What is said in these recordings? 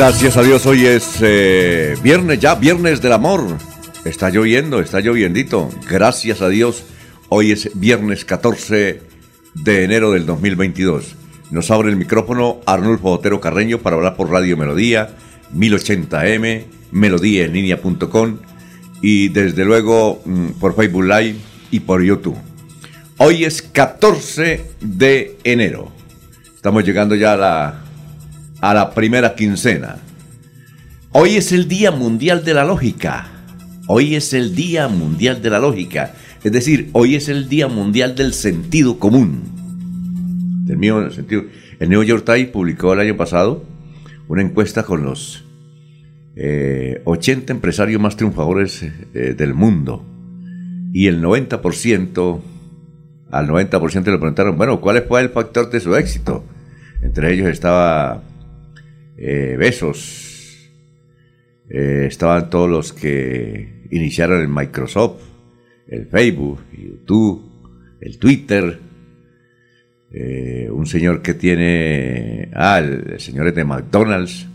Gracias a Dios, hoy es eh, viernes ya, viernes del amor. Está lloviendo, está lloviendito. Gracias a Dios, hoy es viernes 14 de enero del 2022. Nos abre el micrófono Arnulfo Otero Carreño para hablar por Radio Melodía, 1080m, melodíaenlínea.com y desde luego mm, por Facebook Live y por YouTube. Hoy es 14 de enero. Estamos llegando ya a la a la primera quincena. Hoy es el Día Mundial de la Lógica. Hoy es el Día Mundial de la Lógica. Es decir, hoy es el Día Mundial del Sentido Común. El New York Times publicó el año pasado una encuesta con los 80 eh, empresarios más triunfadores eh, del mundo. Y el 90%, al 90% le preguntaron, bueno, ¿cuál fue el factor de su éxito? Entre ellos estaba eh, besos. Eh, estaban todos los que iniciaron el Microsoft, el Facebook, YouTube, el Twitter. Eh, un señor que tiene. Ah, el, señor de McDonald's.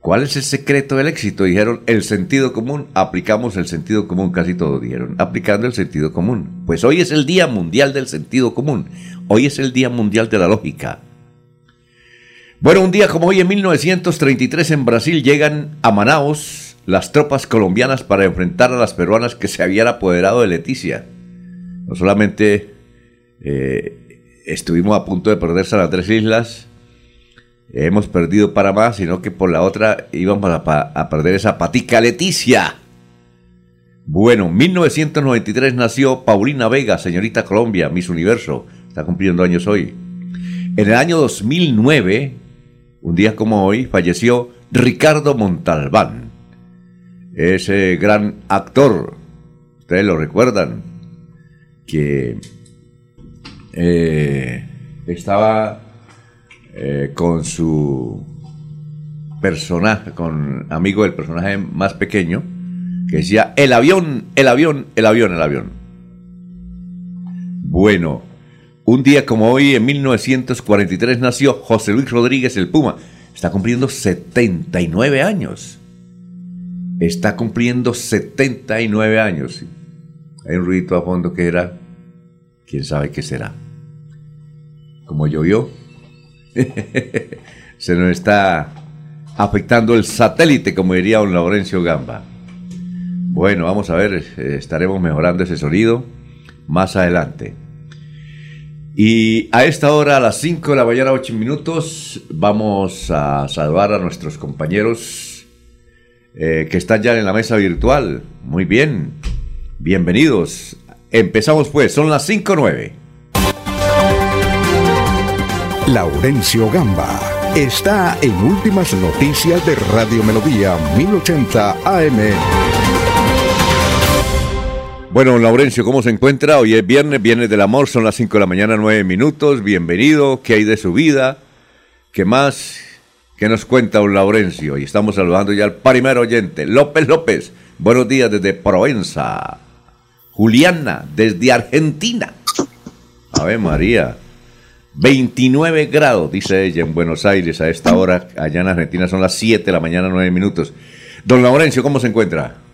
¿Cuál es el secreto del éxito? Dijeron el sentido común. Aplicamos el sentido común, casi todos dijeron. Aplicando el sentido común. Pues hoy es el Día Mundial del Sentido Común. Hoy es el Día Mundial de la Lógica. Bueno, un día como hoy en 1933 en Brasil llegan a Manaos las tropas colombianas para enfrentar a las peruanas que se habían apoderado de Leticia. No solamente eh, estuvimos a punto de perder San Andrés Islas, hemos perdido Panamá, sino que por la otra íbamos a, a perder esa patica Leticia. Bueno, 1993 nació Paulina Vega, señorita Colombia, Miss Universo, está cumpliendo años hoy. En el año 2009 un día como hoy falleció Ricardo Montalbán, ese gran actor, ustedes lo recuerdan, que eh, estaba eh, con su personaje, con amigo del personaje más pequeño, que decía, el avión, el avión, el avión, el avión. Bueno, un día como hoy, en 1943, nació José Luis Rodríguez el Puma. Está cumpliendo 79 años. Está cumpliendo 79 años. Hay un ruido a fondo que era, quién sabe qué será. Como llovió, se nos está afectando el satélite, como diría don Laurencio Gamba. Bueno, vamos a ver, eh, estaremos mejorando ese sonido más adelante. Y a esta hora, a las 5 de la mañana, 8 minutos, vamos a saludar a nuestros compañeros eh, que están ya en la mesa virtual. Muy bien, bienvenidos. Empezamos pues, son las 5.9. Laurencio Gamba está en Últimas Noticias de Radio Melodía 1080 AM. Bueno, Laurencio, ¿cómo se encuentra? Hoy es viernes, viernes del amor, son las 5 de la mañana, 9 minutos. Bienvenido, ¿qué hay de su vida? ¿Qué más? ¿Qué nos cuenta don Laurencio? Y estamos saludando ya al primer oyente, López López. Buenos días desde Provenza. Juliana, desde Argentina. Ave María. 29 grados, dice ella, en Buenos Aires a esta hora. Allá en Argentina son las 7 de la mañana, 9 minutos. Don Laurencio, ¿cómo se encuentra?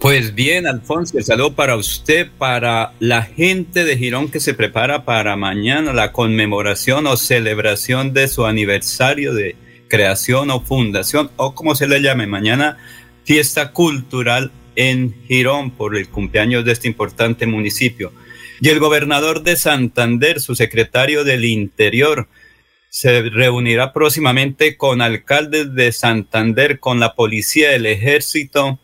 Pues bien, Alfonso, el saludo para usted, para la gente de Girón que se prepara para mañana la conmemoración o celebración de su aniversario de creación o fundación, o como se le llame, mañana fiesta cultural en Girón por el cumpleaños de este importante municipio. Y el gobernador de Santander, su secretario del Interior, se reunirá próximamente con alcaldes de Santander, con la policía, el ejército,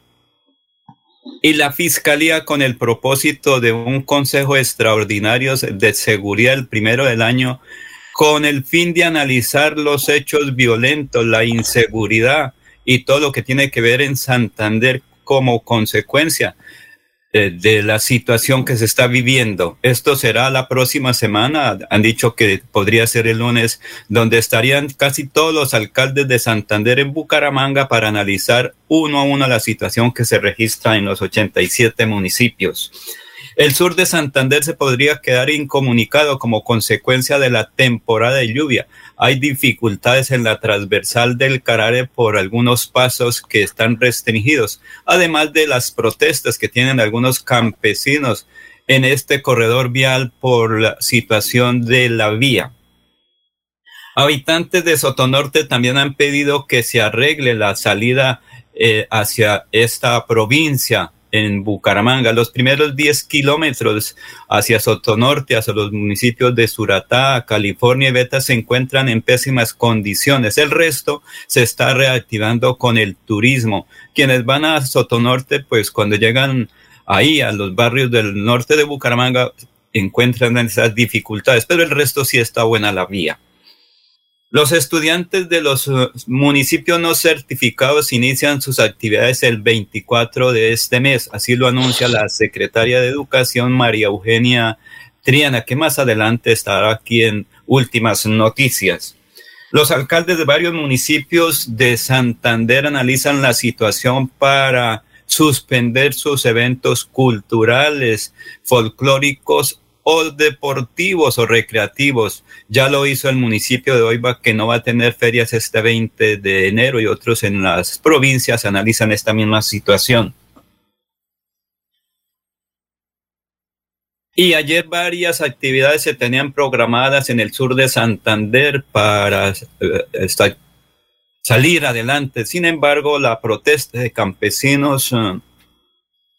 y la Fiscalía con el propósito de un Consejo Extraordinario de Seguridad el primero del año con el fin de analizar los hechos violentos, la inseguridad y todo lo que tiene que ver en Santander como consecuencia de, la situación que se está viviendo. Esto será la próxima semana. Han dicho que podría ser el lunes, donde estarían casi todos los alcaldes de Santander en Bucaramanga para analizar uno a uno la situación que se registra en los 87 municipios. El sur de Santander se podría quedar incomunicado como consecuencia de la temporada de lluvia. Hay dificultades en la transversal del Carare por algunos pasos que están restringidos, además de las protestas que tienen algunos campesinos en este corredor vial por la situación de la vía. Habitantes de Sotonorte también han pedido que se arregle la salida eh, hacia esta provincia en Bucaramanga. Los primeros 10 kilómetros hacia Sotonorte, hacia los municipios de Suratá, California y Beta se encuentran en pésimas condiciones. El resto se está reactivando con el turismo. Quienes van a Sotonorte, pues cuando llegan ahí a los barrios del norte de Bucaramanga, encuentran esas dificultades, pero el resto sí está buena la vía. Los estudiantes de los uh, municipios no certificados inician sus actividades el 24 de este mes, así lo anuncia la secretaria de Educación María Eugenia Triana, que más adelante estará aquí en últimas noticias. Los alcaldes de varios municipios de Santander analizan la situación para suspender sus eventos culturales, folclóricos o deportivos o recreativos. Ya lo hizo el municipio de Oiva que no va a tener ferias este 20 de enero y otros en las provincias analizan esta misma situación. Y ayer varias actividades se tenían programadas en el sur de Santander para eh, salir adelante. Sin embargo, la protesta de campesinos eh,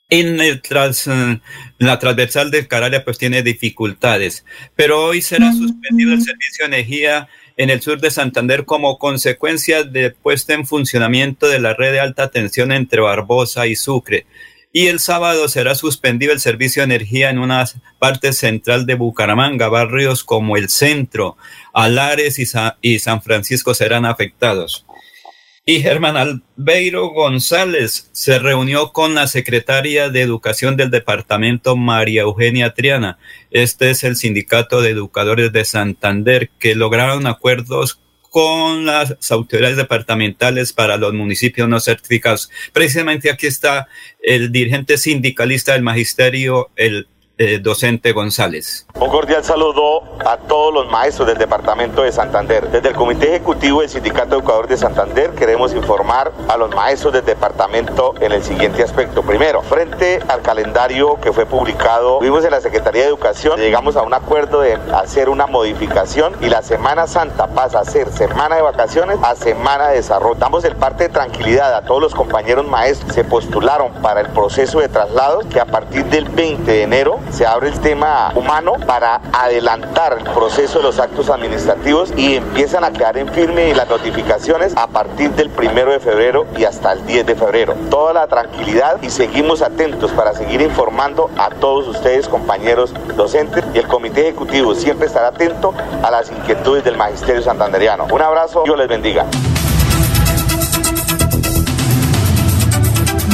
en el tras, eh, la transversal del Caralia pues tiene dificultades, pero hoy será suspendido el servicio de energía en el sur de Santander como consecuencia de puesta en funcionamiento de la red de alta tensión entre Barbosa y Sucre. Y el sábado será suspendido el servicio de energía en una parte central de Bucaramanga. Barrios como el centro, Alares y San Francisco serán afectados y Germán Albeiro González se reunió con la secretaria de Educación del departamento María Eugenia Triana. Este es el sindicato de educadores de Santander que lograron acuerdos con las autoridades departamentales para los municipios no certificados. Precisamente aquí está el dirigente sindicalista del magisterio, el eh, docente González. Un cordial saludo a todos los maestros del departamento de Santander. Desde el Comité Ejecutivo del Sindicato de Educadores de Santander queremos informar a los maestros del departamento en el siguiente aspecto. Primero, frente al calendario que fue publicado, vimos en la Secretaría de Educación, llegamos a un acuerdo de hacer una modificación y la Semana Santa pasa a ser semana de vacaciones a semana de desarrollo. Damos el parte de tranquilidad a todos los compañeros maestros que se postularon para el proceso de traslado que a partir del 20 de enero se abre el tema humano para adelantar el proceso de los actos administrativos y empiezan a quedar en firme las notificaciones a partir del primero de febrero y hasta el 10 de febrero. Toda la tranquilidad y seguimos atentos para seguir informando a todos ustedes, compañeros docentes, y el comité ejecutivo siempre estará atento a las inquietudes del magisterio santanderiano. Un abrazo, Dios les bendiga.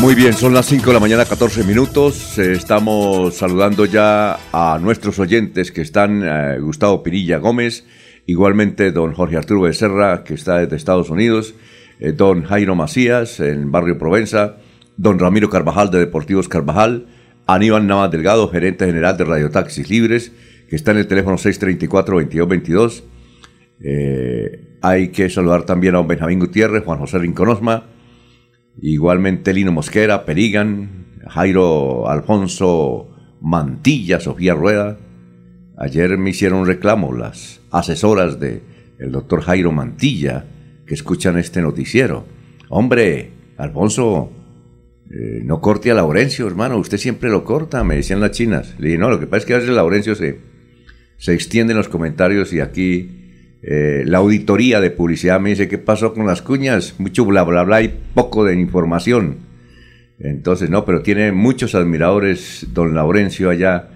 Muy bien, son las 5 de la mañana, 14 minutos. Eh, estamos saludando ya a nuestros oyentes que están, eh, Gustavo Pirilla Gómez, igualmente don Jorge Arturo Becerra, que está desde Estados Unidos, eh, don Jairo Macías, en Barrio Provenza, don Ramiro Carvajal de Deportivos Carvajal, Aníbal Navas Delgado, gerente general de Radio Taxis Libres, que está en el teléfono 634-2222. Eh, hay que saludar también a don Benjamín Gutiérrez, Juan José Rinconosma, igualmente Lino Mosquera, Perigan, Jairo Alfonso Mantilla, Sofía Rueda. Ayer me hicieron reclamo las asesoras de el doctor Jairo Mantilla que escuchan este noticiero. Hombre, Alfonso, eh, no corte a Laurencio, hermano, usted siempre lo corta, me decían las chinas. Le dije, no, lo que pasa es que a veces Laurencio se, se extiende en los comentarios y aquí eh, la auditoría de publicidad me dice qué pasó con las cuñas, mucho bla bla bla y poco de información. Entonces, no, pero tiene muchos admiradores don Laurencio allá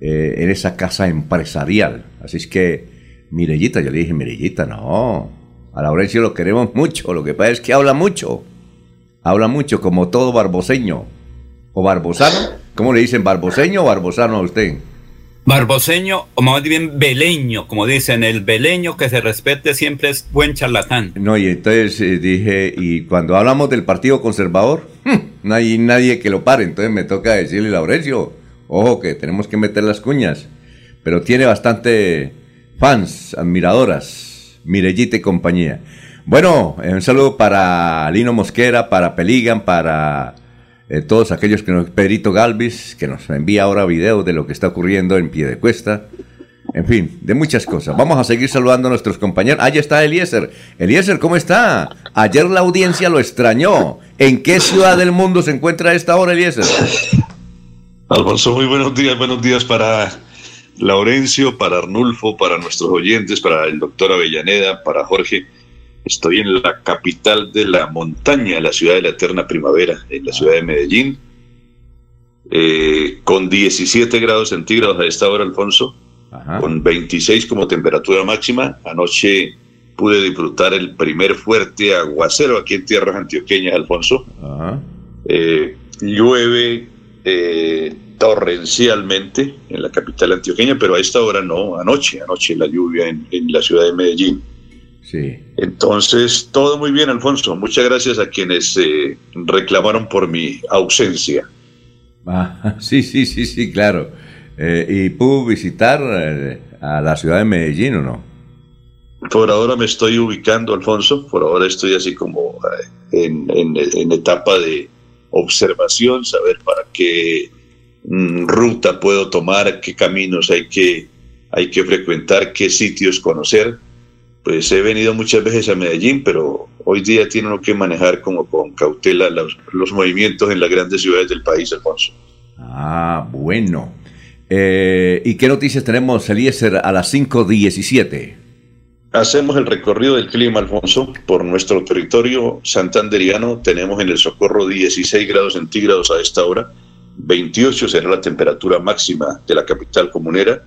eh, en esa casa empresarial. Así es que, Mirellita, yo le dije, Mirellita, no, a Laurencio lo queremos mucho, lo que pasa es que habla mucho, habla mucho como todo barboseño o barbosano. ¿Cómo le dicen, barboseño o barbosano a usted? Barboseño, o más bien beleño, como dicen, el beleño que se respete siempre es buen charlatán. No, y entonces eh, dije, y cuando hablamos del Partido Conservador, hmm, no hay nadie que lo pare, entonces me toca decirle, Laurencio, ojo que tenemos que meter las cuñas, pero tiene bastante fans, admiradoras, Mirellita y compañía. Bueno, un saludo para Lino Mosquera, para Peligan, para eh, todos aquellos que nos, Pedrito Galvis, que nos envía ahora videos de lo que está ocurriendo en pie de cuesta. En fin, de muchas cosas. Vamos a seguir saludando a nuestros compañeros. Allá está Eliezer. Eliezer, ¿cómo está? Ayer la audiencia lo extrañó. ¿En qué ciudad del mundo se encuentra a esta hora, Eliezer? Alfonso, muy buenos días. Buenos días para Laurencio, para Arnulfo, para nuestros oyentes, para el doctor Avellaneda, para Jorge. Estoy en la capital de la montaña, la ciudad de la eterna primavera, en la ciudad de Medellín, eh, con 17 grados centígrados a esta hora, Alfonso, con 26 como temperatura máxima. Anoche pude disfrutar el primer fuerte aguacero aquí en tierras antioqueñas, Alfonso. Eh, llueve eh, torrencialmente en la capital antioqueña, pero a esta hora no, anoche, anoche la lluvia en la ciudad de Medellín. Sí. Entonces, todo muy bien, Alfonso. Muchas gracias a quienes eh, reclamaron por mi ausencia. Ah, sí, sí, sí, sí, claro. Eh, ¿Y pudo visitar eh, a la ciudad de Medellín o no? Por ahora me estoy ubicando, Alfonso. Por ahora estoy así como en, en etapa de observación, saber para qué mm, ruta puedo tomar, qué caminos hay que, hay que frecuentar, qué sitios conocer pues he venido muchas veces a Medellín, pero hoy día tiene uno que manejar como con cautela los, movimientos en las grandes ciudades del país, Alfonso. Ah, bueno. Eh, ¿Y qué noticias tenemos, Eliezer, a las 5.17? Hacemos el recorrido del clima, Alfonso. Por nuestro territorio santanderiano tenemos en el Socorro 16 grados centígrados a esta hora. 28 será la temperatura máxima de la capital comunera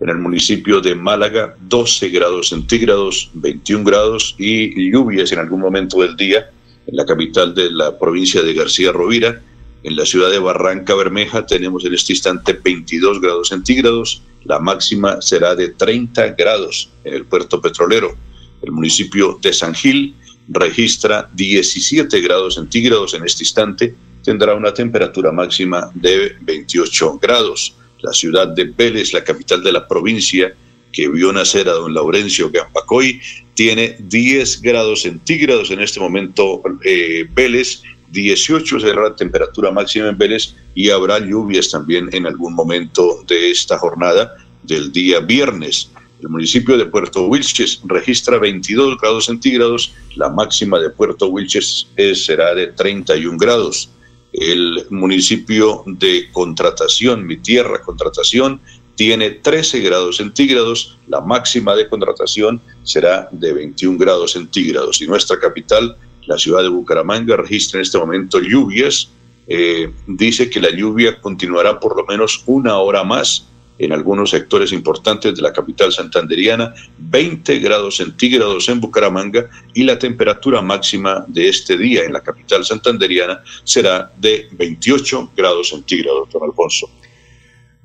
en el municipio de Málaga 12 grados centígrados, 21 grados y lluvias en algún momento del día en la capital de la provincia de García Rovira. En la ciudad de Barranca Bermeja tenemos en este instante 22 grados centígrados, la máxima será de 30 grados en el puerto petrolero. El municipio de San Gil registra 17 grados centígrados en este instante, tendrá una temperatura máxima de 28 grados la ciudad de Vélez, la capital de la provincia, que vio nacer a don Laurencio Gampacoy, tiene 10 grados centígrados en este momento eh, Vélez, 18 será la temperatura máxima en Vélez y habrá lluvias también en algún momento de esta jornada del día viernes. El municipio de Puerto Wilches registra 22 grados centígrados, la máxima de Puerto Wilches será de 31 grados el municipio de Contratación, mi tierra Contratación, tiene 13 grados centígrados, la máxima de contratación será de 21 grados centígrados. Y nuestra capital, la ciudad de Bucaramanga, registra en este momento lluvias. Eh, dice que la lluvia continuará por lo menos una hora más en algunos sectores importantes de la capital santanderiana, 20 grados centígrados en Bucaramanga y la temperatura máxima de este día en la capital santanderiana será de 28 grados centígrados, don Alfonso.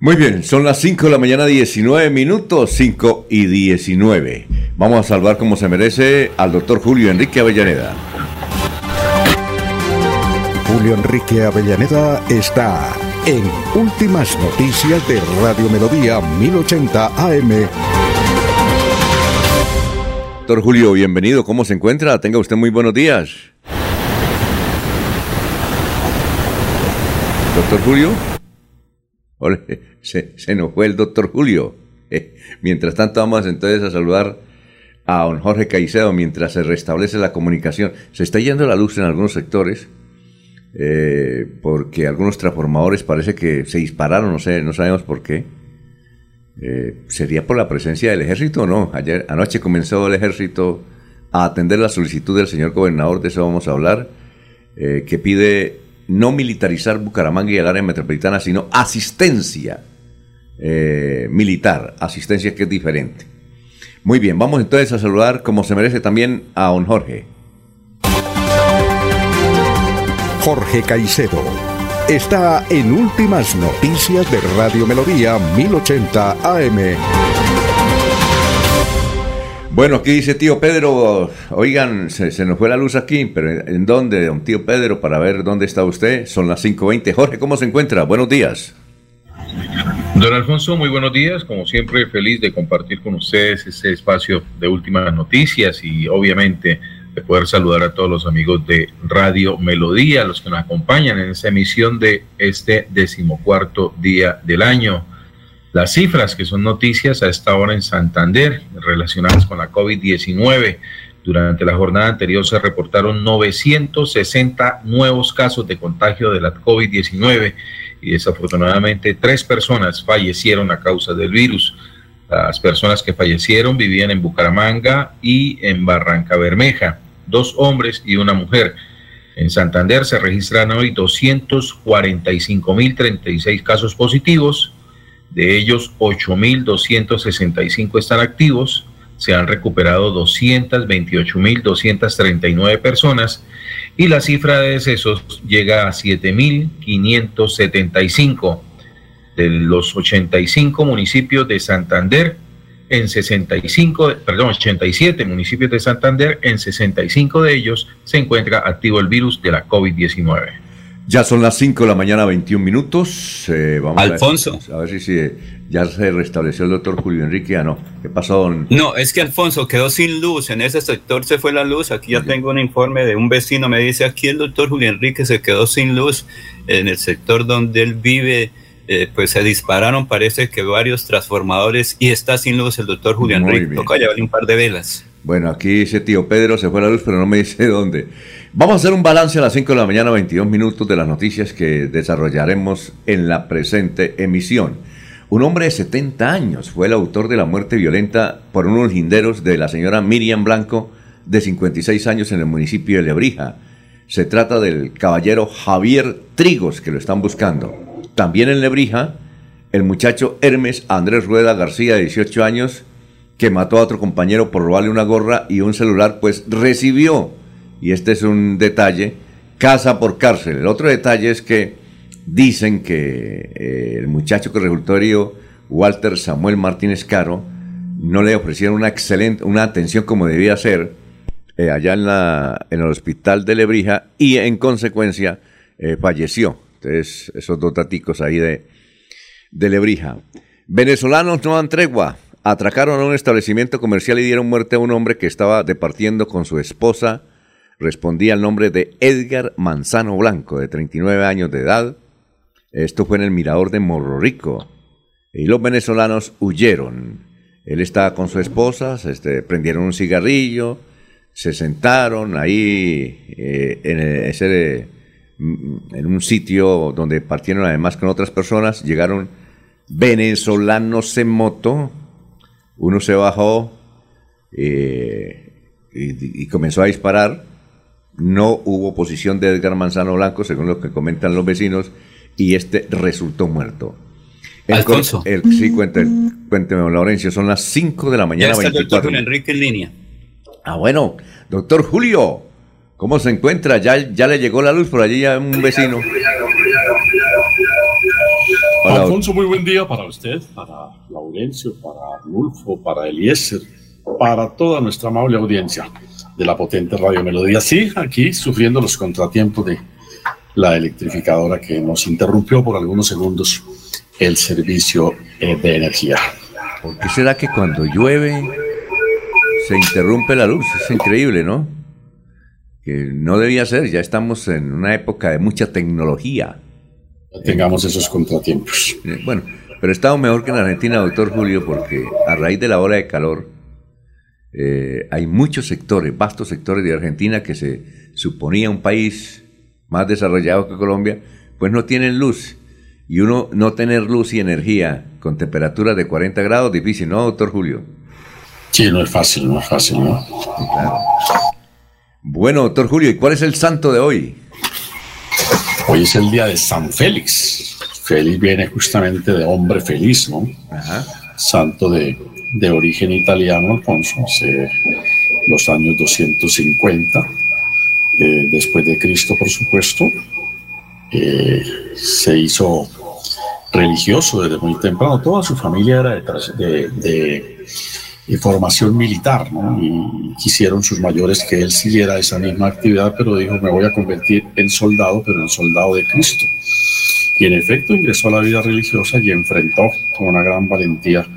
Muy bien, son las 5 de la mañana, 19 minutos, 5 y 19. Vamos a salvar como se merece al doctor Julio Enrique Avellaneda. Julio Enrique Avellaneda está en Últimas Noticias de Radio Melodía 1080 AM. Doctor Julio, bienvenido. ¿Cómo se encuentra? Tenga usted muy buenos días. Doctor Julio. se, se nos fue el doctor Julio. Eh, mientras tanto, vamos entonces a saludar a don Jorge Caicedo mientras se restablece la comunicación. Se está yendo la luz en algunos sectores eh, porque algunos transformadores parece que se dispararon, no sé, no sabemos por qué. Eh, ¿Sería por la presencia del ejército o no? Ayer, anoche comenzó el ejército a atender la solicitud del señor gobernador, de eso vamos a hablar, eh, que pide no militarizar Bucaramanga y el área metropolitana, sino asistencia militar, asistencia que es diferente. Muy bien, vamos entonces a saludar como se merece también a don Jorge. Jorge Caicedo está en Últimas Noticias de Radio Melodía 1080 AM. Bueno, aquí dice tío Pedro, oigan, se, nos fue la luz aquí, pero ¿en dónde, don tío Pedro, para ver dónde está usted? Son las 5.20. Jorge, ¿cómo se encuentra? Buenos días. Don Alfonso, muy buenos días. Como siempre, feliz de compartir con ustedes este espacio de últimas noticias y obviamente de poder saludar a todos los amigos de Radio Melodía, los que nos acompañan en esta emisión de este decimocuarto día del año. Las cifras que son noticias a esta hora en Santander relacionadas con la COVID-19. Durante la jornada anterior se reportaron 960 nuevos casos de contagio de la COVID-19 y desafortunadamente tres personas fallecieron a causa del virus. Las personas que fallecieron vivían en Bucaramanga y en Barranca Bermeja, dos hombres y una mujer. En Santander se registran hoy 245.036 casos positivos, de ellos 8.265 están activos, se han recuperado 228.239 personas. Y la cifra de decesos llega a 7.575 de los 85 municipios de Santander en 65, perdón, 87 municipios de Santander, en 65 de ellos se encuentra activo el virus de la COVID-19. Ya son las 5 de la mañana, 21 minutos. Eh, vamos Alfonso. A ver, si, ya se restableció el doctor Julio Enrique. Ah, no. ¿Qué pasó? No, es que Alfonso quedó sin luz. En ese sector se fue la luz. Aquí ya tengo un informe de un vecino. Me dice, aquí el doctor Julio Enrique se quedó sin luz en el sector donde él vive. Eh, pues se dispararon, parece que varios transformadores y está sin luz el doctor Julio Enrique. Toca llevarle un par de velas. Bueno, aquí dice tío Pedro, se fue la luz, pero no me dice dónde. Vamos a hacer un balance a las 5 de la mañana, 22 minutos de las noticias que desarrollaremos en la presente emisión. Un hombre de 70 años fue el autor de la muerte violenta por unos linderos de la señora Miriam Blanco, de 56 años, en el municipio de Lebrija. Se trata del caballero Javier Trigos, que lo están buscando. También en Lebrija, el muchacho Hermes Andrés Rueda García, de 18 años, que mató a otro compañero por robarle una gorra y un celular, pues recibió y este es un detalle, casa por cárcel. El otro detalle es que dicen que eh, el muchacho que resultó herido, Walter Samuel Martínez Caro, no le ofrecieron una excelente, una atención como debía ser eh, allá en, la, en el hospital de Lebrija y en consecuencia eh, falleció. Entonces, esos dos daticos ahí de, de Lebrija. Venezolanos no dan tregua. Atracaron a un establecimiento comercial y dieron muerte a un hombre que estaba departiendo con su esposa respondía al nombre de Edgar Manzano Blanco, de 39 años de edad. Esto fue en el mirador de Morro Rico. Y los venezolanos huyeron. Él estaba con su esposa, este, prendieron un cigarrillo, se sentaron ahí eh, en, ese, en un sitio donde partieron además con otras personas. Llegaron venezolanos en moto. Uno se bajó eh, y comenzó a disparar no hubo posición de Edgar Manzano Blanco, según lo que comentan los vecinos, y este resultó muerto. Alfonso. sí, cuénteme, cuénteme, Laurencio, son las 5 de la mañana. Ya está el doctor Enrique en línea. Ah, bueno, doctor Julio, ¿cómo se encuentra? ¿Ya, ya le llegó la luz por allí a un vecino? Alfonso, muy buen día para usted, para Laurencio, para Arnulfo, para Eliezer, para toda nuestra amable audiencia de la potente Radio Melodía. Sí, aquí sufriendo los contratiempos de la electrificadora que nos interrumpió por algunos segundos el servicio eh, de energía. ¿Por qué será que cuando llueve se interrumpe la luz? Es increíble, ¿no? Que no debía ser, ya estamos en una época de mucha tecnología. tengamos esos contratiempos. Eh, bueno, pero estamos mejor que en Argentina, doctor Julio, porque a raíz de la ola de calor eh, hay muchos sectores, vastos sectores de Argentina que se suponía un país más desarrollado que Colombia, pues no tienen luz. Y uno no tener luz y energía con temperaturas de 40 grados, difícil, ¿no, doctor Julio? Sí, no es fácil, no es fácil, ¿no? Bueno, doctor Julio, ¿y cuál es el santo de hoy? Hoy es el día de San Félix. Félix viene justamente de hombre feliz, ¿no? Ajá. Santo de, de origen italiano, Alfonso, hace los años 250 eh, después de Cristo, por supuesto. Eh, se hizo religioso desde muy temprano. Toda su familia era de, de, formación militar, ¿no? Y quisieron sus mayores que él siguiera esa misma actividad, pero dijo, me voy a convertir en soldado, pero en soldado de Cristo. Y en efecto ingresó a la vida religiosa y enfrentó con una gran valentía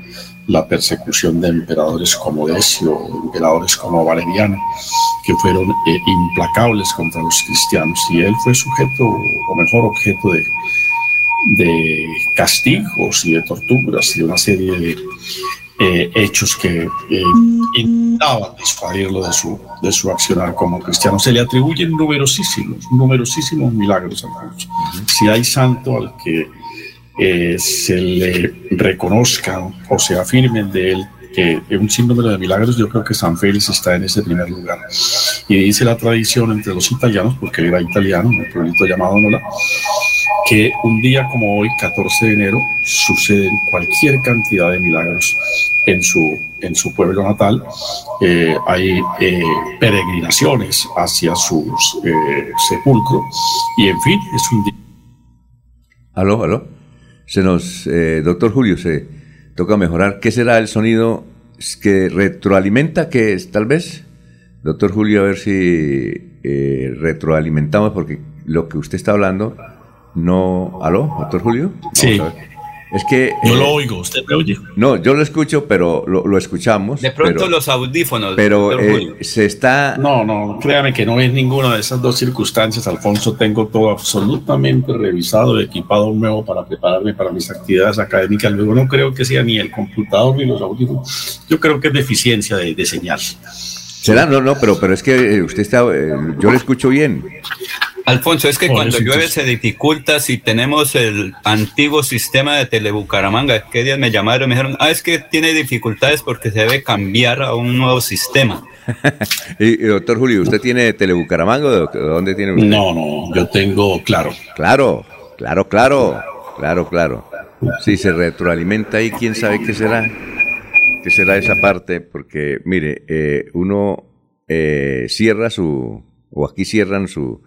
la persecución de emperadores como Decio, emperadores como Valeriano, que fueron eh, implacables contra los cristianos. Y él fue sujeto, o mejor objeto de, de castigos y de torturas y de una serie de eh, hechos que eh, intentaban disuadirlo de su, de su accionar como cristiano. Se le atribuyen numerosísimos, numerosísimos milagros a Si hay santo al que eh, se le reconozcan o se afirmen de él que un síndrome de milagros, yo creo que San Félix está en ese primer lugar. Y dice la tradición entre los italianos, porque era italiano, un pueblito llamado Nola, que un día como hoy, 14 de enero, suceden cualquier cantidad de milagros en su, en su pueblo natal. Eh, hay eh, peregrinaciones hacia su sepulcro y, en fin, es un día. Aló, aló se nos, eh, doctor Julio, se toca mejorar. ¿Qué será el sonido que retroalimenta? que es, tal vez? Doctor Julio, a ver si eh, retroalimentamos, porque lo que usted está hablando no... ¿Aló, doctor Julio? sí. Es que... Yo lo eh, oigo, ¿usted me oye? No, yo lo escucho, pero lo, escuchamos. De pronto los audífonos. Pero eh, se está... No, no, créame que no es ninguna de esas dos circunstancias, Alfonso. Tengo todo absolutamente revisado, equipado nuevo para prepararme para mis actividades académicas. Luego no creo que sea ni el computador ni los audífonos. Yo creo que es deficiencia de, de señal. Será, no, no, pero, pero es que eh, usted está, yo lo escucho bien. Alfonso, es que cuando llueve se dificulta si tenemos el antiguo sistema de Telebucaramanga. ¿Qué días me llamaron? Me dijeron, ah, es que tiene dificultades porque se debe cambiar a un nuevo sistema. y, doctor Julio, ¿usted tiene Telebucaramanga o dónde tiene usted? No, no, yo tengo claro. Claro, claro, claro, claro, claro. Si se retroalimenta ahí, quién sabe qué será. ¿Qué será esa parte? Porque, mire, eh, uno eh, cierra su, o aquí cierran su,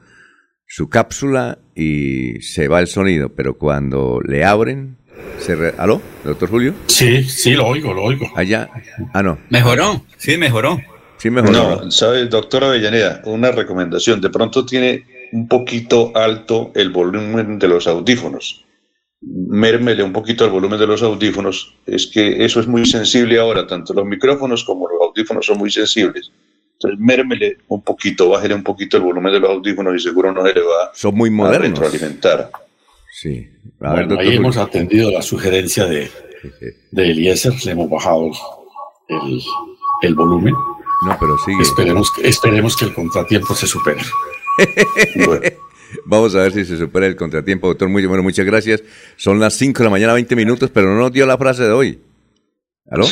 su cápsula y se va el sonido, pero cuando le abren, se ¿aló, doctor Julio? Sí, sí, lo oigo, lo oigo. Allá, ah, no. Mejoró, sí, mejoró. Sí, mejoró. No, sabe, doctor Avellaneda, una recomendación, de pronto tiene un poquito alto el volumen de los audífonos. Mérmele un poquito el volumen de los audífonos, es que eso es muy sensible ahora, tanto los micrófonos como los audífonos son muy sensibles. Entonces, mérmele un poquito, bájele un poquito el volumen de los audífonos y seguro no se le va Son muy modernos. a retroalimentar. Sí. ahí hemos atendido la sugerencia de, de Eliezer, le hemos bajado el, el volumen. No, pero sí. Esperemos, esperemos que el contratiempo se supere. Vamos a ver si se supera el contratiempo, doctor. Muy bueno, muchas gracias. Son las 5 de la mañana, 20 minutos, pero no nos dio la frase de hoy. ¿Aló?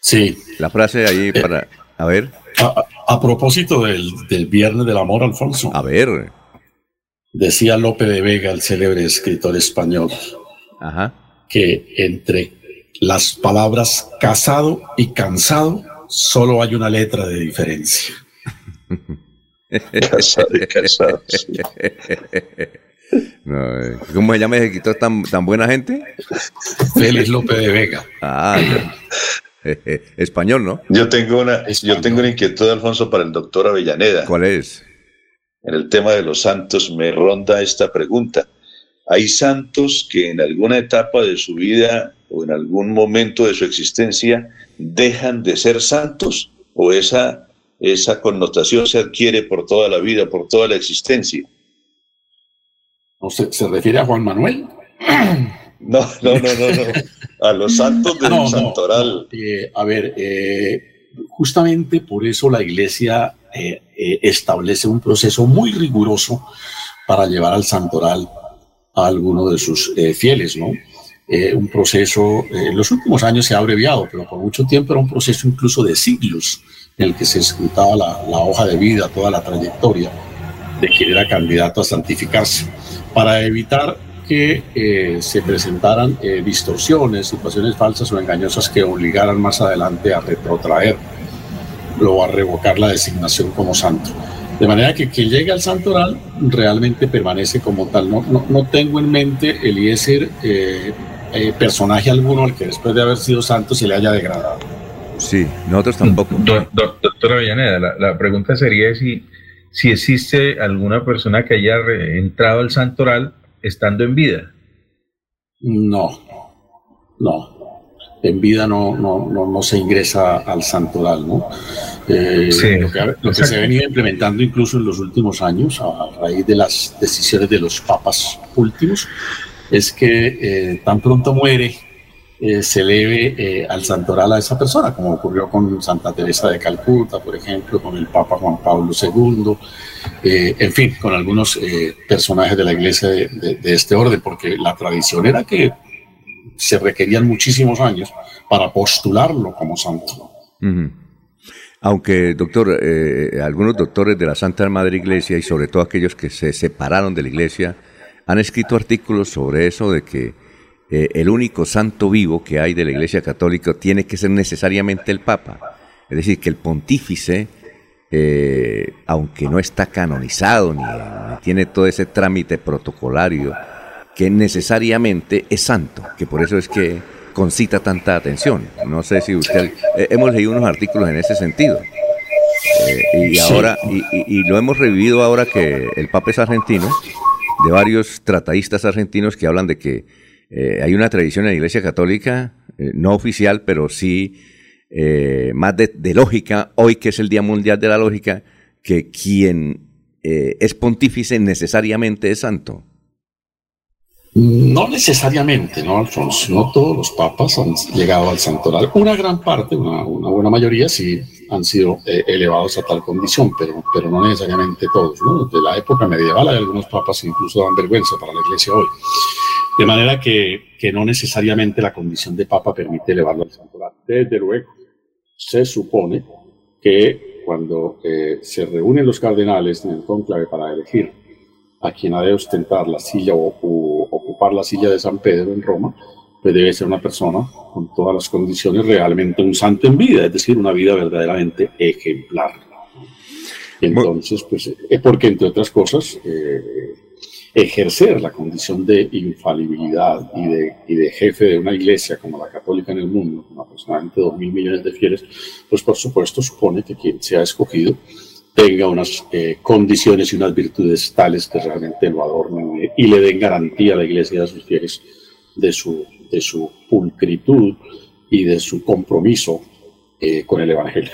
Sí. La frase ahí eh, para. A ver. A, propósito del, del, Viernes del Amor, Alfonso. A ver. Decía Lope de Vega, el célebre escritor español, que entre las palabras casado y cansado solo hay una letra de diferencia. casado y cansado. Eh, ¿Cómo se llama ese escritor tan, tan buena gente? Félix Lope de Vega. Ah, español, ¿no? Yo tengo una, yo tengo una inquietud, Alfonso, para el doctor Avellaneda. ¿Cuál es? en el tema de los santos, me ronda esta pregunta. ¿Hay santos que en alguna etapa de su vida o en algún momento de su existencia dejan de ser santos? ¿O esa, esa connotación se adquiere por toda la vida, por toda la existencia? ¿No se, se refiere a Juan Manuel? No, no, no, no, no. A los santos del santoral. Eh, a ver, eh, justamente por eso la iglesia eh, establece un proceso muy riguroso para llevar al santoral a alguno de sus fieles, ¿no? un proceso, en los últimos años se ha abreviado, pero por mucho tiempo era un proceso incluso de siglos en el que se escrutaba la, la hoja de vida, toda la trayectoria de quien era candidato a santificarse, para evitar que eh, se presentaran eh, distorsiones, situaciones falsas o engañosas que obligaran más adelante a retrotraer o a revocar la designación como santo. De manera que quien llegue al santoral realmente permanece como tal. No, no, tengo en mente Eliezer eh, eh, personaje alguno al que después de haber sido santo se le haya degradado. Sí, nosotros tampoco. doctora Villaneda, la, la, pregunta sería si, si existe alguna persona que haya entrado al santoral estando en vida? No, no. En vida no, no, no, se ingresa al santoral, ¿no? Eh, lo que, se ha venido implementando incluso en los últimos años, a raíz de las decisiones de los papas últimos, es que eh, tan pronto muere eh, se eleve eh, al santoral a esa persona, como ocurrió con Santa Teresa de Calcuta, por ejemplo, con el Papa Juan Pablo II, eh, en fin, con algunos personajes de la iglesia de, este orden, porque la tradición era que se requerían muchísimos años para postularlo como santo. Aunque, doctor, algunos doctores de la Santa Madre Iglesia y sobre todo aquellos que se separaron de la Iglesia han escrito artículos sobre eso de que eh, el único santo vivo que hay de la Iglesia Católica tiene que ser necesariamente el Papa. Es decir, que el pontífice, eh, aunque no está canonizado ni, tiene todo ese trámite protocolario, que necesariamente es santo, que por eso es que concita tanta atención. No sé si usted... Eh, hemos leído unos artículos en ese sentido. y ahora, y, lo hemos revivido ahora que el Papa es argentino, de varios tratadistas argentinos que hablan de que eh, hay una tradición en la Iglesia Católica, eh, no oficial, pero sí eh, más de, lógica, hoy que es el Día Mundial de la Lógica, que quien es pontífice necesariamente es santo. No necesariamente, ¿no, Alfonso? No todos los papas han llegado al santoral. Una gran parte, una, buena mayoría, sí han sido elevados a tal condición, pero, pero no necesariamente todos. ¿no? Desde la época medieval hay algunos papas que incluso dan vergüenza para la iglesia hoy. De manera que, que, no necesariamente la condición de papa permite elevarlo al santoral. Desde luego, se supone que cuando eh, se reúnen los cardenales en el conclave para elegir a quien ha de ostentar la silla o, ocupar la silla de San Pedro en Roma, pues debe ser una persona con todas las condiciones realmente un santo en vida, es decir, una vida verdaderamente ejemplar. Entonces, pues, es porque, entre otras cosas, eh, ejercer la condición de infalibilidad y de, y de, jefe de una iglesia como la católica en el mundo, con aproximadamente dos mil millones de fieles, pues por supuesto supone que quien sea escogido tenga unas eh, condiciones y unas virtudes tales que realmente lo adornen y le den garantía a la iglesia y a sus fieles de su, de su pulcritud y de su compromiso eh, con el Evangelio.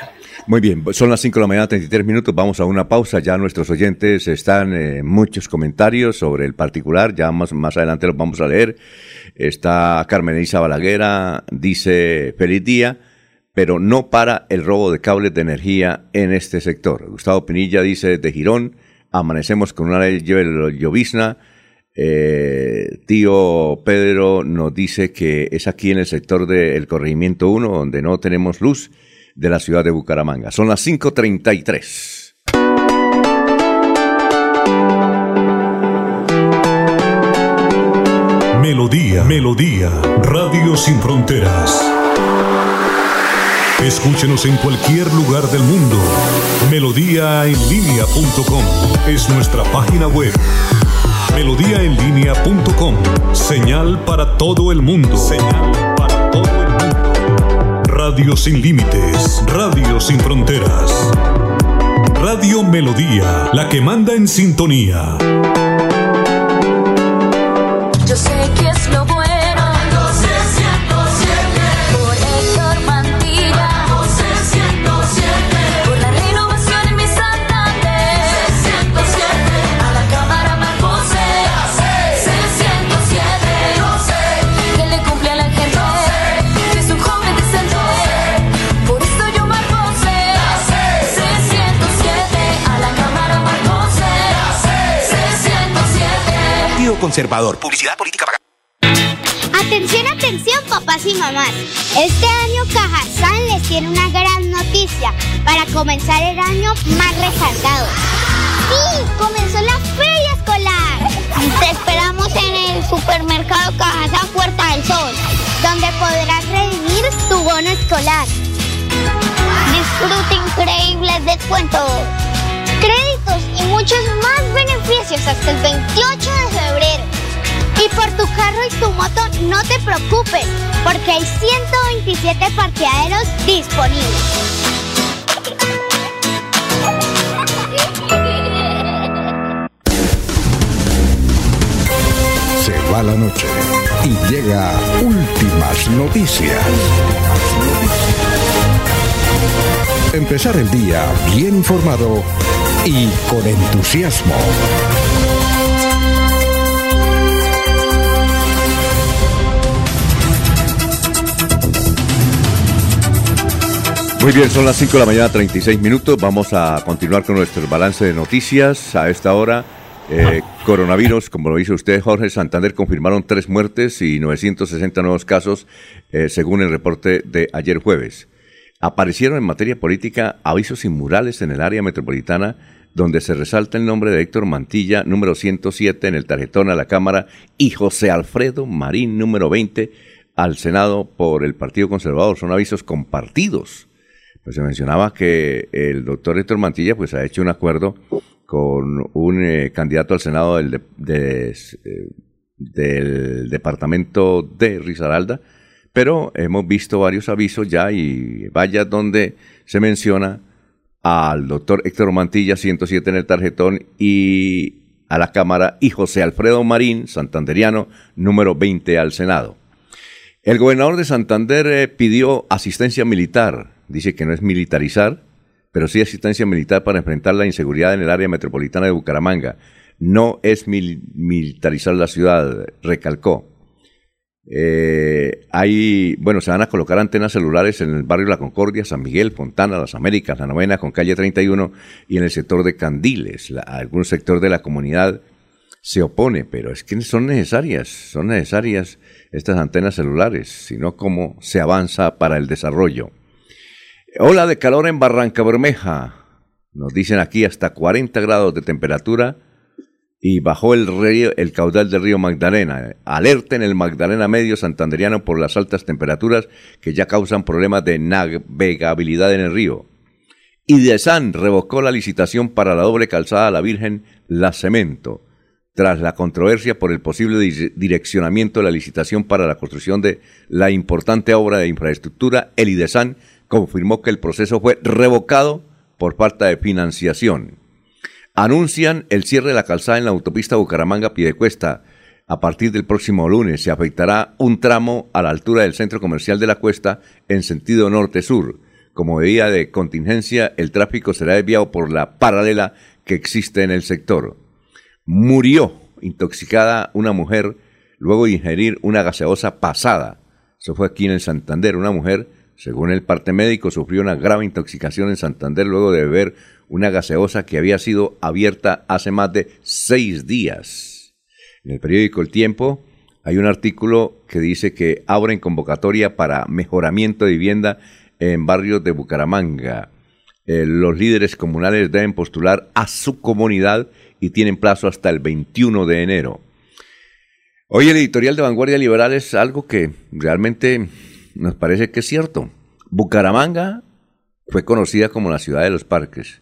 Muy bien, son las 5 de la mañana, 33 minutos, vamos a una pausa, ya nuestros oyentes están eh, muchos comentarios sobre el particular, ya más, más adelante los vamos a leer. Está Carmen Isa Balaguera, dice, feliz día, pero no para el robo de cables de energía en este sector. Gustavo Pinilla dice, de Girón, amanecemos con una llovizna, eh, tío Pedro nos dice que es aquí en el sector del corregimiento 1 donde no tenemos luz de la ciudad de Bucaramanga. Son las 5.33. Melodía, Melodía, Radio Sin Fronteras. Escúchenos en cualquier lugar del mundo. Melodíaenlínea.com es nuestra página web. Melodíaenlínea.com, señal para todo el mundo. Señal Radio sin límites, radio sin fronteras. Radio Melodía, la que manda en sintonía. Conservador. Publicidad política pagada. Atención, atención, papás y mamás. Este año Cajazán les tiene una gran noticia para comenzar el año más resaltado. ¡Sí! ¡Comenzó la feria escolar! Te esperamos en el supermercado Cajazán Puerta del Sol, donde podrás redimir tu bono escolar. Disfruta increíbles descuentos créditos y muchos más beneficios hasta el 28 de febrero. Y por tu carro y tu moto no te preocupes, porque hay 127 parqueaderos disponibles. Se va la noche y llega últimas noticias. Empezar el día bien informado y con entusiasmo. Muy bien, son las 5 de la mañana, 36 minutos. Vamos a continuar con nuestro balance de noticias. A esta hora, eh, coronavirus, como lo dice usted, Jorge Santander, confirmaron tres muertes y 960 nuevos casos, eh, según el reporte de ayer jueves. Aparecieron en materia política avisos y murales en el área metropolitana donde se resalta el nombre de Héctor Mantilla, número 107 en el tarjetón a la Cámara, y José Alfredo Marín, número 20 al Senado por el Partido Conservador. Son avisos compartidos. Pues se mencionaba que el doctor Héctor Mantilla pues ha hecho un acuerdo con un eh, candidato al Senado del, eh, del departamento de Risaralda, pero hemos visto varios avisos ya y vaya donde se menciona al doctor Héctor Mantilla, 107 en el tarjetón, y a la Cámara, y José Alfredo Marín, santanderiano, número 20 al Senado. El gobernador de Santander eh, pidió asistencia militar, dice que no es militarizar, pero sí asistencia militar para enfrentar la inseguridad en el área metropolitana de Bucaramanga. No es militarizar la ciudad, recalcó. Eh, hay, bueno, se van a colocar antenas celulares en el barrio La Concordia, San Miguel, Fontana, Las Américas, La Novena, con calle 31 y en el sector de Candiles. algún sector de la comunidad se opone, pero es que son necesarias, son necesarias estas antenas celulares, sino cómo se avanza para el desarrollo. Ola de calor en Barranca Bermeja, nos dicen aquí hasta 40 grados de temperatura y bajó el, río, el caudal del río Magdalena. Alerta en el Magdalena Medio Santanderiano por las altas temperaturas que ya causan problemas de navegabilidad en el río. Idesan revocó la licitación para la doble calzada a la Virgen La Cemento, tras la controversia por el posible direccionamiento de la licitación para la construcción de la importante obra de infraestructura. El IDESAN confirmó que el proceso fue revocado por falta de financiación anuncian el cierre de la calzada en la autopista Bucaramanga-Piedecuesta. A partir del próximo lunes se afectará un tramo a la altura del centro comercial de la Cuesta en sentido norte-sur. Como medida de contingencia, el tráfico será desviado por la paralela que existe en el sector. Murió intoxicada una mujer luego de ingerir una gaseosa pasada. Eso fue aquí en el Santander. Una mujer, según el parte médico, sufrió una grave intoxicación en Santander luego de beber una gaseosa que había sido abierta hace más de seis días. En el periódico El Tiempo hay un artículo que dice que abren convocatoria para mejoramiento de vivienda en barrios de Bucaramanga. Eh, los líderes comunales deben postular a su comunidad y tienen plazo hasta el 21 de enero. Hoy el editorial de Vanguardia Liberal es algo que realmente nos parece que es cierto. Bucaramanga fue conocida como la ciudad de los parques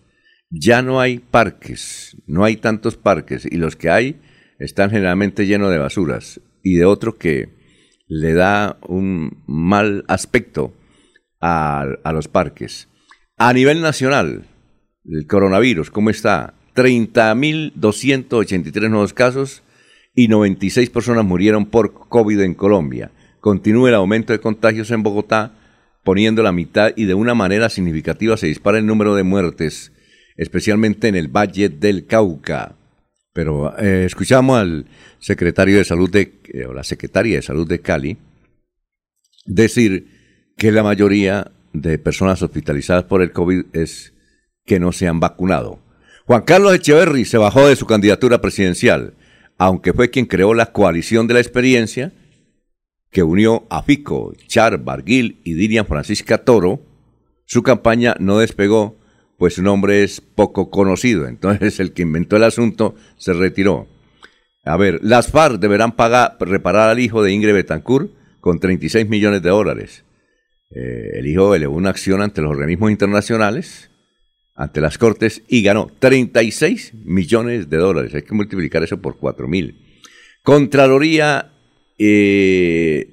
ya no hay parques, no hay tantos parques y los que hay están generalmente llenos de basuras y de otro que le da un mal aspecto a, los parques. A nivel nacional, el coronavirus, ¿cómo está? 30.283 nuevos casos y 96 personas murieron por COVID en Colombia. Continúa el aumento de contagios en Bogotá, poniendo la mitad y de una manera significativa se dispara el número de muertes, especialmente en el Valle del Cauca. Pero eh, escuchamos al secretario de salud de, eh, o la secretaria de salud de Cali decir que la mayoría de personas hospitalizadas por el COVID es que no se han vacunado. Juan Carlos Echeverry se bajó de su candidatura presidencial, aunque fue quien creó la coalición de la experiencia que unió a Fico, Char, Barguil y Dirian Francisca Toro. Su campaña no despegó, pues su nombre es poco conocido. Entonces el que inventó el asunto se retiró. A ver, las FARC deberán pagar, reparar al hijo de Ingrid Betancourt con 36 millones de dólares. Eh, el hijo elevó una acción ante los organismos internacionales ante las Cortes y ganó 36 millones de dólares. Hay que multiplicar eso por 4 mil. Contraloría eh,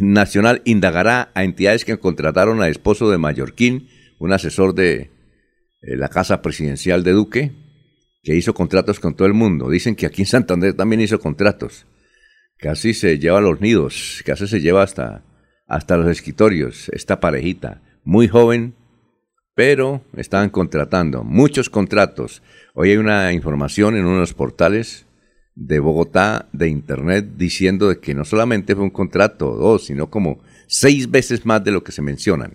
Nacional indagará a entidades que contrataron al esposo de Mallorquín, un asesor de eh, la Casa Presidencial de Duque, que hizo contratos con todo el mundo. Dicen que aquí en Santander también hizo contratos. Casi se lleva a los nidos, casi se lleva hasta, hasta los escritorios, esta parejita. Muy joven, pero estaban contratando muchos contratos. Hoy hay una información en uno de los portales de Bogotá de Internet diciendo de que no solamente fue un contrato o dos, sino como seis veces más de lo que se mencionan.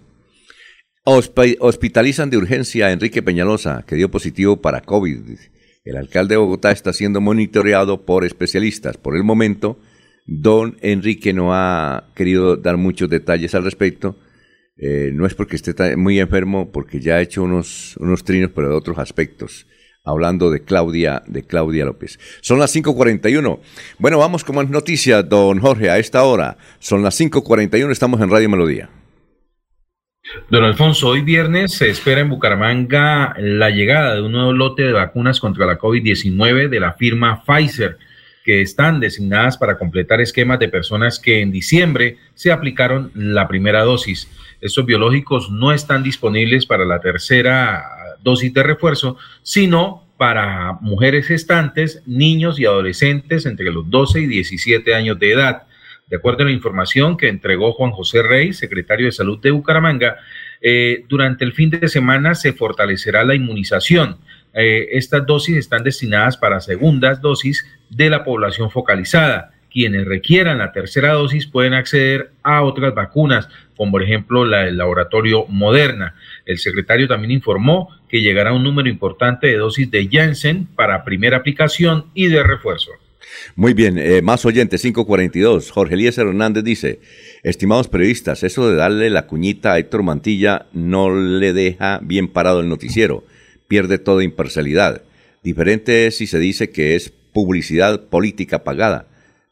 Hospitalizan de urgencia a Enrique Peñalosa, que dio positivo para COVID. El alcalde de Bogotá está siendo monitoreado por especialistas. Por el momento, don Enrique no ha querido dar muchos detalles al respecto, eh, no es porque esté muy enfermo, porque ya ha hecho unos, unos trinos, pero de otros aspectos. Hablando de Claudia, de Claudia López. Son las 5.41. Bueno, vamos con más noticias, don Jorge, a esta hora. Son las 5.41, estamos en Radio Melodía. Don Alfonso, hoy viernes se espera en Bucaramanga la llegada de un nuevo lote de vacunas contra la COVID-19 de la firma Pfizer que están designadas para completar esquemas de personas que en diciembre se aplicaron la primera dosis. Estos biológicos no están disponibles para la tercera dosis de refuerzo, sino para mujeres gestantes, niños y adolescentes entre los 12 y 17 años de edad. De acuerdo a la información que entregó Juan José Rey, secretario de Salud de Bucaramanga, eh, durante el fin de semana se fortalecerá la inmunización eh, estas dosis están destinadas para segundas dosis de la población focalizada. Quienes requieran la tercera dosis pueden acceder a otras vacunas, como por ejemplo la del laboratorio Moderna. El secretario también informó que llegará un número importante de dosis de Janssen para primera aplicación y de refuerzo. Muy bien, eh, más oyentes, 542. Jorge Eliezer Hernández dice, estimados periodistas, eso de darle la cuñita a Héctor Mantilla no le deja bien parado el noticiero pierde toda imparcialidad. Diferente es si se dice que es publicidad política pagada,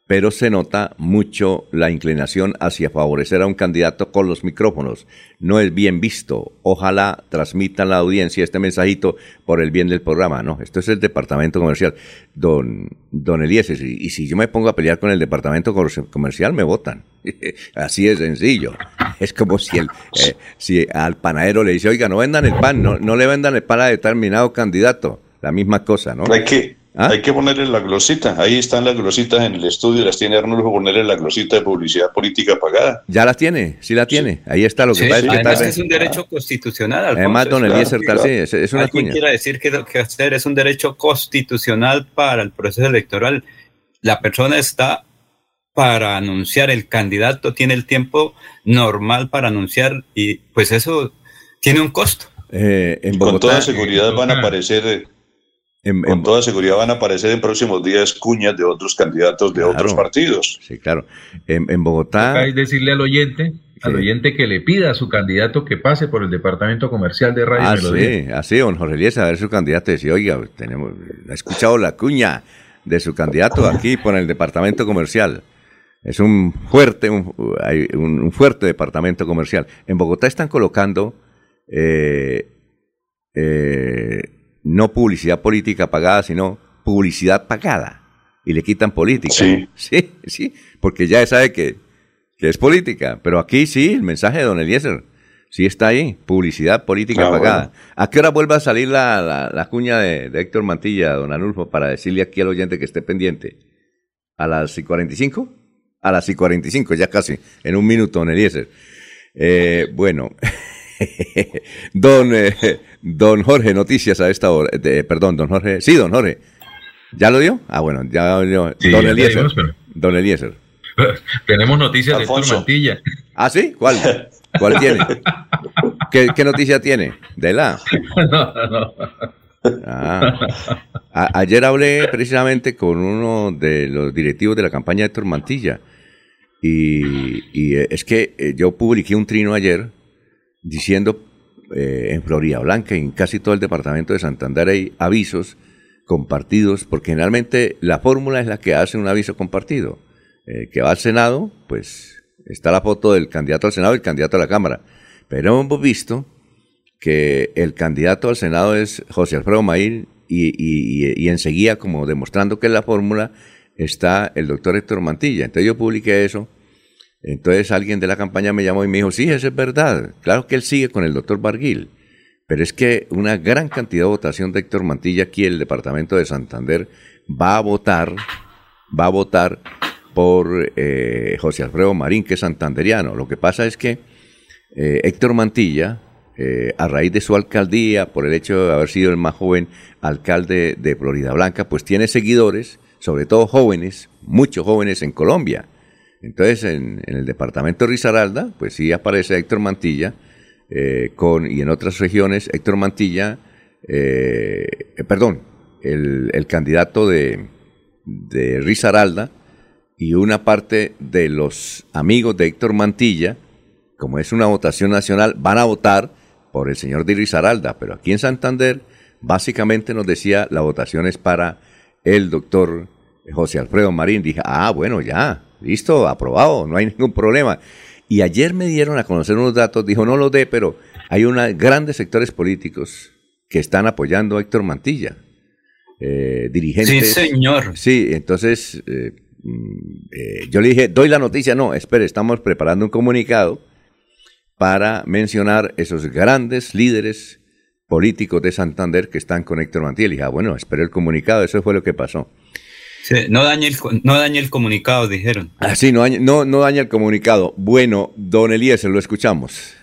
pero se nota mucho la inclinación hacia favorecer a un candidato con los micrófonos. No es bien visto. Ojalá transmitan la audiencia este mensajito por el bien del programa. No, esto es el departamento comercial. Don, don Eliezer, y, si yo me pongo a pelear con el departamento comercial, me votan. Así es sencillo. Es como si, el, eh, al panadero le dice, oiga, no vendan el pan, no, no le vendan el pan a determinado candidato. La misma cosa, ¿no? Hay que, ¿Ah? Hay que ponerle la glosita. Ahí están las glositas en el estudio. Las tiene Arnulfo. Ponerle la glosita de publicidad política pagada. Ya las tiene. Sí la tiene. Ahí está lo que pasa. Es que es un derecho constitucional. Además, don Eliezer es, una cuña. quiere decir que lo que hacer es un derecho constitucional para el proceso electoral. La persona está para anunciar, el candidato tiene el tiempo normal para anunciar y pues eso tiene un costo. Eh, en Con toda seguridad van a aparecer con toda seguridad van a aparecer en próximos días cuñas de otros candidatos de otros partidos. Sí, claro. En, Bogotá. Hay decirle al oyente, al oyente que le pida a su candidato que pase por el departamento comercial de Radio ah, Sí, así, don Jorge Elías, a ver su candidato y decir, oiga, tenemos, ha escuchado la cuña de su candidato aquí por el departamento comercial. Es un fuerte, un, fuerte departamento comercial. En Bogotá están colocando eh, eh, no publicidad política pagada, sino publicidad pagada. Y le quitan política. Sí. Sí, sí, porque ya sabe que, que es política. Pero aquí sí, el mensaje de don Eliezer. Sí está ahí, publicidad política Ah, pagada. ¿A qué hora vuelve a salir la, la, la cuña de, de Héctor Mantilla, don Anulfo, para decirle aquí al oyente que esté pendiente? ¿A las y 45? A las y 45, ya casi, en un minuto, don Eliezer. Eh, bueno, don, eh, don Jorge, noticias a esta hora. de- perdón, don Jorge. Sí, don Jorge. ¿Ya lo dio? Ah, bueno, ya lo dio. Sí, don ya lo Eliezer. dimos, pero- Don Eliezer. Tenemos noticias de Héctor Alfonso. Mantilla. ¿Ah, sí? ¿Cuál? ¿Cuál tiene? ¿Qué, qué noticia tiene? De la. No, no. Ah. A- ayer hablé precisamente con uno de los directivos de la campaña de Héctor Mantilla. Y, y, eh, es que eh, yo publiqué un trino ayer diciendo eh, en Florida Blanca y en casi todo el departamento de Santander hay avisos compartidos, porque generalmente la fórmula es la que hace un aviso compartido. Eh, que va al Senado, pues está la foto del candidato al Senado y el candidato a la Cámara. Pero hemos visto que el candidato al Senado es José Alfredo Maír y, y- enseguida, como demostrando que es la fórmula, está el doctor Héctor Mantilla. Entonces yo publiqué eso. Entonces alguien de la campaña me llamó y me dijo, sí, eso es verdad. Claro que él sigue con el doctor Barguil. Pero es que una gran cantidad de votación de Héctor Mantilla aquí en el departamento de Santander va a votar, va a votar por eh, José Alfredo Marín, que es santanderiano. Lo que pasa es que eh, Héctor Mantilla, eh, a raíz de su alcaldía, por el hecho de haber sido el más joven alcalde de Florida Blanca, pues tiene seguidores, sobre todo jóvenes, muchos jóvenes en Colombia. Entonces, en, el departamento de Risaralda, pues sí aparece Héctor Mantilla, eh, con, y en otras regiones, Héctor Mantilla, eh, eh, perdón, el, el candidato de, de Risaralda y una parte de los amigos de Héctor Mantilla, como es una votación nacional, van a votar por el señor de Risaralda, pero aquí en Santander, básicamente nos decía, la votación es para el doctor José Alfredo Marín. Dije, ah, bueno, ya, listo, aprobado, no hay ningún problema. Y ayer me dieron a conocer unos datos, dijo, no lo dé, pero hay unos grandes sectores políticos que están apoyando a Héctor Mantilla. Eh, dirigentes. Sí, señor. Sí, entonces eh, mm, eh, yo le dije, doy la noticia, no, espere, estamos preparando un comunicado para mencionar esos grandes líderes políticos de Santander que están con Héctor Mantilla. Le dije, ah, bueno, espere el comunicado, eso fue lo que pasó. Sí, no, dañe el, no dañe el comunicado, dijeron. Ah, sí, no, daña- no, no daña el comunicado. Bueno, don Eliezer, lo escuchamos.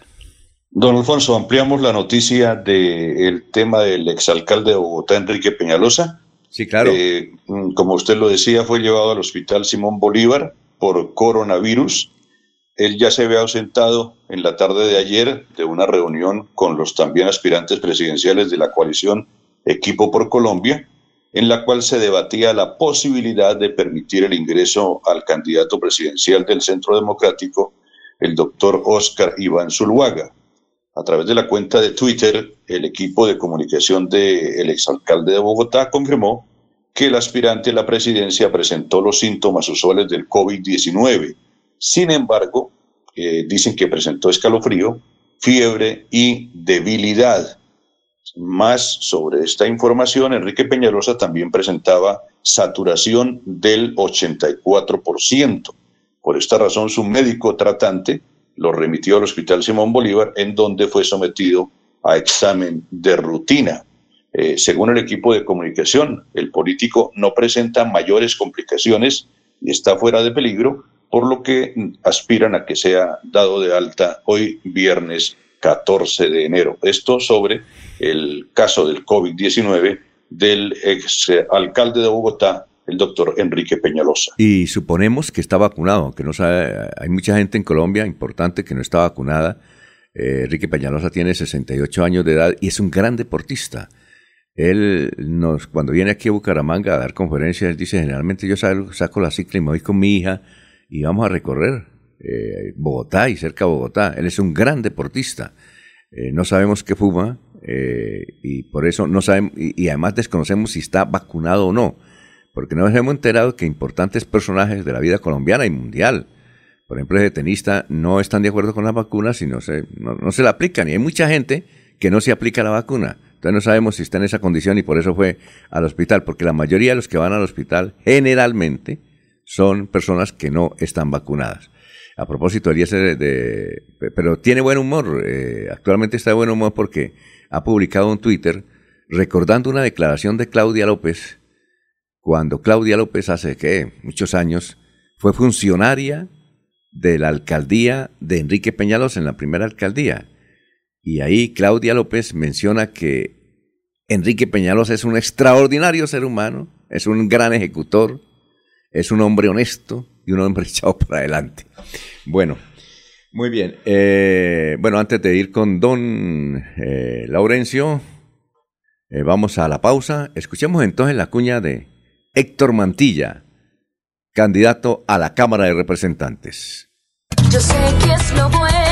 Don Alfonso, ampliamos la noticia del tema del exalcalde de Bogotá, Enrique Peñalosa. Sí, claro. Eh, mm, como usted lo decía, fue llevado al hospital Simón Bolívar por coronavirus. Él ya se había ausentado en la tarde de ayer de una reunión con los también aspirantes presidenciales de la coalición Equipo por Colombia, en la cual se debatía la posibilidad de permitir el ingreso al candidato presidencial del Centro Democrático, el doctor Oscar Iván Zuluaga. A través de la cuenta de Twitter, el equipo de comunicación del exalcalde de Bogotá confirmó que el aspirante a la presidencia presentó los síntomas usuales del COVID-19. Sin embargo, eh, dicen que presentó escalofrío, fiebre y debilidad. Más sobre esta información, Enrique Peñalosa también presentaba saturación del 84%. Por esta razón, su médico tratante lo remitió al Hospital Simón Bolívar, en donde fue sometido a examen de rutina. Eh, según el equipo de comunicación, el político no presenta mayores complicaciones y está fuera de peligro, por lo que aspiran a que sea dado de alta hoy viernes 14 de enero. Esto sobre el caso del COVID-19 del ex alcalde de Bogotá, el doctor Enrique Peñalosa. Y suponemos que está vacunado, que no sabe, hay mucha gente en Colombia importante que no está vacunada. Eh, Enrique Peñalosa tiene 68 años de edad y es un gran deportista. Él nos, cuando viene aquí a Bucaramanga a dar conferencias, él dice, generalmente yo salgo, saco la cicla y me voy con mi hija y vamos a recorrer eh, Bogotá y cerca de Bogotá. Él es un gran deportista. Eh, no sabemos qué fuma eh, y por eso no sabemos, y, además desconocemos si está vacunado o no porque nos hemos enterado que importantes personajes de la vida colombiana y mundial, por ejemplo, ese tenista, no están de acuerdo con las vacunas y no se, no se la aplican. Y hay mucha gente que no se aplica la vacuna. Entonces no sabemos si está en esa condición y por eso fue al hospital, porque la mayoría de los que van al hospital generalmente son personas que no están vacunadas. A propósito, Eliezer, de, pero tiene buen humor. eh, actualmente está de buen humor porque ha publicado un Twitter recordando una declaración de Claudia López cuando Claudia López hace que muchos años fue funcionaria de la alcaldía de Enrique Peñalos en la primera alcaldía. Y ahí Claudia López menciona que Enrique Peñalos es un extraordinario ser humano, es un gran ejecutor, es un hombre honesto y un hombre echado para adelante. Bueno, muy bien. eh, bueno, antes de ir con don eh, Laurencio, eh, vamos a la pausa. Escuchemos entonces la cuña de Héctor Mantilla, candidato a la Cámara de Representantes. Yo sé que es lo bueno.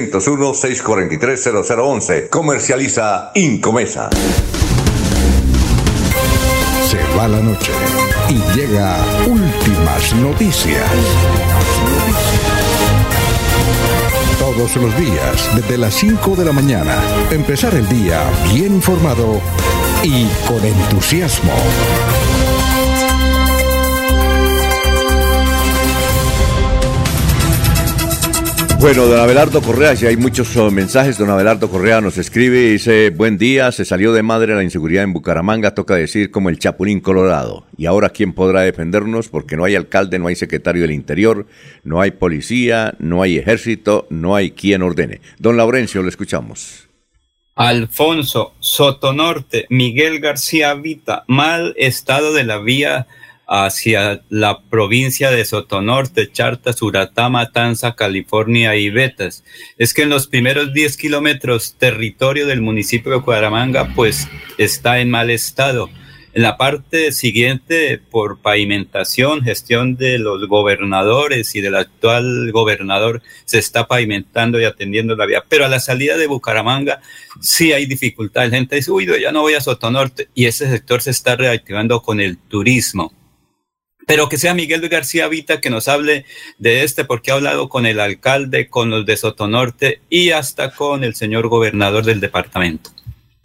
301-643-0011. Comercializa Incomesa. Se va la noche y llega últimas noticias. Todos los días, desde las 5 de la mañana, empezar el día bien informado y con entusiasmo. Bueno, don Abelardo Correa, si hay muchos oh, mensajes, don Abelardo Correa nos escribe y dice, buen día, se salió de madre la inseguridad en Bucaramanga, toca decir como el Chapulín Colorado. Y ahora, ¿quién podrá defendernos? Porque no hay alcalde, no hay secretario del Interior, no hay policía, no hay ejército, no hay quien ordene. Don Laurencio, lo escuchamos. Alfonso Sotonorte, Miguel García Vita, mal estado de la vía hacia la provincia de Sotonorte, Charta, Suratá, Matanza, California y Betas. Es que en los primeros 10 kilómetros territorio del municipio de Cuadramanga pues está en mal estado. En la parte siguiente, por pavimentación, gestión de los gobernadores y del actual gobernador, se está pavimentando y atendiendo la vía. Pero a la salida de Bucaramanga sí hay dificultad. La gente dice, uy, ya no voy a Sotonorte. Y ese sector se está reactivando con el turismo. Pero que sea Miguel García Vita que nos hable de este, porque ha hablado con el alcalde, con los de Sotonorte y hasta con el señor gobernador del departamento.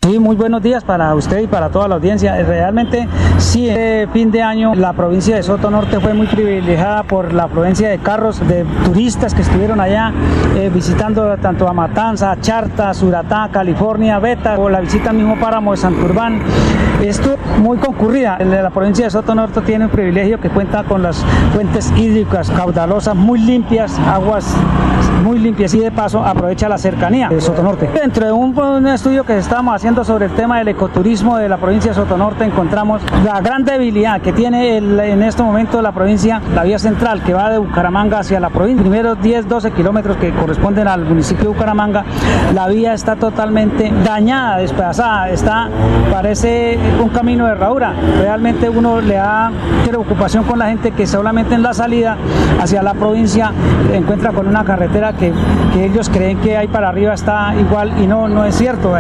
Sí, muy buenos días para usted y para toda la audiencia. Realmente, sí, este fin de año la provincia de Soto Norte fue muy privilegiada por la provincia de carros, de turistas que estuvieron allá eh, visitando tanto a Matanza, Charta, Suratá, California, Beta, o la visita al mismo páramo de Santurbán. Esto muy concurrida. La provincia de Soto Norte tiene un privilegio que cuenta con las fuentes hídricas caudalosas muy limpias, aguas muy limpias y de paso aprovecha la cercanía de Sotonorte. Dentro de un estudio que estamos haciendo sobre el tema del ecoturismo de la provincia de Sotonorte encontramos la gran debilidad que tiene el- en este momento la provincia, la vía central que va de Bucaramanga hacia la provincia, primeros 10, 12 kilómetros que corresponden al municipio de Bucaramanga, la vía está totalmente dañada, despedazada, está, parece un camino de herradura. Realmente uno le da preocupación con la gente que solamente en la salida hacia la provincia encuentra con una carretera que, que ellos creen que hay para arriba está igual y no, no es cierto.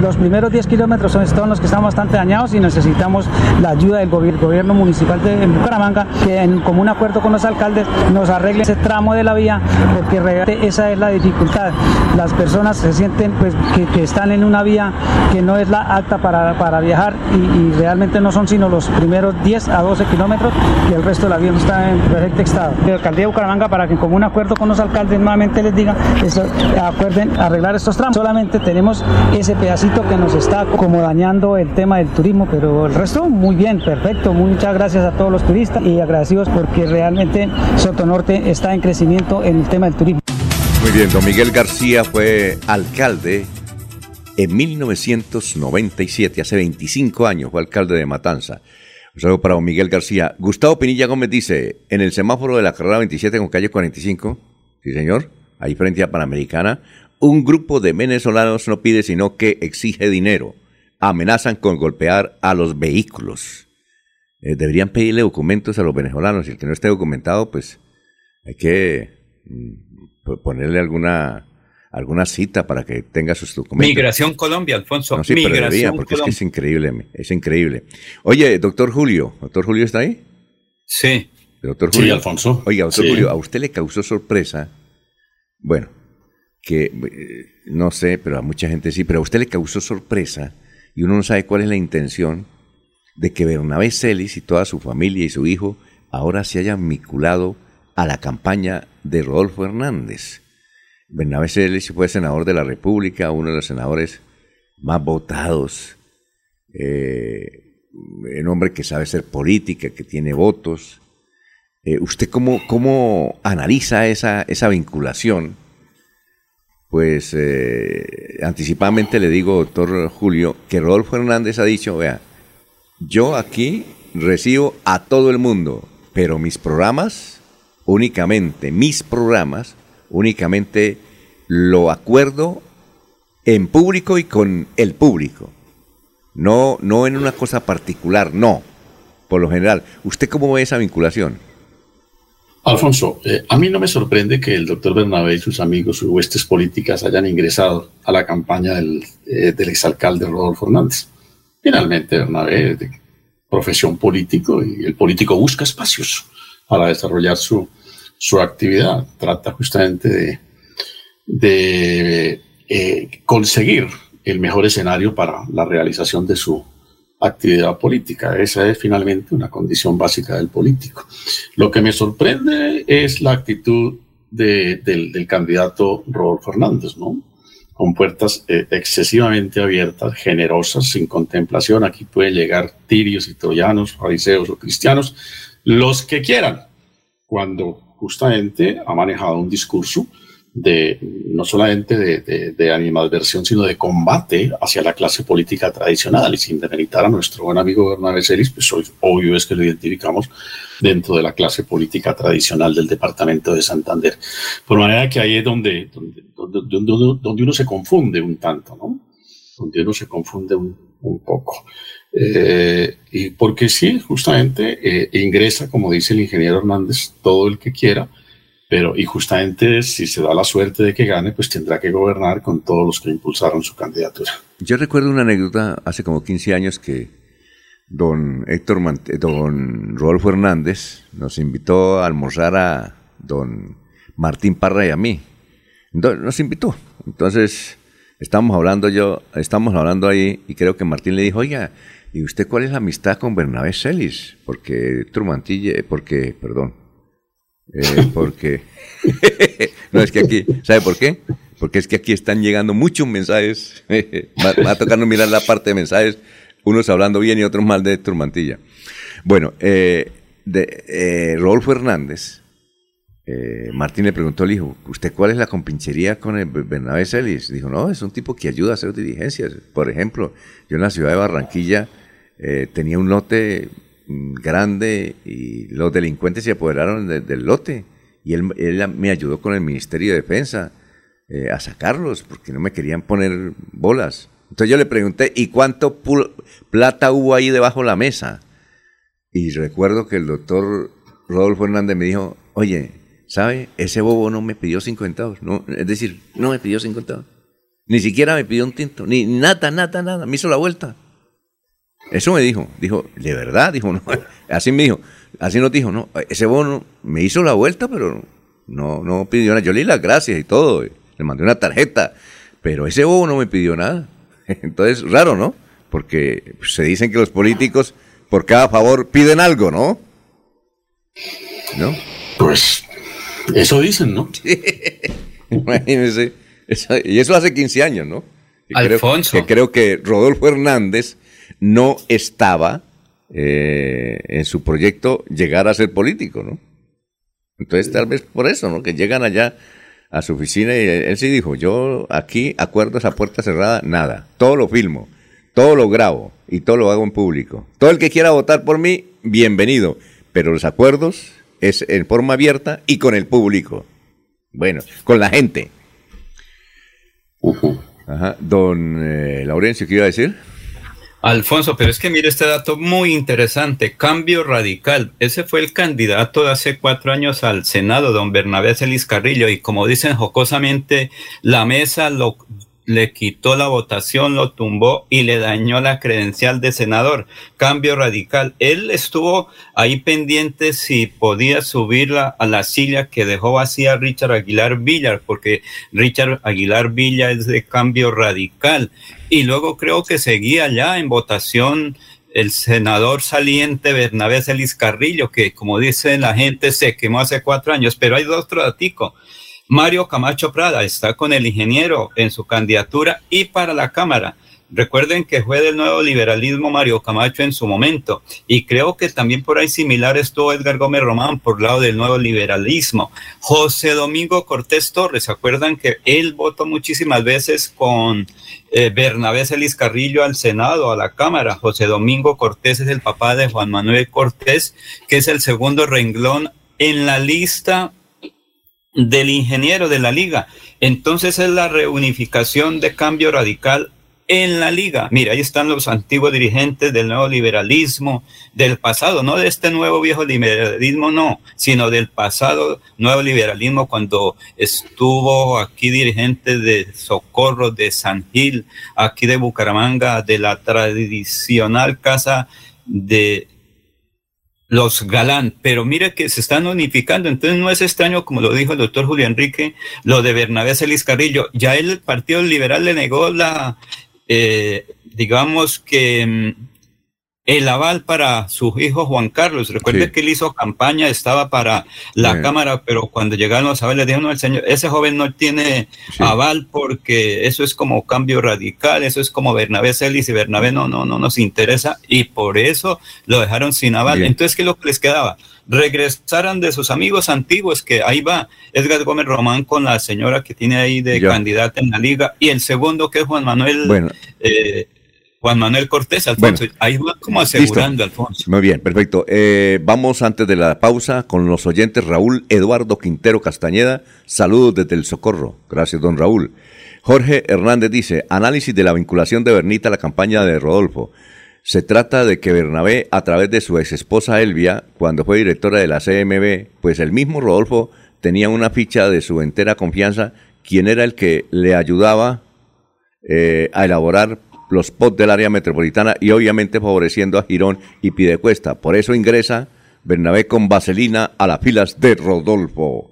Los primeros 10 kilómetros son, son los que están bastante dañados y necesitamos la ayuda del gobier- gobierno municipal de en Bucaramanga que en común acuerdo con los alcaldes nos arregle ese tramo de la vía porque realmente esa es la dificultad. Las personas se sienten pues que, que están en una vía que no es la apta para, para viajar y, y realmente no son sino los primeros 10 a 12 kilómetros y el resto de la vía está en perfecto estado. La alcaldía de Bucaramanga para que en común acuerdo con los alcaldes nuevamente les diga eso, acuerden arreglar estos tramos. Solamente tenemos ese pedacito nos está como dañando el tema del turismo, pero el resto muy bien, perfecto. Muchas gracias a todos los turistas y agradecidos porque realmente Sotonorte está en crecimiento en el tema del turismo. Muy bien, don Miguel García fue alcalde en 1997, hace 25 años fue alcalde de Matanza. Un saludo para don Miguel García. Gustavo Pinilla Gómez dice, en el semáforo de la carrera 27 con calle 45, sí señor, ahí frente a Panamericana, un grupo de venezolanos no pide sino que exige dinero. Amenazan con golpear a los vehículos. Eh, deberían pedirle documentos a los venezolanos y el que no esté documentado, pues hay que mm, ponerle alguna alguna cita para que tenga sus documentos. Migración Colombia, Alfonso. No, sí, pero Migración debería, porque es que Colombia. es increíble, es increíble. Oye, doctor Julio, ¿doctor Julio está ahí? Sí. Doctor Sí, Julio. Alfonso. Oiga, doctor Sí. Julio, ¿a usted le causó sorpresa? Bueno, que eh, no sé, pero a mucha gente sí, pero a usted le causó sorpresa y uno no sabe cuál es la intención de que Bernabé Celis y toda su familia y su hijo ahora se hayan vinculado a la campaña de Rodolfo Hernández. Bernabé Celis fue senador de la República, uno de los senadores más votados, eh, un hombre que sabe ser política, que tiene votos. Eh, ¿Usted cómo, cómo analiza esa, esa vinculación? Pues eh, anticipadamente le digo, doctor Julio, que Rodolfo Hernández ha dicho, vea, yo aquí recibo a todo el mundo, pero mis programas, únicamente, mis programas, únicamente lo acuerdo en público y con el público. No, no en una cosa particular, no. Por lo general. ¿Usted cómo ve esa vinculación? Alfonso, eh, a mí no me sorprende que el doctor Bernabé y sus amigos, sus huestes políticas, hayan ingresado a la campaña del, eh, del exalcalde Rodolfo Hernández. Finalmente, Bernabé de profesión político y el político busca espacios para desarrollar su, su actividad. Trata justamente de, de eh, conseguir el mejor escenario para la realización de su actividad política. Esa es finalmente una condición básica del político. Lo que me sorprende es la actitud de- del, candidato Rodolfo Hernández, ¿no? Con puertas eh, excesivamente abiertas, generosas, sin contemplación. Aquí pueden llegar tirios y troyanos, fariseos o cristianos, los que quieran, cuando justamente ha manejado un discurso de no solamente de, de, de animadversión, sino de combate hacia la clase política tradicional. Y sin demeritar a nuestro buen amigo Bernabé Celis, pues hoy- obvio es que lo identificamos dentro de la clase política tradicional del departamento de Santander. Por manera que ahí es donde, donde, donde, donde- uno se confunde un tanto, ¿no? Donde uno se confunde un, un poco. Eh, y porque sí, justamente eh, ingresa, como dice el ingeniero Hernández, todo el que quiera, pero y justamente si se da la suerte de que gane, pues tendrá que gobernar con todos los que impulsaron su candidatura. Yo recuerdo una anécdota hace como 15 años que don Héctor Mant- don Rodolfo Hernández nos invitó a almorzar a don Martín Parra y a mí. Nos invitó. Entonces, estábamos hablando yo, estamos hablando ahí y creo que Martín le dijo, oiga, ¿y usted cuál es la amistad con Bernabé Celis? Porque Héctor Mantilla, porque, perdón, eh, porque, no es que aquí, ¿sabe por qué? Porque es que aquí están llegando muchos mensajes, va, va a tocarnos mirar la parte de mensajes, unos hablando bien y otros mal de Héctor Mantilla. Bueno, eh, de, eh, Rodolfo Hernández, eh, Martín le preguntó al hijo, ¿usted cuál es la compinchería con el Bernabé Celis? Dijo, no, es un tipo que ayuda a hacer diligencias. Por ejemplo, yo en la ciudad de Barranquilla eh, tenía un lote grande y los delincuentes se apoderaron de- del lote y él, me ayudó con el Ministerio de Defensa eh, a sacarlos porque no me querían poner bolas. Entonces yo le pregunté, ¿y cuánto plata hubo ahí debajo de la mesa? Y recuerdo que el doctor Rodolfo Hernández me dijo, oye, ¿sabe? Ese bobo no me pidió cinco centavos. No, es decir, no me pidió cinco centavos. Ni siquiera me pidió un tinto. Ni nada, nada, nada. Me hizo la vuelta. Eso me dijo. Dijo, ¿de verdad? Dijo, no. Así me dijo. Así nos dijo, no. Ese bobo no- me hizo la vuelta, pero no, no pidió nada. Yo le di las gracias y todo. Le mandé una tarjeta. Pero ese bobo no me pidió nada. Entonces, raro, ¿no? Porque se dicen que los políticos por cada favor piden algo, ¿no? ¿No? Pues eso dicen, ¿no? Imagínense. Eso- y eso hace 15 años, ¿no? Que creo- Alfonso. que creo que Rodolfo Hernández no estaba eh, en su proyecto llegar a ser político, ¿no? Entonces tal vez por eso, ¿no? Que llegan allá a su oficina y él, él sí dijo, yo aquí acuerdos a puerta cerrada, nada, todo lo filmo, todo lo grabo y todo lo hago en público. Todo el que quiera votar por mí, bienvenido, pero los acuerdos es en forma abierta y con el público. Bueno, con la gente. Ajá. Don eh, Laurencio, ¿qué iba a decir? Alfonso, pero es que mire este dato muy interesante, cambio radical. Ese fue el candidato de hace cuatro años al Senado, don Bernabé Celis Carrillo, y como dicen jocosamente, la mesa lo, le quitó la votación, lo tumbó y le dañó la credencial de senador. Cambio radical. Él estuvo ahí pendiente si podía subirla a la silla que dejó vacía Richard Aguilar Villar, porque Richard Aguilar Villa es de cambio radical. Y luego creo que seguía ya en votación el senador saliente Bernabé Celis Carrillo, que como dice la gente se quemó hace cuatro años, pero hay otro datico. Mario Camacho Prada está con el ingeniero en su candidatura y para la Cámara. Recuerden que fue del nuevo liberalismo Mario Camacho en su momento y creo que también por ahí similar estuvo Edgar Gómez Román por lado del nuevo liberalismo. José Domingo Cortés Torres, ¿se acuerdan que él votó muchísimas veces con eh, Bernabé Celis Carrillo al Senado, a la Cámara? José Domingo Cortés es el papá de Juan Manuel Cortés, que es el segundo renglón en la lista del ingeniero de la liga. Entonces es la reunificación de cambio radical en la liga. Mira, ahí están los antiguos dirigentes del nuevo liberalismo, del pasado, no de este nuevo viejo liberalismo, no, sino del pasado nuevo liberalismo cuando estuvo aquí dirigente de Socorro, de San Gil, aquí de Bucaramanga, de la tradicional casa de los galán, pero mire que se están unificando, entonces no es extraño, como lo dijo el doctor Julio Enrique, lo de Bernabé Celis Carrillo, ya el Partido Liberal le negó la, eh, digamos que mm, el aval para su hijo Juan Carlos. Recuerde Sí. que él hizo campaña, estaba para la. Cámara, pero cuando llegaron los avales, le dijeron, no, el señor, ese joven no tiene aval porque eso es como cambio radical, eso es como Bernabé Celis y Bernabé no, no, no nos interesa y por eso lo dejaron sin aval. Bien. Entonces, ¿qué es lo que les quedaba? Regresaran de sus amigos antiguos, que ahí va Edgar Gómez Román con la señora que tiene ahí de Ya. candidata en la liga y el segundo que es Juan Manuel. Bueno. eh, Juan Manuel Cortés, Alfonso. Bueno. Ahí va como asegurando, Alfonso. Muy bien, perfecto. Eh, vamos antes de la pausa con los oyentes Raúl Eduardo Quintero Castañeda. Saludos desde el Socorro. Gracias, don Raúl. Jorge Hernández dice, análisis de la vinculación de Bernita a la campaña de Rodolfo. Se trata de que Bernabé, a través de su ex esposa Elvia, cuando fue directora de la CMB, pues el mismo Rodolfo tenía una ficha de su entera confianza, quien era el que le ayudaba eh, a elaborar los POT del área metropolitana y obviamente favoreciendo a Girón y Pidecuesta. Por eso ingresa Bernabé con vaselina a las filas de Rodolfo.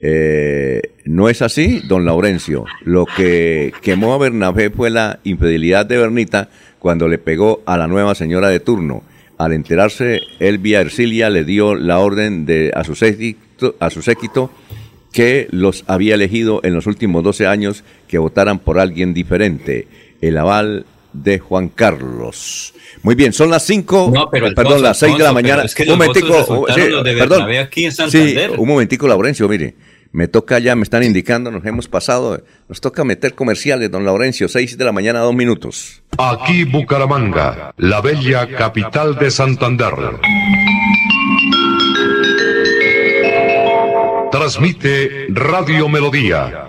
Eh, no es así, don Laurencio. Lo que quemó a Bernabé fue la infidelidad de Bernita cuando le pegó a la nueva señora de turno. Al enterarse, Elvia Ercilia le dio la orden de, a, su séquito, a su séquito que los había elegido en los últimos 12 años que votaran por alguien diferente. El aval de Juan Carlos. Muy bien, son las 5, No, pero, perdón, Alfonso, las 6 de la mañana. pero es que un los momentico, votos resultaron sí, los de perdón. Bernabé aquí en Sí, un momentico, Laurencio, mire. Me toca ya, me están indicando, nos hemos pasado, nos toca meter comerciales, don Laurencio, 6 de la mañana, dos minutos. Aquí Bucaramanga, la bella capital de Santander. Transmite Radio Melodía,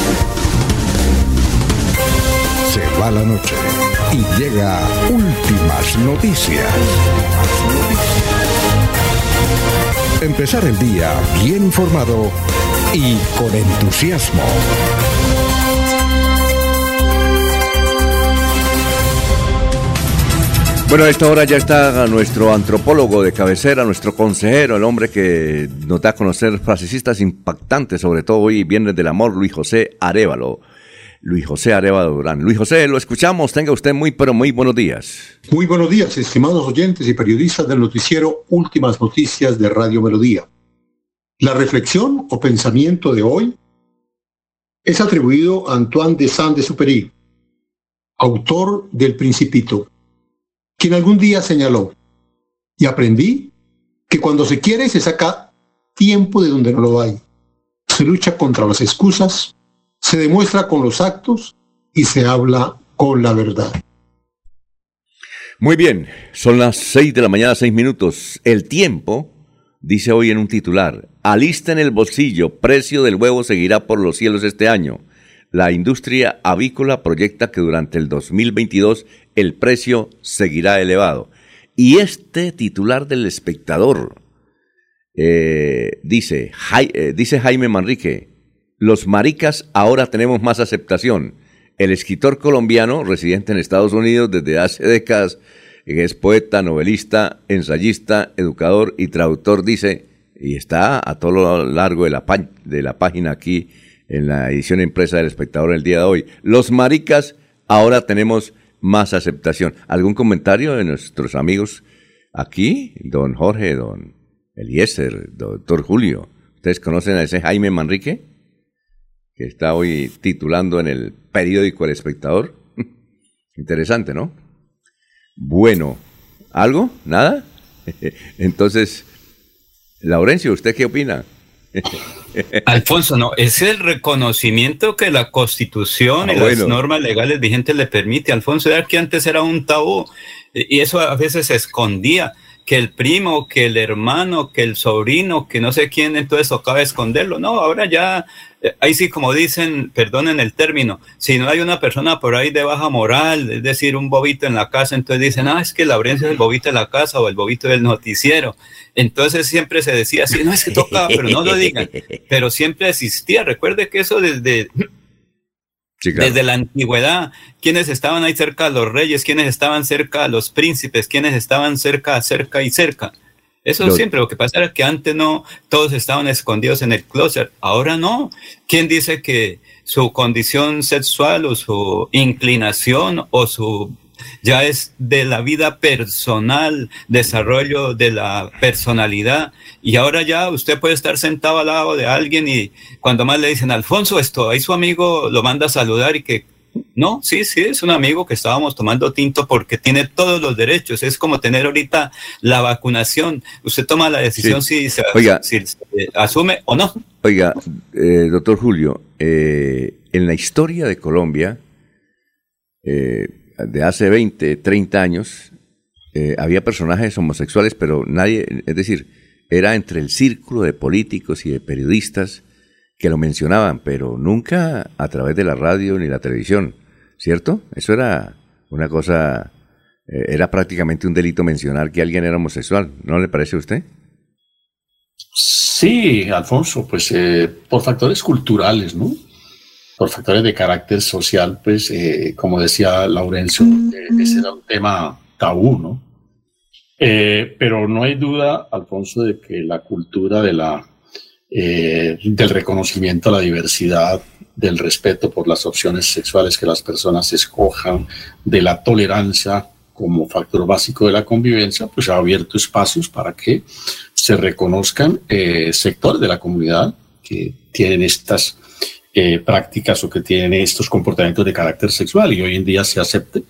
Va la noche y llega últimas noticias. Empezar el día bien informado y con entusiasmo. Bueno, a esta hora ya está nuestro antropólogo de cabecera, nuestro consejero, el hombre que nos da a conocer frasecitas impactantes, sobre todo hoy, Viernes del Amor, Luis José Arevalo. Luis José Arevalo Durán. Luis José, lo escuchamos. Tenga usted muy, pero muy buenos días. Muy buenos días, estimados oyentes y periodistas del noticiero Últimas Noticias de Radio Melodía. La reflexión o pensamiento de hoy es atribuido a Antoine de Saint-Exupéry, autor del Principito, quien algún día señaló, y aprendí que cuando se quiere se saca tiempo de donde no lo hay. Se lucha contra las excusas, se demuestra con los actos y se habla con la verdad. Muy bien, son las 6 de la mañana, 6 minutos. El tiempo, dice hoy en un titular, alista en el bolsillo, precio del huevo seguirá por los cielos este año. La industria avícola proyecta que durante el 2022 el precio seguirá elevado. Y este titular del espectador eh, dice, eh, dice Jaime Manrique, los maricas ahora tenemos más aceptación. El escritor colombiano, residente en Estados Unidos desde hace décadas, es poeta, novelista, ensayista, educador y traductor, dice, y está a todo lo largo de la, de la página aquí en la edición impresa del espectador el día de hoy. Los maricas ahora tenemos más aceptación. ¿Algún comentario de nuestros amigos aquí? Don Jorge, don Eliezer, doctor Julio. ¿Ustedes conocen a ese Jaime Manrique? Que está hoy titulando en el periódico El Espectador. Interesante, ¿no? Bueno, ¿algo? ¿Nada? Entonces, Laurencio, ¿usted qué opina? Alfonso, no, es el reconocimiento que la Constitución Ah, y las normas legales vigentes le permite. Alfonso, era que antes era un tabú y eso a veces se escondía, que el primo, que el hermano, que el sobrino, que no sé quién, entonces tocaba esconderlo. No, ahora ya, eh, ahí sí como dicen, perdonen el término, si no hay una persona por ahí de baja moral, es decir, un bobito en la casa, entonces dicen, ah, es que Laurencio es el bobito de la casa o el bobito del noticiero. Entonces siempre se decía así, no es que tocaba, pero no lo digan. Pero siempre existía. Recuerde que eso desde, desde la antigüedad, quienes estaban ahí cerca los reyes, quienes estaban cerca de los príncipes, quienes estaban cerca, cerca y cerca. Eso siempre, lo que pasa era que antes no, todos estaban escondidos en el closet, ahora no. ¿Quién dice que su condición sexual o su inclinación o su ya es de la vida personal, desarrollo de la personalidad. Y ahora ya usted puede estar sentado al lado de alguien y cuando más le dicen, Alfonso, esto, ahí su amigo lo manda a saludar y que, no, sí, sí, es un amigo que estábamos tomando tinto porque tiene todos los derechos. Es como tener ahorita la vacunación. Usted toma la decisión Sí. si se Oiga. si se asume o no. Oiga, eh, doctor Julio, eh, en la historia de Colombia, eh, de hace 20, 30 años, eh, había personajes homosexuales, pero nadie, es decir, era entre el círculo de políticos y de periodistas que lo mencionaban, pero nunca a través de la radio ni la televisión, ¿cierto? Eso era una cosa, eh, era prácticamente un delito mencionar que alguien era homosexual, ¿no le parece a usted? Sí, Alfonso, pues eh, por factores culturales, ¿no? Por factores de carácter social, pues eh, como decía Laurencio, ese era un tema tabú, ¿no? Eh, pero no hay duda, Alfonso, de que la cultura de la, eh, del reconocimiento a la diversidad, del respeto por las opciones sexuales que las personas escojan, de la tolerancia como factor básico de la convivencia, pues ha abierto espacios para que se reconozcan eh, sectores de la comunidad que tienen estas eh, prácticas o que tienen estos comportamientos de carácter sexual y hoy en día se acepte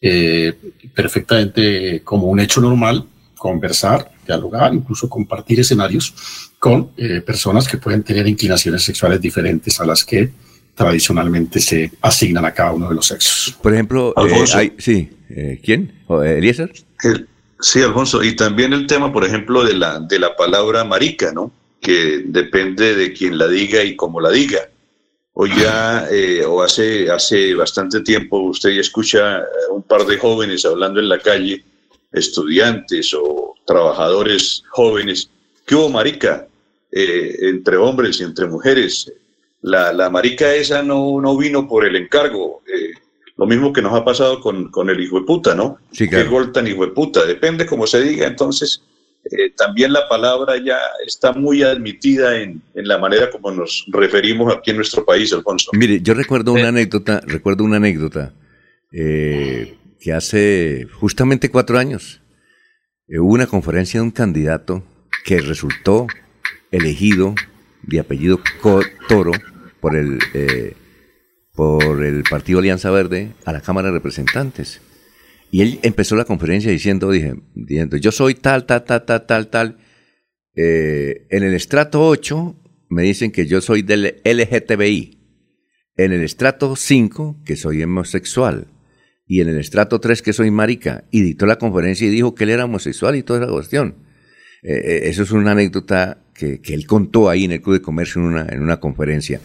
eh, perfectamente como un hecho normal conversar, dialogar, incluso compartir escenarios con eh, personas que pueden tener inclinaciones sexuales diferentes a las que tradicionalmente se asignan a cada uno de los sexos. Por ejemplo, eh, Alfonso. hay- sí, eh, ¿quién? ¿O, eh, ¿Eliezer? El- sí, Alfonso, y también el tema, por ejemplo, de la, de la palabra marica, ¿no? Que depende de quien la diga y cómo la diga. Hoy ya, eh, o hace, hace bastante tiempo, usted ya escucha a un par de jóvenes hablando en la calle, estudiantes o trabajadores jóvenes, ¿qué hubo marica? Eh, entre hombres y entre mujeres. La, la marica esa no, no vino por el encargo. eh, lo mismo que nos ha pasado con, con el hijo de puta, ¿no? Sí, Qué gol tan hijo de puta. Depende cómo se diga. Entonces, eh, también la palabra ya está muy admitida en, en la manera como nos referimos aquí en nuestro país, Alfonso. Mire, yo recuerdo una anécdota, recuerdo una anécdota eh, que hace justamente cuatro años eh, hubo una conferencia de un candidato que resultó elegido de apellido Co- Toro por el eh, por el Partido Alianza Verde a la Cámara de Representantes. Y él empezó la conferencia diciendo, dije, diciendo, yo soy tal, tal, tal, tal, tal, tal. Eh, en el estrato 8 me dicen que yo soy del LGTBI. En el estrato 5 que soy homosexual. Y en el estrato 3 que soy marica. Y dictó la conferencia y dijo que él era homosexual y toda esa cuestión. Eh, eh, eso es una anécdota que, que él contó ahí en el Club de Comercio en una, en una conferencia.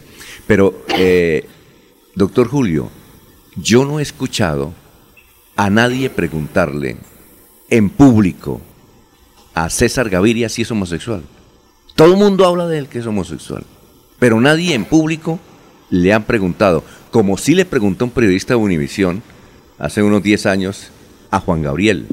Pero, doctor Julio, yo no he escuchado a nadie preguntarle en público a César Gaviria si es homosexual. Todo el mundo habla de él que es homosexual, pero nadie en público le han preguntado, como sí le preguntó un periodista de Univisión hace unos 10 años a Juan Gabriel.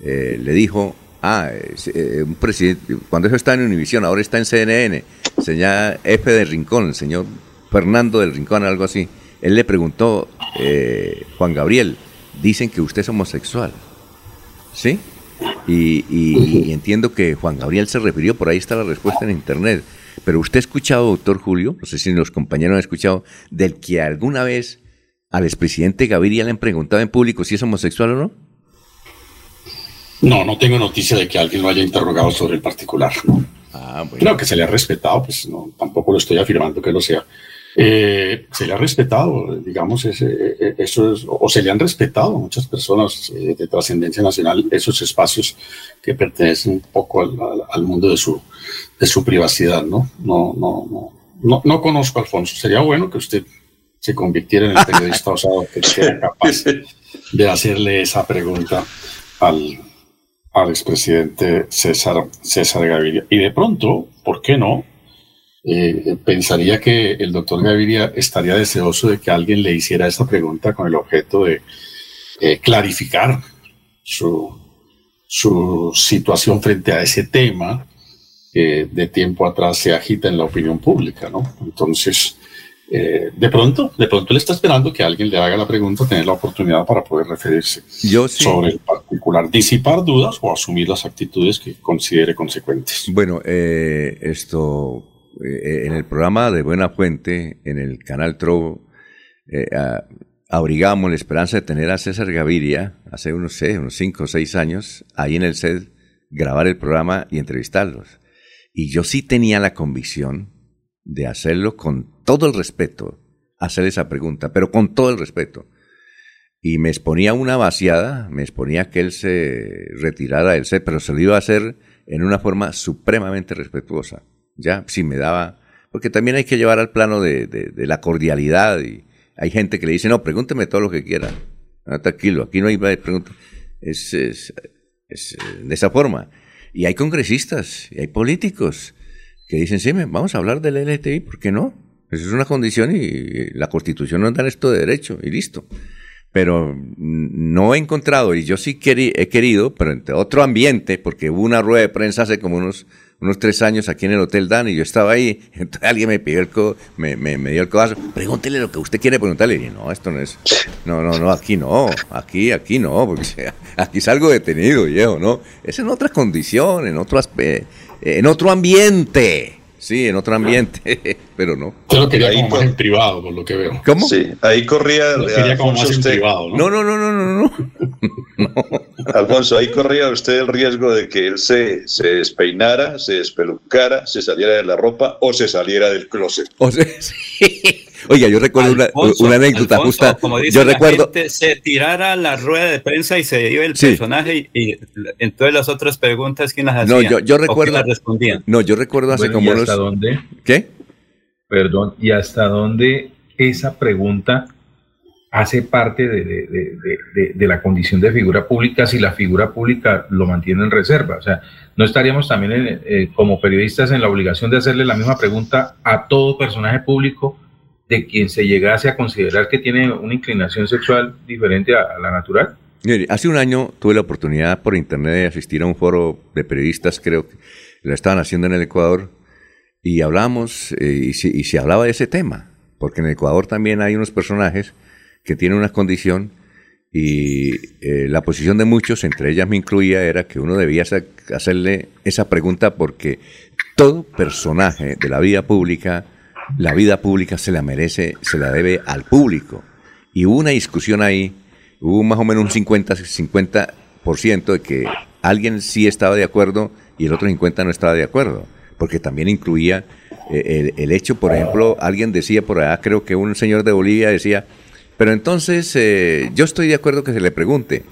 Eh, le dijo, ah, eh, un presidente, cuando eso está en Univisión, ahora está en CNN, señor F de Rincón, el señor Fernando del Rincón, algo así. Él le preguntó, eh, Juan Gabriel, dicen que usted es homosexual, ¿sí? Y, y- y entiendo que Juan Gabriel se refirió, por ahí está la respuesta en internet. Pero usted ha escuchado, doctor Julio, no sé si los compañeros han escuchado, del que alguna vez al expresidente Gaviria le han preguntado en público si es homosexual o no. No, no tengo noticia de que alguien lo haya interrogado sobre el particular. ¿no? Creo que se le ha respetado, pues no, tampoco lo estoy afirmando que lo sea. Eh, se le ha respetado, digamos, ese- eh, eso es- o se le han respetado a muchas personas eh, de trascendencia nacional esos espacios que pertenecen un poco al mundo de su, de su privacidad, ¿no? No, no, no, no, no conozco a Alfonso. Sería bueno que usted se convirtiera en el periodista osado que sea capaz de hacerle esa pregunta al, al expresidente César, César Gaviria. Y de pronto, ¿por qué no? Eh, pensaría que el doctor Gaviria estaría deseoso de que alguien le hiciera esa pregunta con el objeto de eh, clarificar su, su situación frente a ese tema que de tiempo atrás se agita en la opinión pública, ¿no? Entonces, eh, de pronto, de pronto él está esperando que alguien le haga la pregunta, tener la oportunidad para poder referirse Yo sí. sobre el particular, disipar dudas o asumir las actitudes que considere consecuentes. Bueno, esto, eh, en el programa de Buena Fuente, en el canal Trovo, eh, abrigamos la esperanza de tener a César Gaviria hace unos, sé, cinco o seis años, ahí en el set, grabar el programa y entrevistarlos. Y yo sí tenía la convicción de hacerlo con todo el respeto, hacer esa pregunta, pero con todo el respeto. Y me exponía una vaciada, me exponía que él se retirara del set, pero se lo iba a hacer en una forma supremamente respetuosa. Ya, si me daba, porque también hay que llevar al plano de, la cordialidad y hay gente que le dice, no, pregúnteme todo lo que quiera. No, tranquilo, aquí no hay preguntas. Es, es- es, de esa forma. Y hay congresistas, y hay políticos que dicen, sí, vamos a hablar del LGTBI, ¿por qué no? Eso es una condición y la constitución nos da esto de derecho y listo. pero no he encontrado, y yo sí he querido, pero entre otro ambiente, porque hubo una rueda de prensa hace como unos, unos tres años aquí en el Hotel Dan y yo estaba ahí, entonces alguien me pidió el codo, me, me, dio el codazo, pregúntele lo que usted quiere preguntarle, y dije, no, esto no es, no, no, no, aquí no, aquí, aquí no, porque aquí salgo detenido, viejo, ¿no? Es en otra condición, en otro, en otro ambiente, sí, en otro ambiente, pero no. Usted lo quería Ahí como más en privado, por lo que veo. ¿Cómo? Sí, ahí corría, Lo quería como Alfonso, más en privado, ¿no? No, no, no, no, no, no. Alfonso, ahí corría usted el riesgo de que él se, se despeinara, se despelucara, se saliera de la ropa o se saliera del closet. O sea, sí. Oiga, yo recuerdo una, Alfonso, una anécdota Alfonso, justa. Como dice Yo la recuerdo, gente, se tirara la rueda de prensa y se iba el Sí. personaje y, y entonces las otras preguntas, ¿quién las hacía? no, yo, yo ¿O quién recuerdo, las respondían? no, yo recuerdo hace Bueno, como ¿y hasta dónde? ¿qué? Perdón, ¿y hasta dónde esa pregunta hace parte de, de- de- de- de- de la condición de figura pública si la figura pública lo mantiene en reserva? O sea, ¿no estaríamos también en- eh, como periodistas en la obligación de hacerle la misma pregunta a todo personaje público de quien se llegase a considerar que tiene una inclinación sexual diferente a, la natural? Mire, hace un año tuve la oportunidad por internet de asistir a un foro de periodistas, creo que lo estaban haciendo en el Ecuador, y hablamos, eh, y, se, y se hablaba de ese tema, porque en el Ecuador también hay unos personajes que tienen una condición y eh, la posición de muchos, entre ellas me incluía, era que uno debía hacerle esa pregunta porque todo personaje de la vida pública, la vida pública se la merece, se la debe al público. Y hubo una discusión ahí, hubo más o menos un 50, 50% de que alguien sí estaba de acuerdo y el otro 50 no estaba de acuerdo, porque también incluía eh, el, el hecho, por ejemplo, alguien decía por allá, creo que un señor de Bolivia decía, pero entonces eh, yo estoy de acuerdo que se le pregunte,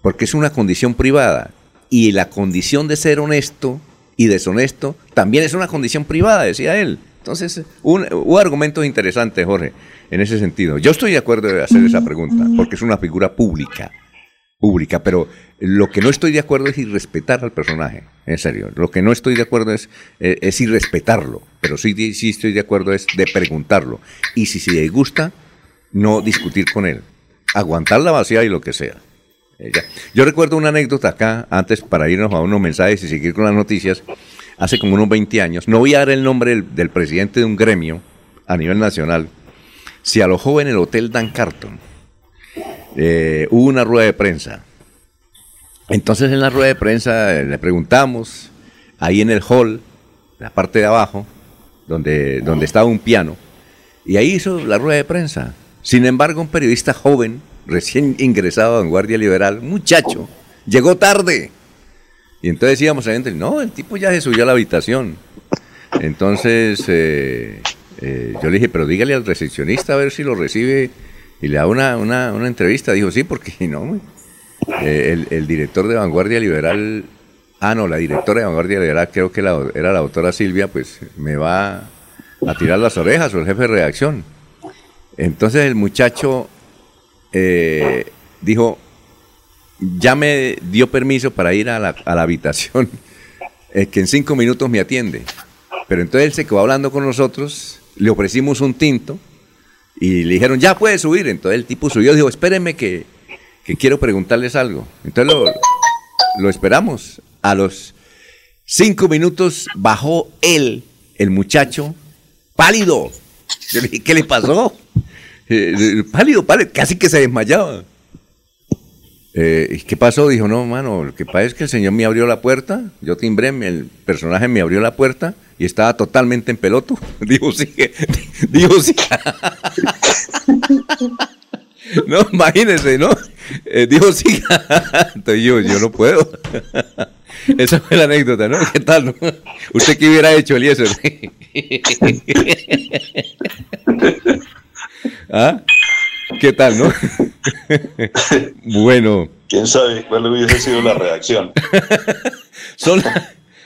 porque es una condición privada y la condición de ser honesto y deshonesto también es una condición privada, decía él. Entonces, un- hubo argumentos interesantes, Jorge, en ese sentido. Yo estoy de acuerdo de hacer esa pregunta, porque es una figura pública, pública, pero lo que no estoy de acuerdo es irrespetar al personaje, en serio. Lo que no estoy de acuerdo es, eh, es irrespetarlo, pero sí, sí estoy de acuerdo es de preguntarlo. Y si se le gusta, no discutir con él, aguantar la vacía y lo que sea. Eh. Yo recuerdo una anécdota acá, antes para irnos a unos mensajes y seguir con las noticias, hace como unos 20 años, no voy a dar el nombre del, presidente de un gremio a nivel nacional, se alojó en el Hotel Dan Carton. Eh, hubo una rueda de prensa. Entonces en la rueda de prensa eh, le preguntamos, ahí en el hall, la parte de abajo, donde, donde estaba un piano, y ahí hizo la rueda de prensa. Sin embargo, un periodista joven, recién ingresado a Vanguardia Liberal, muchacho, llegó tarde. Y entonces decíamos a gente, no, el tipo ya se subió a la habitación. Entonces eh, eh, yo le dije, pero dígale al recepcionista a ver si lo recibe y le da una, una, una entrevista. Dijo, sí, porque no. Eh, el, director de Vanguardia Liberal, ah, no, la directora de Vanguardia Liberal, creo que era la doctora Silvia, pues me va a tirar las orejas o el jefe de redacción. Entonces el muchacho eh, dijo, ya me dio permiso para ir a la, a la habitación, eh, que en cinco minutos me atiende. Pero entonces él se quedó hablando con nosotros, le ofrecimos un tinto y le dijeron, ya puede subir. Entonces el tipo subió y dijo, espérenme que, que quiero preguntarles algo. Entonces lo, lo esperamos. A los cinco minutos bajó él, el muchacho, pálido. Yo le dije, ¿qué le pasó? Eh, pálido, pálido, casi que se desmayaba. Eh, ¿y ¿Qué pasó? Dijo, no, mano, lo que pasa es que el señor me abrió la puerta, yo timbré, el personaje me abrió la puerta y estaba totalmente en peloto. Dijo, sí, dijo, sí. No, imagínense, ¿no? Eh, dijo, sí. Entonces yo, yo no puedo. Esa fue la anécdota, ¿no? ¿Qué tal? no? ¿Usted qué hubiera hecho, Eliezer? ¿Ah? ¿Qué tal, no? bueno. ¿Quién sabe cuál hubiese sido la reacción? Son,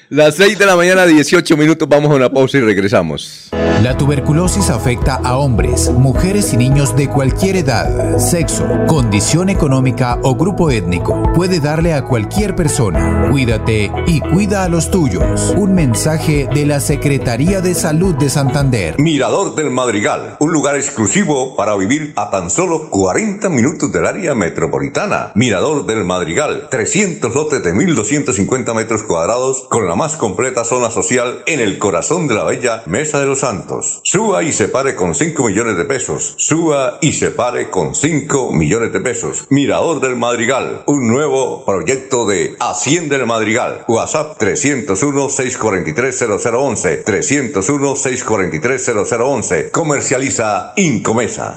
Las 6 de la mañana, 18 minutos, vamos a una pausa y regresamos. La tuberculosis afecta a hombres, mujeres y niños de cualquier edad, sexo, condición económica o grupo étnico. Puede darle a cualquier persona. Cuídate y cuida a los tuyos. Un mensaje de la Secretaría de Salud de Santander. Mirador del Madrigal, un lugar exclusivo para vivir a tan solo 40 minutos del área metropolitana. Mirador del Madrigal, 300 lotes de 1.250 metros cuadrados con más completa zona social en el corazón de la bella Mesa de los Santos. Suba y se pare con 5 millones de pesos. Suba y se pare con 5 millones de pesos. Mirador del Madrigal, un nuevo proyecto de Hacienda del Madrigal. WhatsApp 301-643-0011. 301-643-0011. Comercializa Incomesa.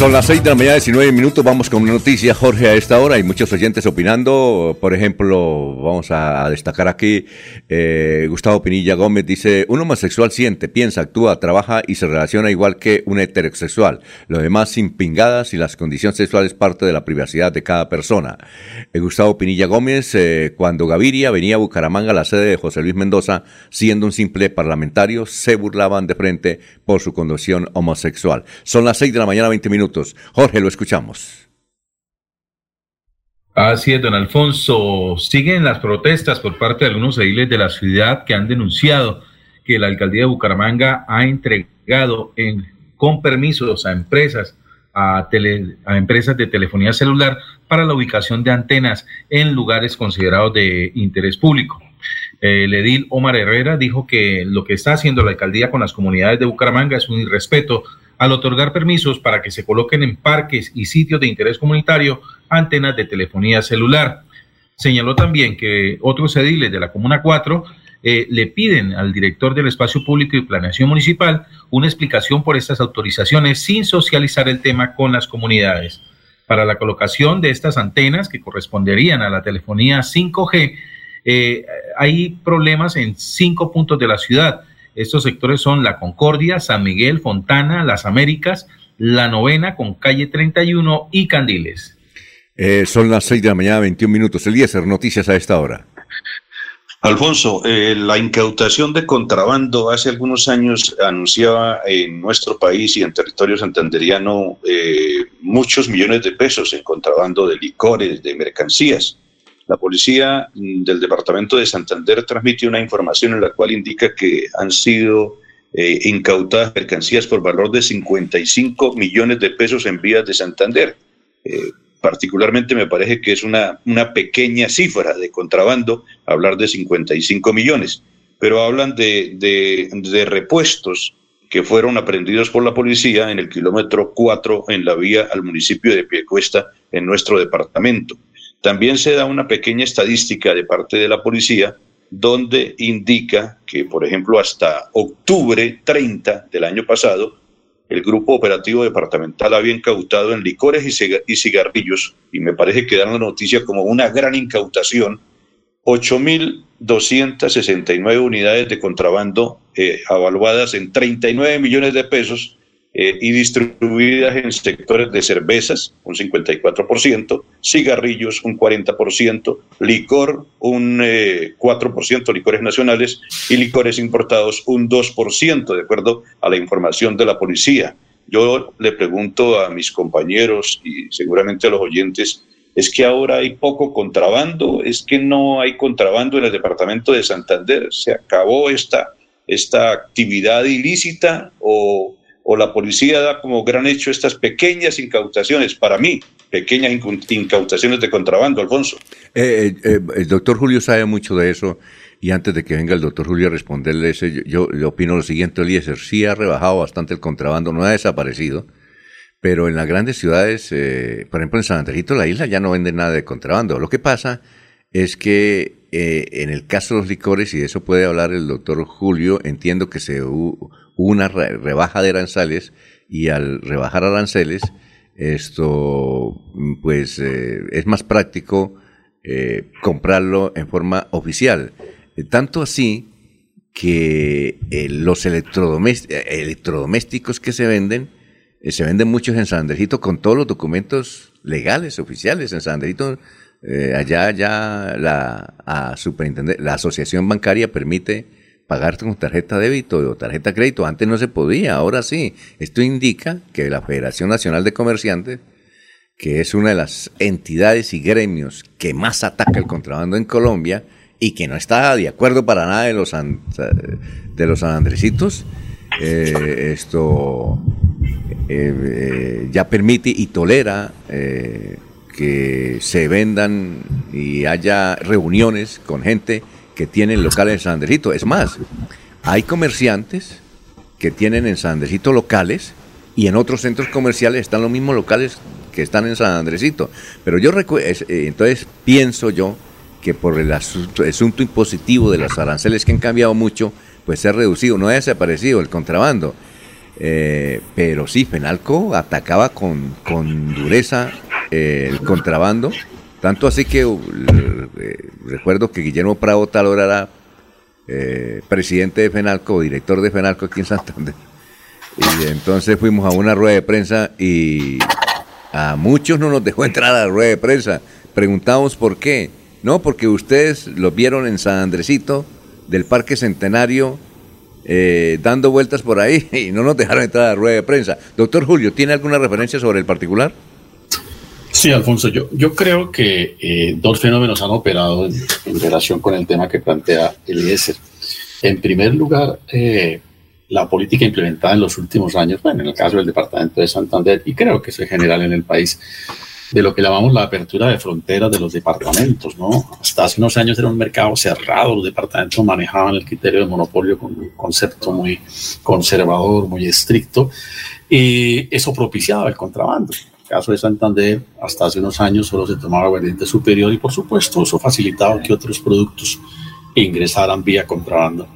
Son las 6 de la mañana, 19 minutos. Vamos con una noticia, Jorge, a esta hora. Hay muchos oyentes opinando. Por ejemplo, vamos a destacar aquí, eh, Gustavo Pinilla Gómez dice, un homosexual siente, piensa, actúa, trabaja y se relaciona igual que un heterosexual. Lo demás sin pingadas y las condiciones sexuales parte de la privacidad de cada persona. Eh, Gustavo Pinilla Gómez, eh, cuando Gaviria venía a Bucaramanga, la sede de José Luis Mendoza, siendo un simple parlamentario, se burlaban de frente por su condición homosexual. Son las 6 de la mañana, 20 minutos. Jorge, lo escuchamos. Así es, don Alfonso. Siguen las protestas por parte de algunos ediles de la ciudad que han denunciado que la alcaldía de Bucaramanga ha entregado en, con permisos a empresas, a, tele, a empresas de telefonía celular para la ubicación de antenas en lugares considerados de interés público. El edil Omar Herrera dijo que lo que está haciendo la alcaldía con las comunidades de Bucaramanga es un irrespeto al otorgar permisos para que se coloquen en parques y sitios de interés comunitario antenas de telefonía celular. Señaló también que otros ediles de la Comuna 4 eh, le piden al director del Espacio Público y Planeación Municipal una explicación por estas autorizaciones sin socializar el tema con las comunidades. Para la colocación de estas antenas que corresponderían a la telefonía 5G, eh, hay problemas en cinco puntos de la ciudad estos sectores son La Concordia, San Miguel, Fontana, Las Américas, La Novena con calle 31 y Candiles. Eh, son las 6 de la mañana, 21 minutos. Eliezer, noticias a esta hora. Alfonso, eh, la incautación de contrabando hace algunos años anunciaba en nuestro país y en territorio santanderiano eh, muchos millones de pesos en contrabando de licores, de mercancías. La policía mm, del departamento de Santander transmite una información en la cual indica que han sido eh, incautadas mercancías por valor de 55 millones de pesos en vías de Santander. Eh, particularmente me parece que es una, una pequeña cifra de contrabando hablar de 55 millones, pero hablan de, de, de repuestos que fueron aprendidos por la policía en el kilómetro 4 en la vía al municipio de Piecuesta en nuestro departamento. También se da una pequeña estadística de parte de la policía donde indica que, por ejemplo, hasta octubre 30 del año pasado, el grupo operativo departamental había incautado en licores y cigarrillos, y me parece que dan la noticia como una gran incautación, 8.269 unidades de contrabando eh, avaluadas en 39 millones de pesos eh, y distribuidas en sectores de cervezas, un 54%, cigarrillos, un 40%, licor, un 4%, eh, licores nacionales, y licores importados, un 2%, de acuerdo a la información de la policía. Yo le pregunto a mis compañeros y seguramente a los oyentes, ¿es que ahora hay poco contrabando? ¿Es que no hay contrabando en el departamento de Santander? ¿Se acabó esta, esta actividad ilícita o o la policía da como gran hecho estas pequeñas incautaciones, para mí, pequeñas incautaciones de contrabando, Alfonso. Eh, eh, eh, el doctor Julio sabe mucho de eso y antes de que venga el doctor Julio a responderle ese, yo, yo, opino lo siguiente, Eliezer, sí ha rebajado bastante el contrabando, no ha desaparecido, pero en las grandes ciudades, por ejemplo en San Andrejito, la isla ya no venden nada de contrabando. Lo que pasa es que en el caso de los licores, y de eso puede hablar el doctor Julio, entiendo que se una rebaja de aranzales y al rebajar aranceles, esto pues eh, es más práctico eh, comprarlo en forma oficial. Eh, tanto así que los electrodomésticos que se venden, se venden muchos en San Andresito con todos los documentos legales, oficiales. En San Andresito, allá ya la, a la asociación bancaria permite pagarte con tarjeta débito o tarjeta crédito. Antes no se podía, ahora sí. Esto indica que la Federación Nacional de Comerciantes, que es una de las entidades y gremios que más ataca el contrabando en Colombia y que no está de acuerdo para nada de los, de los eh, esto eh, eh, ya permite y tolera que se vendan y haya reuniones con gente que tienen locales en San Andresito. Es más, hay comerciantes que tienen en San Andresito locales y en otros centros comerciales están los mismos locales que están en San Andresito. Pero yo eh, entonces pienso yo que por el asunto, impositivo de los aranceles que han cambiado mucho, pues se ha reducido, no ha desaparecido el contrabando. Eh, pero sí, Fenalco atacaba con, con dureza eh, el contrabando tanto así que uh, eh, recuerdo que Guillermo Prado Talora era eh, presidente de FENALCO, director de FENALCO aquí en Santander. Y entonces fuimos a una rueda de prensa y a muchos no nos dejó entrar a la rueda de prensa. Preguntamos por qué. No, porque ustedes lo vieron en San Andresito del Parque Centenario eh, dando vueltas por ahí y no nos dejaron entrar a la rueda de prensa. Doctor Julio, ¿tiene alguna referencia sobre el particular? Sí, Alfonso, yo, yo creo que eh, dos fenómenos han operado en, relación con el tema que plantea Eliezer. En primer lugar, eh, la política implementada en los últimos años, bueno, en el caso del departamento de Santander, y creo que es general en el país, de lo que llamamos la apertura de fronteras de los departamentos, ¿no? Hasta hace unos años era un mercado cerrado, los departamentos manejaban el criterio de monopolio con un concepto muy conservador, muy estricto, y eso propiciaba el contrabando caso de Santander, hasta hace unos años solo se tomaba aguardiente superior y por supuesto eso facilitaba que otros productos ingresaran vía contrabando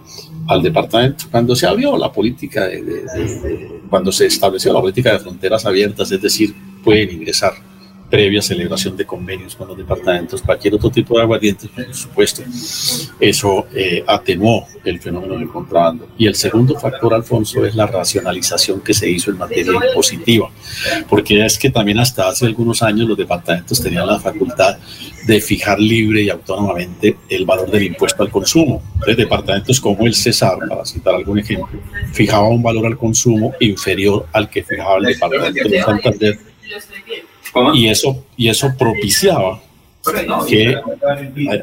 al departamento. Cuando se abrió la política, de, cuando se estableció la política de fronteras abiertas, es decir, pueden ingresar previa celebración de convenios con los departamentos, cualquier otro tipo de aguardientes, por supuesto, eso eh, atenuó el fenómeno del contrabando. Y el segundo factor, Alfonso, es la racionalización que se hizo en materia impositiva, porque es que también hasta hace algunos años los departamentos tenían la facultad de fijar libre y autónomamente el valor del impuesto al consumo. Entonces, departamentos como el Cesar, para citar algún ejemplo, fijaba un valor al consumo inferior al que fijaba el departamento de Santander y eso, y eso propiciaba que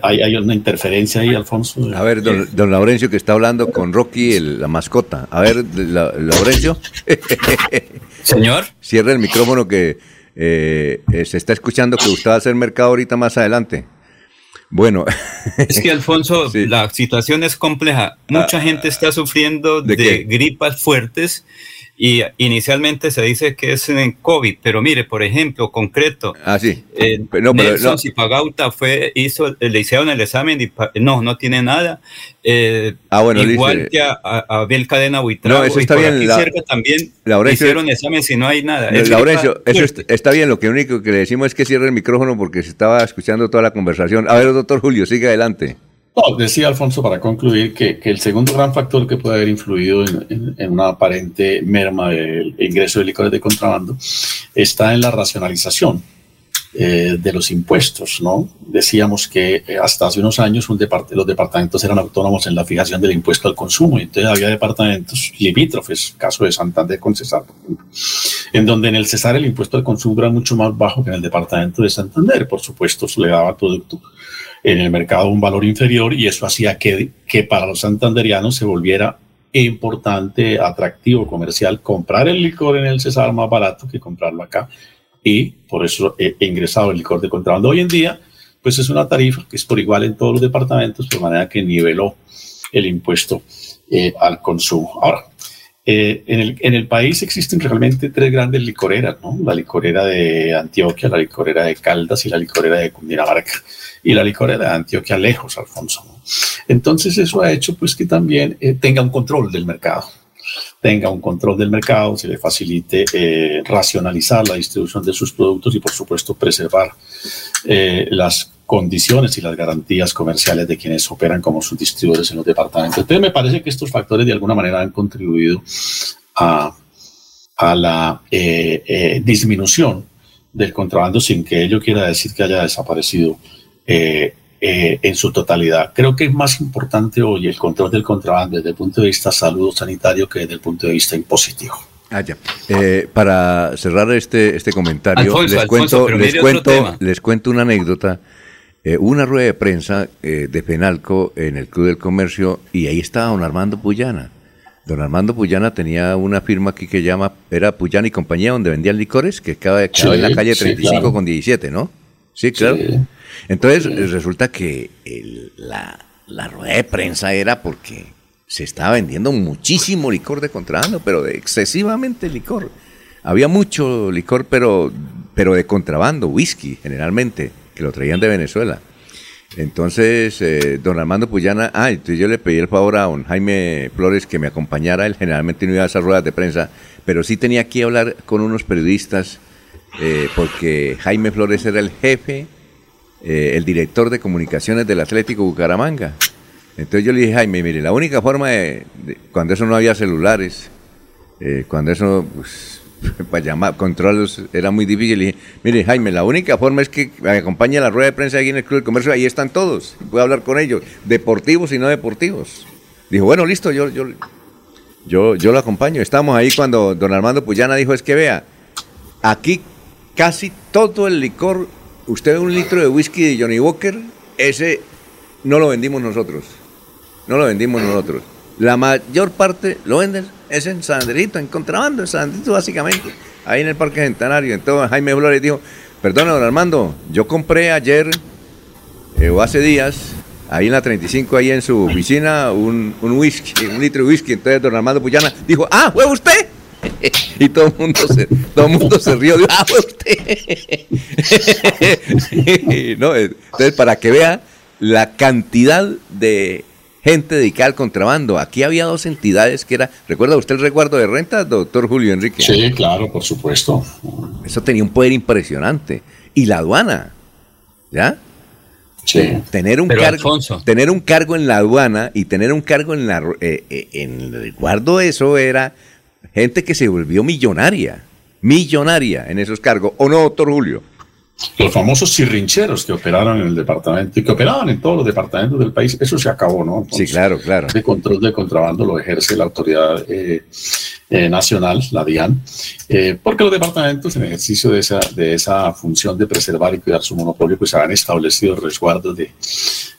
hay, hay, una interferencia ahí, Alfonso. A ver, don, don Laurencio que está hablando con Rocky, la mascota. A ver, la, Laurencio. Señor. Cierra el micrófono que eh, eh, se está escuchando que usted va a hacer mercado ahorita más adelante. Bueno. Es que, Alfonso, la situación es compleja. Mucha ah, gente está sufriendo de gripas fuertes y inicialmente se dice que es en COVID, pero mire, por ejemplo, concreto. Ah, sí. Eh, Nelson Zipagauta fue, hizo, le hicieron el examen y no, no tiene nada. Eh, ah, bueno, igual que a, Abel Cadena Buitrago. No, eso está bien. Aquí cerca también hicieron examen si no hay nada. Laurencio, eso está, bien. Lo que único que le decimos es que cierre el micrófono porque se estaba escuchando toda la conversación. A ver, doctor Julio, sigue adelante. No, decía Alfonso para concluir que, el segundo gran factor que puede haber influido en, una aparente merma del ingreso de licores de contrabando está en la racionalización eh, de los impuestos, ¿no? Decíamos que eh, hasta hace unos años los departamentos eran autónomos en la fijación del impuesto al consumo y entonces había departamentos limítrofes, caso de Santander con Cesar, en donde en el Cesar el impuesto al consumo era mucho más bajo que en el departamento de Santander, por supuesto, eso le daba producto en el mercado un valor inferior y eso hacía que, que para los santanderianos se volviera importante, atractivo comercial comprar el licor en el Cesar más barato que comprarlo acá y por eso he, ingresado el licor de contrabando. Hoy en día, pues es una tarifa que es por igual en todos los departamentos, de manera que niveló el impuesto eh, al consumo. Ahora, eh, en, el, en, el, país existen realmente tres grandes licoreras, ¿no? La licorera de Antioquia, la licorera de Caldas y la licorera de Cundinamarca y la licorera de Antioquia lejos, Alfonso. Entonces eso ha hecho pues que también eh, tenga un control del mercado. tenga un control del mercado, se le facilite eh, racionalizar la distribución de sus productos y por supuesto preservar eh, las condiciones y las garantías comerciales de quienes operan como sus distribuidores en los departamentos. Entonces me parece que estos factores de alguna manera han contribuido a, a la eh, eh, disminución del contrabando sin que ello quiera decir que haya desaparecido eh, eh, en su totalidad. Creo que es más importante hoy el control del contrabando desde el punto de vista salud sanitario que desde el punto de vista impositivo. Ah, ya. Eh, para cerrar este, este comentario, Alfonso, les, Alfonso, cuento, les, cuento, les cuento una anécdota. Eh, una rueda de prensa eh, de Penalco en el Club del Comercio y ahí estaba don Armando Puyana. Don Armando Puyana tenía una firma aquí que llama, era Puyana y compañía, donde vendían licores, que quedaba, quedaba en la Sí, calle sí, 35 claro. con 17, ¿no? Sí, claro. Sí. Entonces eh, resulta que el- la, la rueda de prensa era porque se estaba vendiendo muchísimo licor de contrabando, pero de excesivamente licor. Había mucho licor, pero, pero de contrabando, whisky generalmente, que lo traían de Venezuela. Entonces, eh, don Armando Puyana, ah, entonces yo le pedí el favor a don Jaime Flores que me acompañara, él generalmente no iba a esas ruedas de prensa, pero sí tenía que hablar con unos periodistas, eh, porque Jaime Flores era el jefe, eh, el director de comunicaciones del Atlético Bucaramanga. Entonces yo le dije, Jaime, mire, la única forma de, de- cuando eso no había celulares, eh, cuando eso, pues, para llamar, controles era muy difícil, le dije, mire, Jaime, la única forma es que me acompañe a la rueda de prensa aquí en el Club del Comercio, ahí están todos, a hablar con ellos, deportivos y no deportivos. Dijo, bueno, listo, yo, yo, yo, yo lo acompaño. Estamos ahí cuando don Armando Puyana dijo, es que vea, aquí casi todo el licor, usted un litro de whisky de Johnny Walker, ese no lo vendimos nosotros. No lo vendimos nosotros. La mayor parte lo venden es en Sanderito, en contrabando, en Sanderito básicamente, ahí en el Parque Centenario. Entonces Jaime Flores dijo, perdona don Armando, yo compré ayer eh, o hace días, ahí en la 35, ahí en su oficina, un, un whisky, un litro de whisky. Entonces don Armando Puyana dijo, ah, ¿fue usted? y todo el mundo se, todo el mundo se rió, dijo, ah, fue usted. entonces, para que vea la cantidad de gente dedicada al contrabando. Aquí había dos entidades que era, ¿recuerda usted el resguardo de rentas, doctor Julio Enrique? Sí, claro, por supuesto. Eso tenía un poder impresionante. Y la aduana, ¿ya? Sí. Tener un, Pero, cargo, Alfonso. tener un cargo en la aduana y tener un cargo en, la, eh, eh, en el resguardo, eso era gente que se volvió millonaria. Millonaria en esos cargos. ¿O no, doctor Julio? Los famosos cirrincheros que operaron en el departamento y que operaban en todos los departamentos del país, eso se acabó, ¿no? Sí, claro, claro. El control de contrabando lo ejerce la autoridad eh, eh, nacional, la DIAN, eh, porque los departamentos en ejercicio de esa, de esa función de preservar y cuidar su monopolio, pues han establecido resguardos de,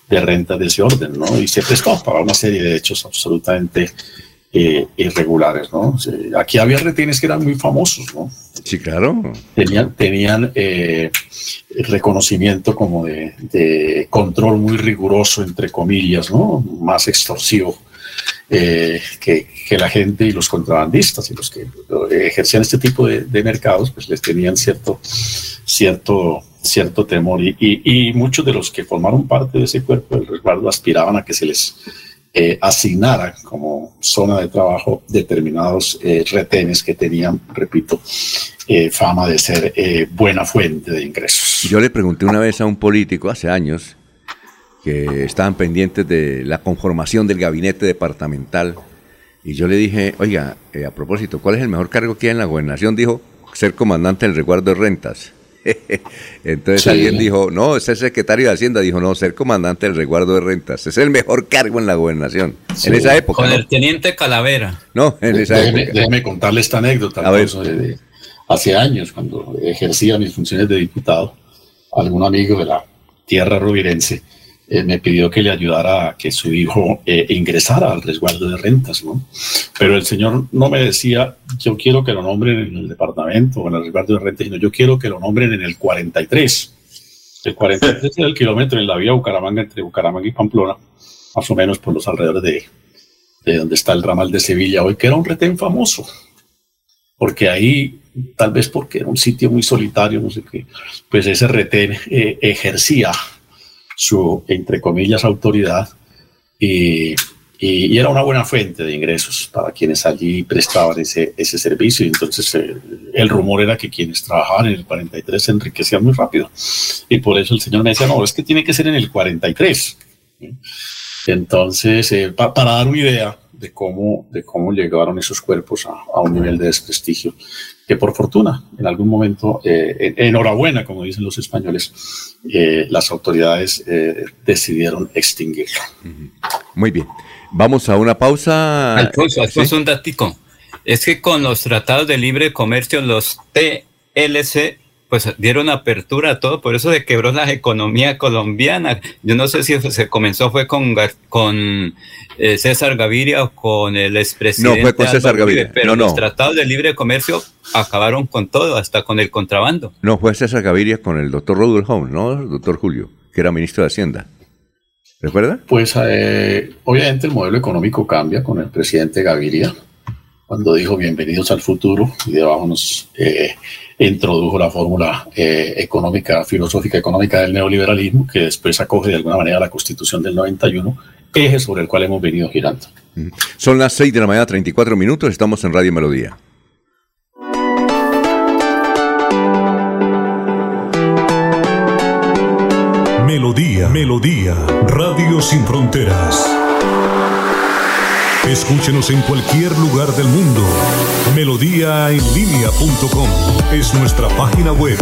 de rentas de ese orden, ¿no? Y se prestó para una serie de hechos absolutamente eh, irregulares, ¿no? Aquí había retenes que eran muy famosos, ¿no? Sí, claro. Tenían, tenían eh, reconocimiento como de, de control muy riguroso, entre comillas, ¿no? Más extorsivo eh, que, que la gente y los contrabandistas y los que ejercían este tipo de, de mercados, pues les tenían cierto, cierto, cierto temor y, y, y muchos de los que formaron parte de ese cuerpo del resguardo aspiraban a que se les eh, asignara como zona de trabajo determinados eh, retenes que tenían, repito, eh, fama de ser eh, buena fuente de ingresos. Yo le pregunté una vez a un político hace años que estaban pendientes de la conformación del gabinete departamental y yo le dije, oiga, a propósito, ¿cuál es el mejor cargo que hay en la gobernación? Dijo, ser comandante del resguardo de rentas. Entonces Sí. alguien dijo, no, ser secretario de Hacienda. Dijo, no, ser comandante del resguardo de rentas. Es el mejor cargo en la gobernación. Sí. En esa época. Con ¿no? el teniente Calavera. No, en esa Déjeme, época. déjeme contarle esta anécdota. A ver. De- de- hace años, cuando ejercía mis funciones de diputado, algún amigo de la tierra rubirense eh, me pidió que le ayudara a que su hijo eh, ingresara al resguardo de rentas, ¿no? Pero el señor no me decía, yo quiero que lo nombren en el departamento o en el resguardo de rentas, sino yo quiero que lo nombren en el 43. El 43 es el kilómetro en la vía Bucaramanga entre Bucaramanga y Pamplona, más o menos por los alrededores de, de donde está el ramal de Sevilla hoy, que era un retén famoso, porque ahí, tal vez porque era un sitio muy solitario, no sé qué, pues ese retén eh, ejercía su, entre comillas, autoridad y, era una buena fuente de ingresos para quienes allí prestaban ese, ese servicio. Entonces eh, el rumor era que quienes trabajaban en el 43 se enriquecían muy rápido. Y por eso el señor me decía, no, es que tiene que ser en el 43. Entonces, eh, pa- para dar una idea de cómo, de cómo llegaron esos cuerpos a, a un nivel de desprestigio, que por fortuna, en algún momento, eh, en- enhorabuena, como dicen los españoles, eh, las autoridades eh, decidieron extinguirlo. Muy bien. Vamos a una pausa. Alfonso, Alfonso, ¿Sí? un datico. Es que con los tratados de libre comercio, los TLC, pues dieron apertura a todo, por eso se quebró la economía colombiana. Yo no sé si se comenzó fue con, eh, César Gaviria o con el expresidente. No, fue con César Álvaro Uribe, Gaviria. Pero No, los no. tratados de libre comercio acabaron con todo, hasta con el contrabando. No, fue César Gaviria con el doctor Rudolf Home, ¿no? El doctor Julio, que era ministro de Hacienda. ¿Recuerda? Pues eh, obviamente el modelo económico cambia con el presidente Gaviria, cuando dijo bienvenidos al futuro y debajo nos eh, introdujo la fórmula eh, económica, filosófica económica del neoliberalismo, que después acoge de alguna manera la constitución del 91, eje sobre el cual hemos venido girando. Son las 6 de la mañana, 34 minutos. Estamos en Radio Melodía. Melodía, Melodía, Radio Sin Fronteras. Escúchenos en cualquier lugar del mundo. Melodíaenlínea.com es nuestra página web.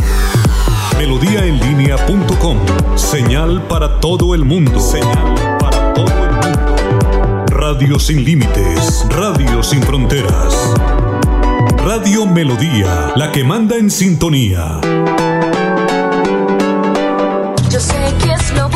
Melodíaenlínea.com, señal para todo el mundo. Señal para todo el mundo. Radio sin límites, Radio sin fronteras. Radio Melodía, la que manda en sintonía. Yo sé que es lo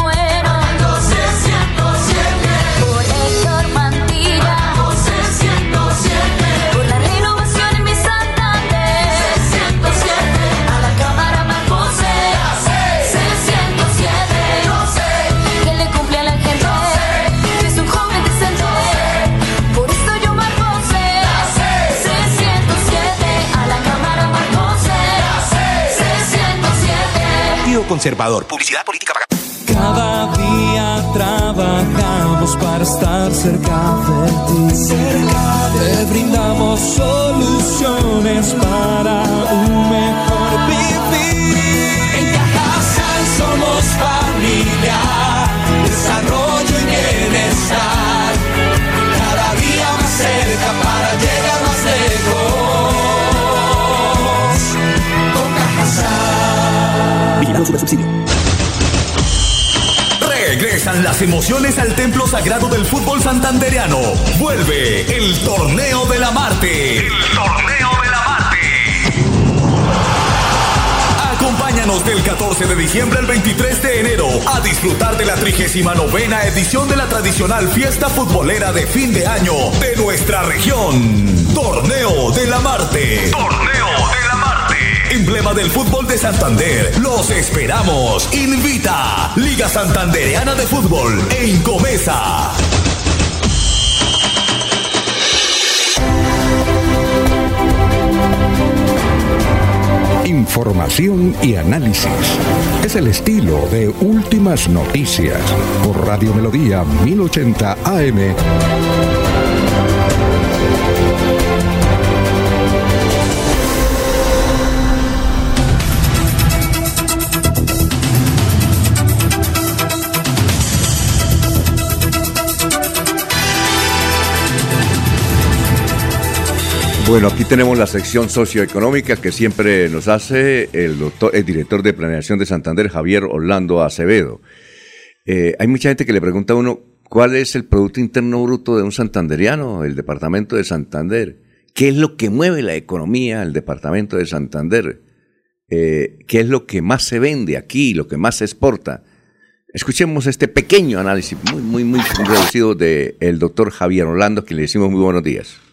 Conservador. Publicidad política pagada. Cada día trabajamos para estar cerca de ti. Te brindamos soluciones para un mejor vivir. En Cajasal somos familia, desarrollo Subsidio. Regresan las emociones al templo sagrado del fútbol santandereano. Vuelve el torneo de la Marte. El torneo de la Marte. Acompáñanos del 14 de diciembre al 23 de enero a disfrutar de la 39 edición de la tradicional fiesta futbolera de fin de año de nuestra región. Torneo de la Marte. Torneo de la Marte. Emblema del fútbol de Santander. Los esperamos. Invita Liga Santandereana de Fútbol en Comesa. Información y análisis. Es el estilo de Últimas Noticias por Radio Melodía 1080 AM. Bueno, aquí tenemos la sección socioeconómica que siempre nos hace el, doctor, el director de planeación de Santander, Javier Orlando Acevedo. Eh, hay mucha gente que le pregunta a uno cuál es el Producto Interno Bruto de un santanderiano, el departamento de Santander. ¿Qué es lo que mueve la economía del departamento de Santander? Eh, ¿Qué es lo que más se vende aquí, lo que más se exporta? Escuchemos este pequeño análisis muy, muy, muy reducido del el doctor Javier Orlando, que le decimos muy buenos días.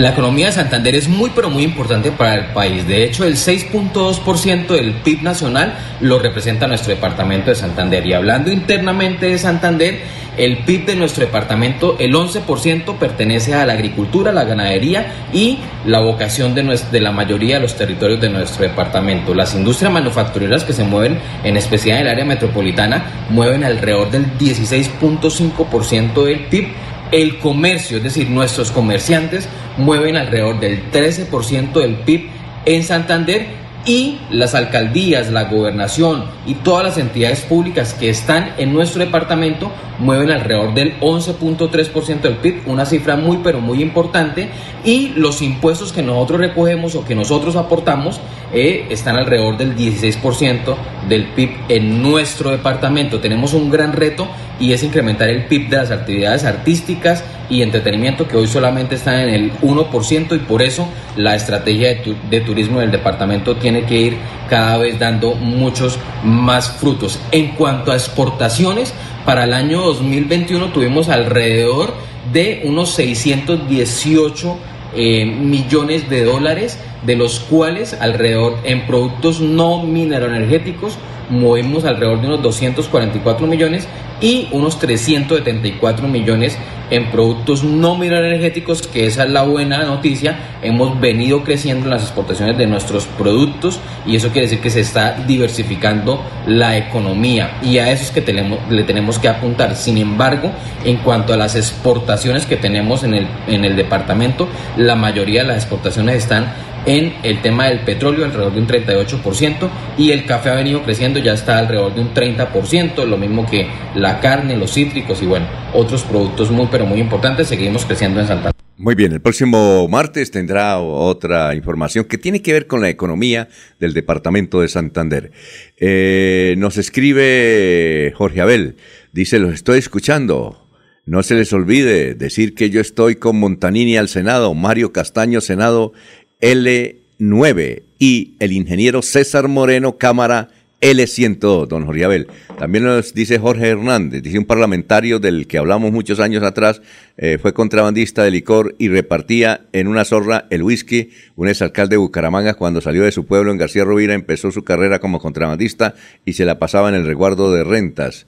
La economía de Santander es muy pero muy importante para el país. De hecho, el 6.2% del PIB nacional lo representa nuestro departamento de Santander. Y hablando internamente de Santander, el PIB de nuestro departamento, el 11% pertenece a la agricultura, la ganadería y la vocación de, nues- de la mayoría de los territorios de nuestro departamento. Las industrias manufactureras que se mueven, en especial en el área metropolitana, mueven alrededor del 16.5% del PIB El comercio, es decir, nuestros comerciantes mueven alrededor del 13% del PIB en Santander y las alcaldías, la gobernación y todas las entidades públicas que están en nuestro departamento mueven alrededor del 11.3% del PIB, una cifra muy pero muy importante y los impuestos que nosotros recogemos o que nosotros aportamos eh, están alrededor del 16% del PIB en nuestro departamento. Tenemos un gran reto y es incrementar el PIB de las actividades artísticas y entretenimiento que hoy solamente están en el 1% y por eso la estrategia de, turismo del departamento tiene que ir cada vez dando muchos más frutos. En cuanto a exportaciones, para el año 2021 tuvimos alrededor de unos 618 eh, millones de dólares, de los cuales alrededor en productos no mineroenergéticos movimos alrededor de unos 244 millones y unos 374 millones en productos no mineroenergéticos, que esa es la buena noticia. Hemos venido creciendo en las exportaciones de nuestros productos y eso quiere decir que se está diversificando la economía y a eso es que tenemos, le tenemos que apuntar. Sin embargo, en cuanto a las exportaciones que tenemos en el, en el departamento, la mayoría de las exportaciones están en el tema del petróleo alrededor de un 38% y el café ha venido creciendo ya está alrededor de un 30%, lo mismo que la carne, los cítricos y bueno, otros productos muy pero muy importantes, seguimos creciendo en Santa Muy bien, el próximo martes tendrá otra información que tiene que ver con la economía del departamento de Santander. Eh, nos escribe Jorge Abel, dice, los estoy escuchando. No se les olvide decir que yo estoy con Montanini al Senado, Mario Castaño Senado L9 y el ingeniero César Moreno Cámara L102, don Jorge Abel. También nos dice Jorge Hernández, dice un parlamentario del que hablamos muchos años atrás, eh, fue contrabandista de licor y repartía en una zorra el whisky. Un exalcalde de Bucaramanga, cuando salió de su pueblo en García Rovira, empezó su carrera como contrabandista y se la pasaba en el resguardo de rentas.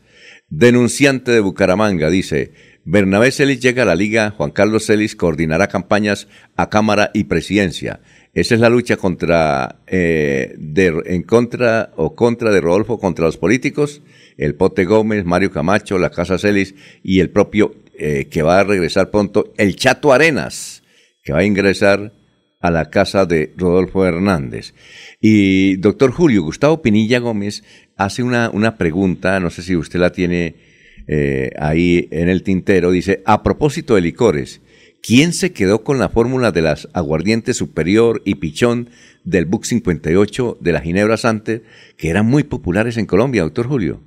Denunciante de Bucaramanga, dice, Bernabé Celis llega a la liga, Juan Carlos Celis coordinará campañas a Cámara y Presidencia. Esa es la lucha contra, eh, en contra o contra de Rodolfo contra los políticos, el Pote Gómez, Mario Camacho, la Casa Celis y el propio eh, que va a regresar pronto, el Chato Arenas, que va a ingresar a la casa de Rodolfo Hernández. Y doctor Julio Gustavo Pinilla Gómez hace una, una pregunta, no sé si usted la tiene eh, ahí en el tintero, dice, a propósito de licores, ¿quién se quedó con la fórmula de las aguardientes superior y pichón del Buc 58 de la Ginebra Santer, que eran muy populares en Colombia, doctor Julio?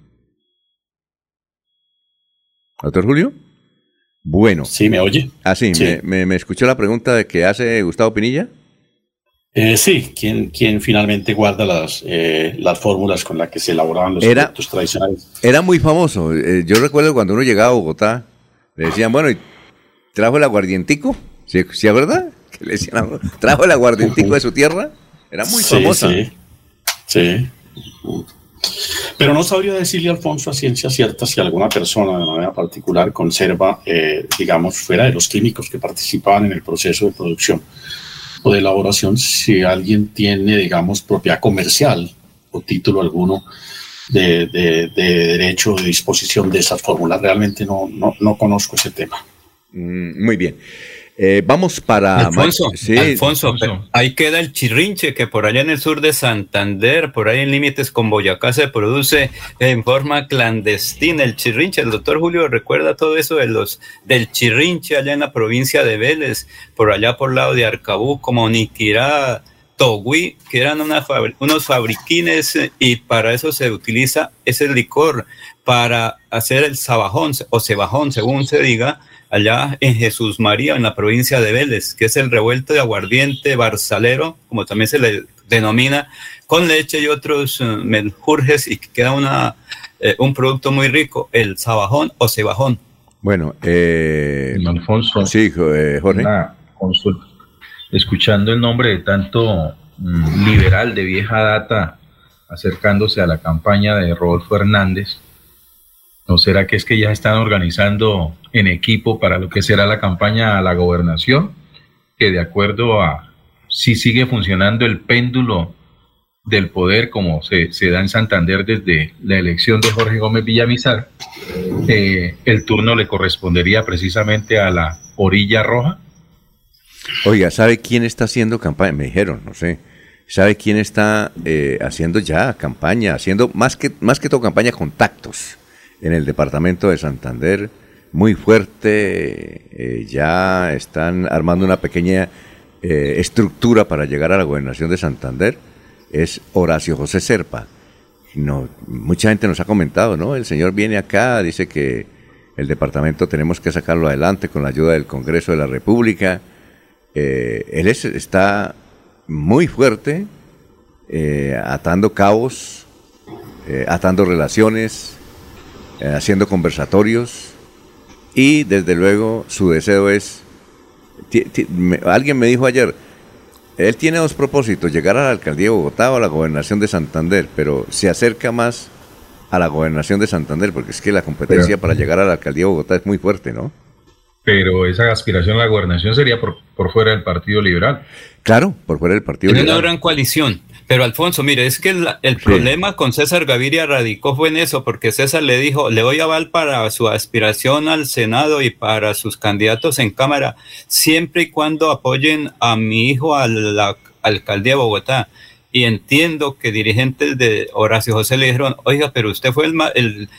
¿Doctor Julio? Bueno. Sí, ¿me oye? Ah, sí, Me, me, escuchó la pregunta de que hace Gustavo Pinilla. Eh, sí, ¿quién, quién finalmente guarda las, eh, las fórmulas con las que se elaboraban los productos tradicionales? Era muy famoso. Eh, yo recuerdo cuando uno llegaba a Bogotá, le decían, bueno, ¿y ¿trajo el aguardientico? ¿Sí, ¿Sí es verdad? Que le decían, ¿trajo el aguardientico de su tierra? Era muy sí, famosa. Sí, sí. Pero no sabría decirle, Alfonso, a ciencia cierta si alguna persona de manera particular conserva, eh, digamos, fuera de los químicos que participaban en el proceso de producción de elaboración, si alguien tiene, digamos, propiedad comercial o título alguno de, de, de derecho de disposición de esas fórmulas. Realmente no, no, no conozco ese tema. Mm, muy bien. Eh, vamos para... Alfonso, sí. Alfonso, Alfonso. ahí queda el chirrinche, que por allá en el sur de Santander, por ahí en límites con Boyacá, se produce en forma clandestina el chirrinche. El doctor Julio recuerda todo eso de los del chirrinche allá en la provincia de Vélez, por allá por lado de Arcabú, como Niquirá, Togui, que eran una unos fabriquines y para eso se utiliza ese licor, para hacer el sabajón o cebajón, según se diga, allá en Jesús María, en la provincia de Vélez, que es el revuelto de aguardiente barzalero, como también se le denomina, con leche y otros uh, menjurjes y que queda una, eh, un producto muy rico, el sabajón o cebajón. Bueno, eh, Alfonso. Sí, eh, Jorge. Una consulta. Escuchando el nombre de tanto mm, liberal de vieja data acercándose a la campaña de Rodolfo Hernández, ¿No será que es que ya están organizando en equipo para lo que será la campaña a la gobernación? Que de acuerdo a si sigue funcionando el péndulo del poder, como se, se da en Santander desde la elección de Jorge Gómez Villamizar, eh, el turno le correspondería precisamente a la orilla roja. Oiga, ¿sabe quién está haciendo campaña? Me dijeron, no sé. ¿Sabe quién está eh, haciendo ya campaña? Haciendo más que, más que todo campaña contactos en el departamento de Santander. Muy fuerte. eh, ya están armando una pequeña eh, estructura para llegar a la gobernación de Santander. Es Horacio José Serpa. No, mucha gente nos ha comentado, ¿no? El señor viene acá, dice que el departamento tenemos que sacarlo adelante con la ayuda del Congreso de la República. Eh, él es- está muy fuerte, atando cabos, atando relaciones, eh, haciendo conversatorios y desde luego su deseo es, ti- ti- me- alguien me dijo ayer, él tiene dos propósitos, llegar a la alcaldía de Bogotá o a la gobernación de Santander, pero se acerca más a la gobernación de Santander, porque es que la competencia Pero- para llegar a la alcaldía de Bogotá es muy fuerte, ¿no? Pero esa aspiración a la gobernación sería por, por fuera del Partido Liberal. Claro, por fuera del Partido Tiene una Liberal. gran coalición. Pero Alfonso, mire, es que el, el problema con César Gaviria radicó fue en eso, porque César le dijo, le doy aval para su aspiración al Senado y para sus candidatos en Cámara, siempre y cuando apoyen a mi hijo a la alcaldía de Bogotá. Y entiendo que dirigentes de Horacio José le dijeron, oiga, pero usted fue el, el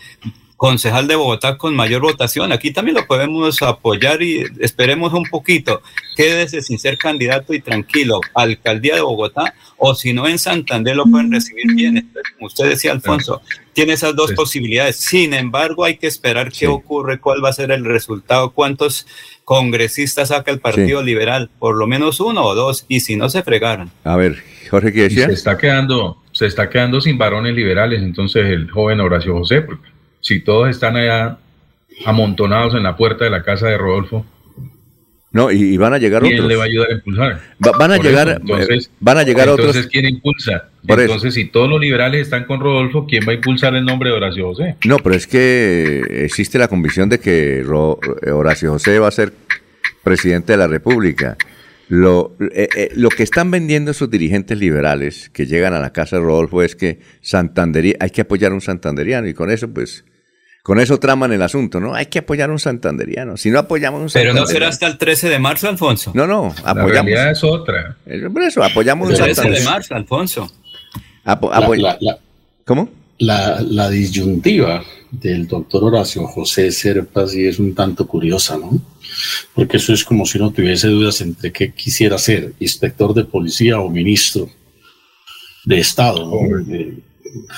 concejal de Bogotá con mayor votación. Aquí también lo podemos apoyar y esperemos un poquito. Quédese sin ser candidato y tranquilo. Alcaldía de Bogotá o si no en Santander lo pueden recibir bien. Entonces, Como usted decía, Alfonso, tiene esas dos posibilidades. Sin embargo, hay que esperar qué ocurre, cuál va a ser el resultado, cuántos congresistas saca el Partido Liberal, por lo menos uno o dos, y si no se fregaron. A ver, Jorge, ¿qué Y decía? se está quedando, se está quedando sin varones liberales, entonces el joven Horacio José, porque si todos están allá amontonados en la puerta de la casa de Rodolfo, No, y, y van a llegar ¿quién otros. le va a ayudar a impulsar? Va- van a llegar, eso, entonces, eh, van a llegar entonces, otros. ¿quién impulsa? Por eso. entonces, si todos los liberales están con Rodolfo, ¿quién va a impulsar el nombre de Horacio José? No, pero es que existe la convicción de que Ro- Horacio José va a ser presidente de la República. Lo, eh, eh, lo que están vendiendo esos dirigentes liberales que llegan a la casa de Rodolfo es que Santandería, hay que apoyar a un santanderiano y con eso, pues, con eso traman el asunto, ¿no? Hay que apoyar a un santanderiano. Si no apoyamos a un Pero no santanderiano- será hasta el 13 de marzo, Alfonso. No, no, La apoyamos. realidad es otra. Por eso, apoyamos a El un 13 de santanderiano. marzo, Alfonso. Apo- La- apoy- la- la- ¿Cómo? La, la disyuntiva del doctor Horacio José Serpa sí es un tanto curiosa, ¿no? Porque eso es como si uno tuviese dudas entre qué quisiera ser, inspector de policía o ministro de Estado, ¿no? Eh,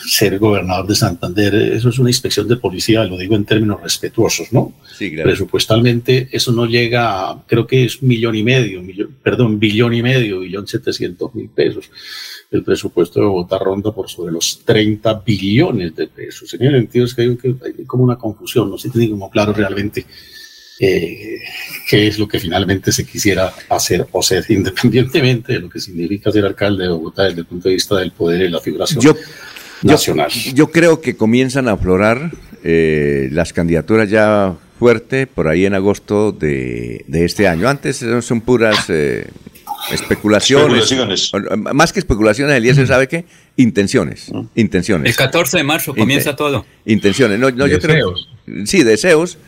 ser gobernador de Santander, eso es una inspección de policía, lo digo en términos respetuosos, ¿no? Sí, claro. Presupuestalmente eso no llega a, creo que es un millón y medio, millón- perdón, billón y medio, billón setecientos mil pesos. El presupuesto de Bogotá ronda por sobre los 30 billones de pesos. En ese sentido es que hay, que hay como una confusión, no se tiene como claro realmente eh, qué es lo que finalmente se quisiera hacer o ser, independientemente de lo que significa ser alcalde de Bogotá desde el punto de vista del poder y la figuración Yo- nacional. Yo creo que comienzan a aflorar eh, las candidaturas ya fuerte por ahí en agosto de, de este año. Antes son, son puras eh, especulaciones. Más que especulaciones, Eliezer sabe qué? Intenciones. Intenciones. El 14 de marzo comienza todo. Intenciones. No, no, yo creo- Deseos. sí, deseos.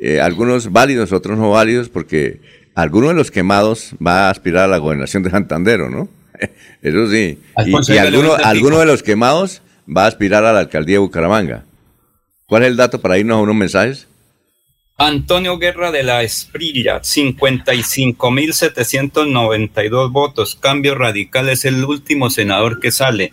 eh, algunos válidos, otros no válidos, porque alguno de los quemados va a aspirar a la gobernación de Santander, ¿no? Eso sí. Y, Alfonso, y alguno, alguno de los quemados va a aspirar a la alcaldía de Bucaramanga. ¿Cuál es el dato para irnos a unos mensajes? Antonio Guerra de la Esprilla, 55.792 votos. Cambio Radical es el último senador que sale.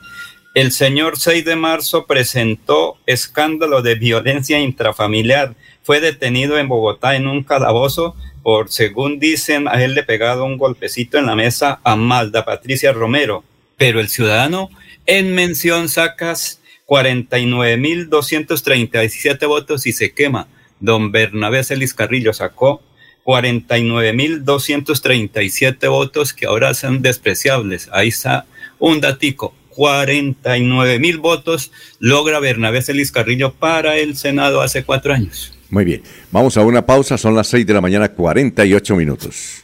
El señor 6 de marzo presentó escándalo de violencia intrafamiliar. Fue detenido en Bogotá en un calabozo por, según dicen, a él le pegado un golpecito en la mesa a Malda Patricia Romero. Pero el ciudadano en mención sacas 49.237 votos y se quema. Don Bernabé Celis Carrillo sacó 49.237 votos que ahora son despreciables. Ahí está un datico. 49.000 votos logra Bernabé Celis Carrillo para el Senado hace cuatro años. Muy bien. Vamos a una pausa. Son las 6 de la mañana, 48 minutos.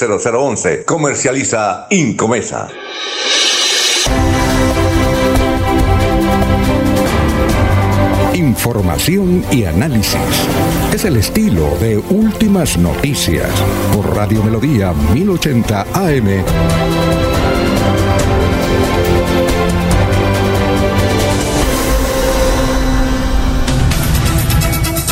0011 301 643 0011. Comercializa Incomesa. Información y análisis. Es el estilo de Últimas Noticias por Radio Melodía 1080 AM.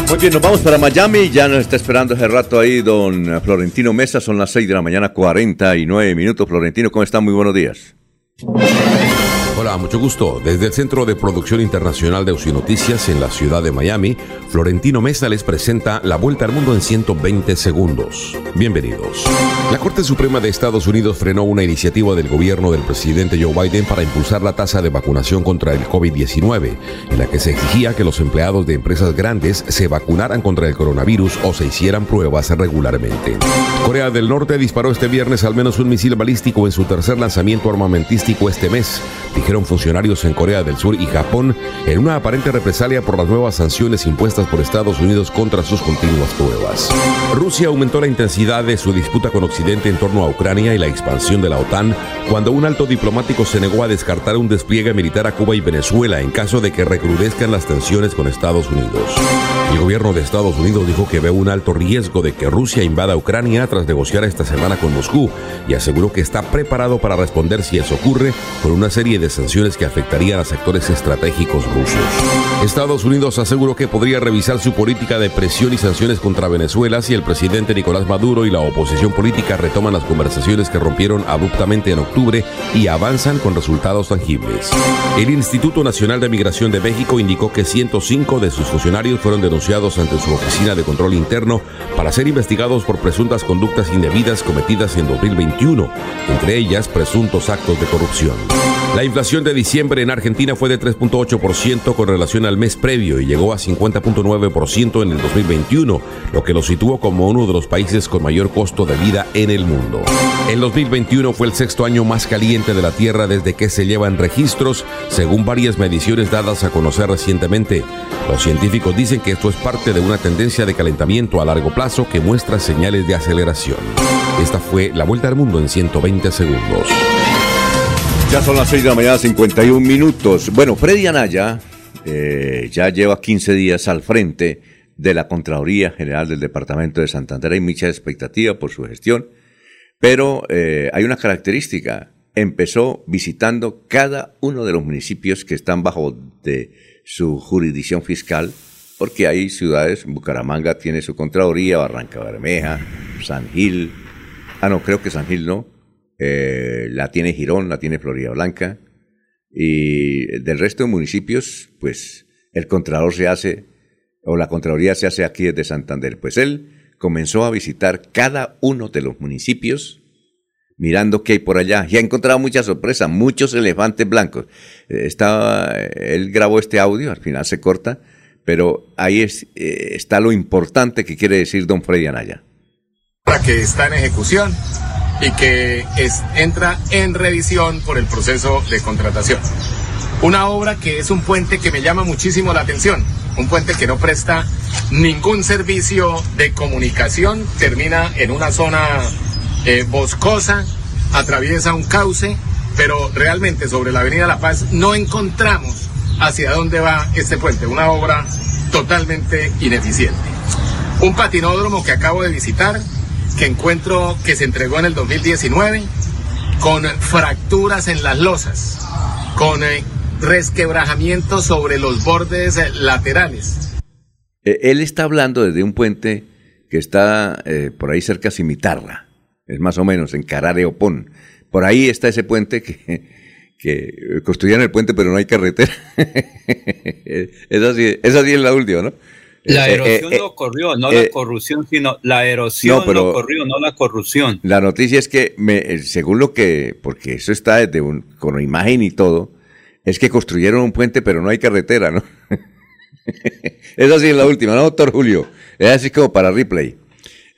Muy bien, nos vamos para Miami. Ya nos está esperando hace rato ahí don Florentino Mesa. Son las 6 de la mañana, 49 minutos. Florentino, ¿cómo está? Muy buenos días. Hola, mucho gusto. Desde el Centro de Producción Internacional de Noticias en la ciudad de Miami, Florentino Mesa les presenta la vuelta al mundo en 120 segundos. Bienvenidos. La Corte Suprema de Estados Unidos frenó una iniciativa del gobierno del presidente Joe Biden para impulsar la tasa de vacunación contra el COVID-19, en la que se exigía que los empleados de empresas grandes se vacunaran contra el coronavirus o se hicieran pruebas regularmente. Corea del Norte disparó este viernes al menos un misil balístico en su tercer lanzamiento armamentístico este mes dijeron funcionarios en Corea del Sur y Japón en una aparente represalia por las nuevas sanciones impuestas por Estados Unidos contra sus continuas pruebas. Rusia aumentó la intensidad de su disputa con Occidente en torno a Ucrania y la expansión de la OTAN cuando un alto diplomático se negó a descartar un despliegue militar a Cuba y Venezuela en caso de que recrudezcan las tensiones con Estados Unidos. El gobierno de Estados Unidos dijo que ve un alto riesgo de que Rusia invada Ucrania tras negociar esta semana con Moscú y aseguró que está preparado para responder si eso ocurre con una serie de sanciones que afectarían a sectores estratégicos rusos. Estados Unidos aseguró que podría revisar su política de presión y sanciones contra Venezuela si el presidente Nicolás Maduro y la oposición política retoman las conversaciones que rompieron abruptamente en octubre y avanzan con resultados tangibles. El Instituto Nacional de Migración de México indicó que 105 de sus funcionarios fueron denunciados ante su oficina de control interno para ser investigados por presuntas conductas indebidas cometidas en 2021, entre ellas presuntos actos de corrupción. La inflación de diciembre en Argentina fue de 3.8% con relación al mes previo y llegó a 50.9% en el 2021, lo que lo situó como uno de los países con mayor costo de vida en el mundo. El 2021 fue el sexto año más caliente de la Tierra desde que se llevan registros, según varias mediciones dadas a conocer recientemente. Los científicos dicen que esto es parte de una tendencia de calentamiento a largo plazo que muestra señales de aceleración. Esta fue la vuelta al mundo en 120 segundos. Ya son las 6 de la mañana, 51 minutos. Bueno, Freddy Anaya eh, ya lleva 15 días al frente de la Contraloría General del Departamento de Santander. Hay mucha expectativa por su gestión, pero eh, hay una característica. Empezó visitando cada uno de los municipios que están bajo de su jurisdicción fiscal, porque hay ciudades, Bucaramanga tiene su Contraloría, Barranca Bermeja, San Gil, ah no, creo que San Gil no, eh, la tiene Girón, la tiene Florida Blanca, y del resto de municipios, pues el Contralor se hace, o la Contraloría se hace aquí desde Santander. Pues él comenzó a visitar cada uno de los municipios, mirando qué hay por allá, y ha encontrado muchas sorpresas, muchos elefantes blancos. Eh, estaba, él grabó este audio, al final se corta, pero ahí es, eh, está lo importante que quiere decir don Freddy Anaya. que está en ejecución y que es, entra en revisión por el proceso de contratación. Una obra que es un puente que me llama muchísimo la atención, un puente que no presta ningún servicio de comunicación, termina en una zona eh, boscosa, atraviesa un cauce, pero realmente sobre la Avenida La Paz no encontramos hacia dónde va este puente, una obra totalmente ineficiente. Un patinódromo que acabo de visitar, que encuentro que se entregó en el 2019 con fracturas en las losas, con eh, resquebrajamientos sobre los bordes eh, laterales. Eh, Él está hablando desde un puente que está por ahí cerca de Cimitarra, es más o menos en Carareopón. Por ahí está ese puente que, que construyeron el puente pero no hay carretera. es, así, es así en la última, ¿no? La Eh, erosión eh, no ocurrió, no eh, la corrupción, sino la erosión no, pero- no ocurrió, no la corrupción. La noticia es que, me, eh, según lo que, porque eso está desde un, con imagen y todo, es que construyeron un puente, pero no hay carretera, ¿no? Esa sí es la última, ¿no, doctor Julio? Es así como para replay.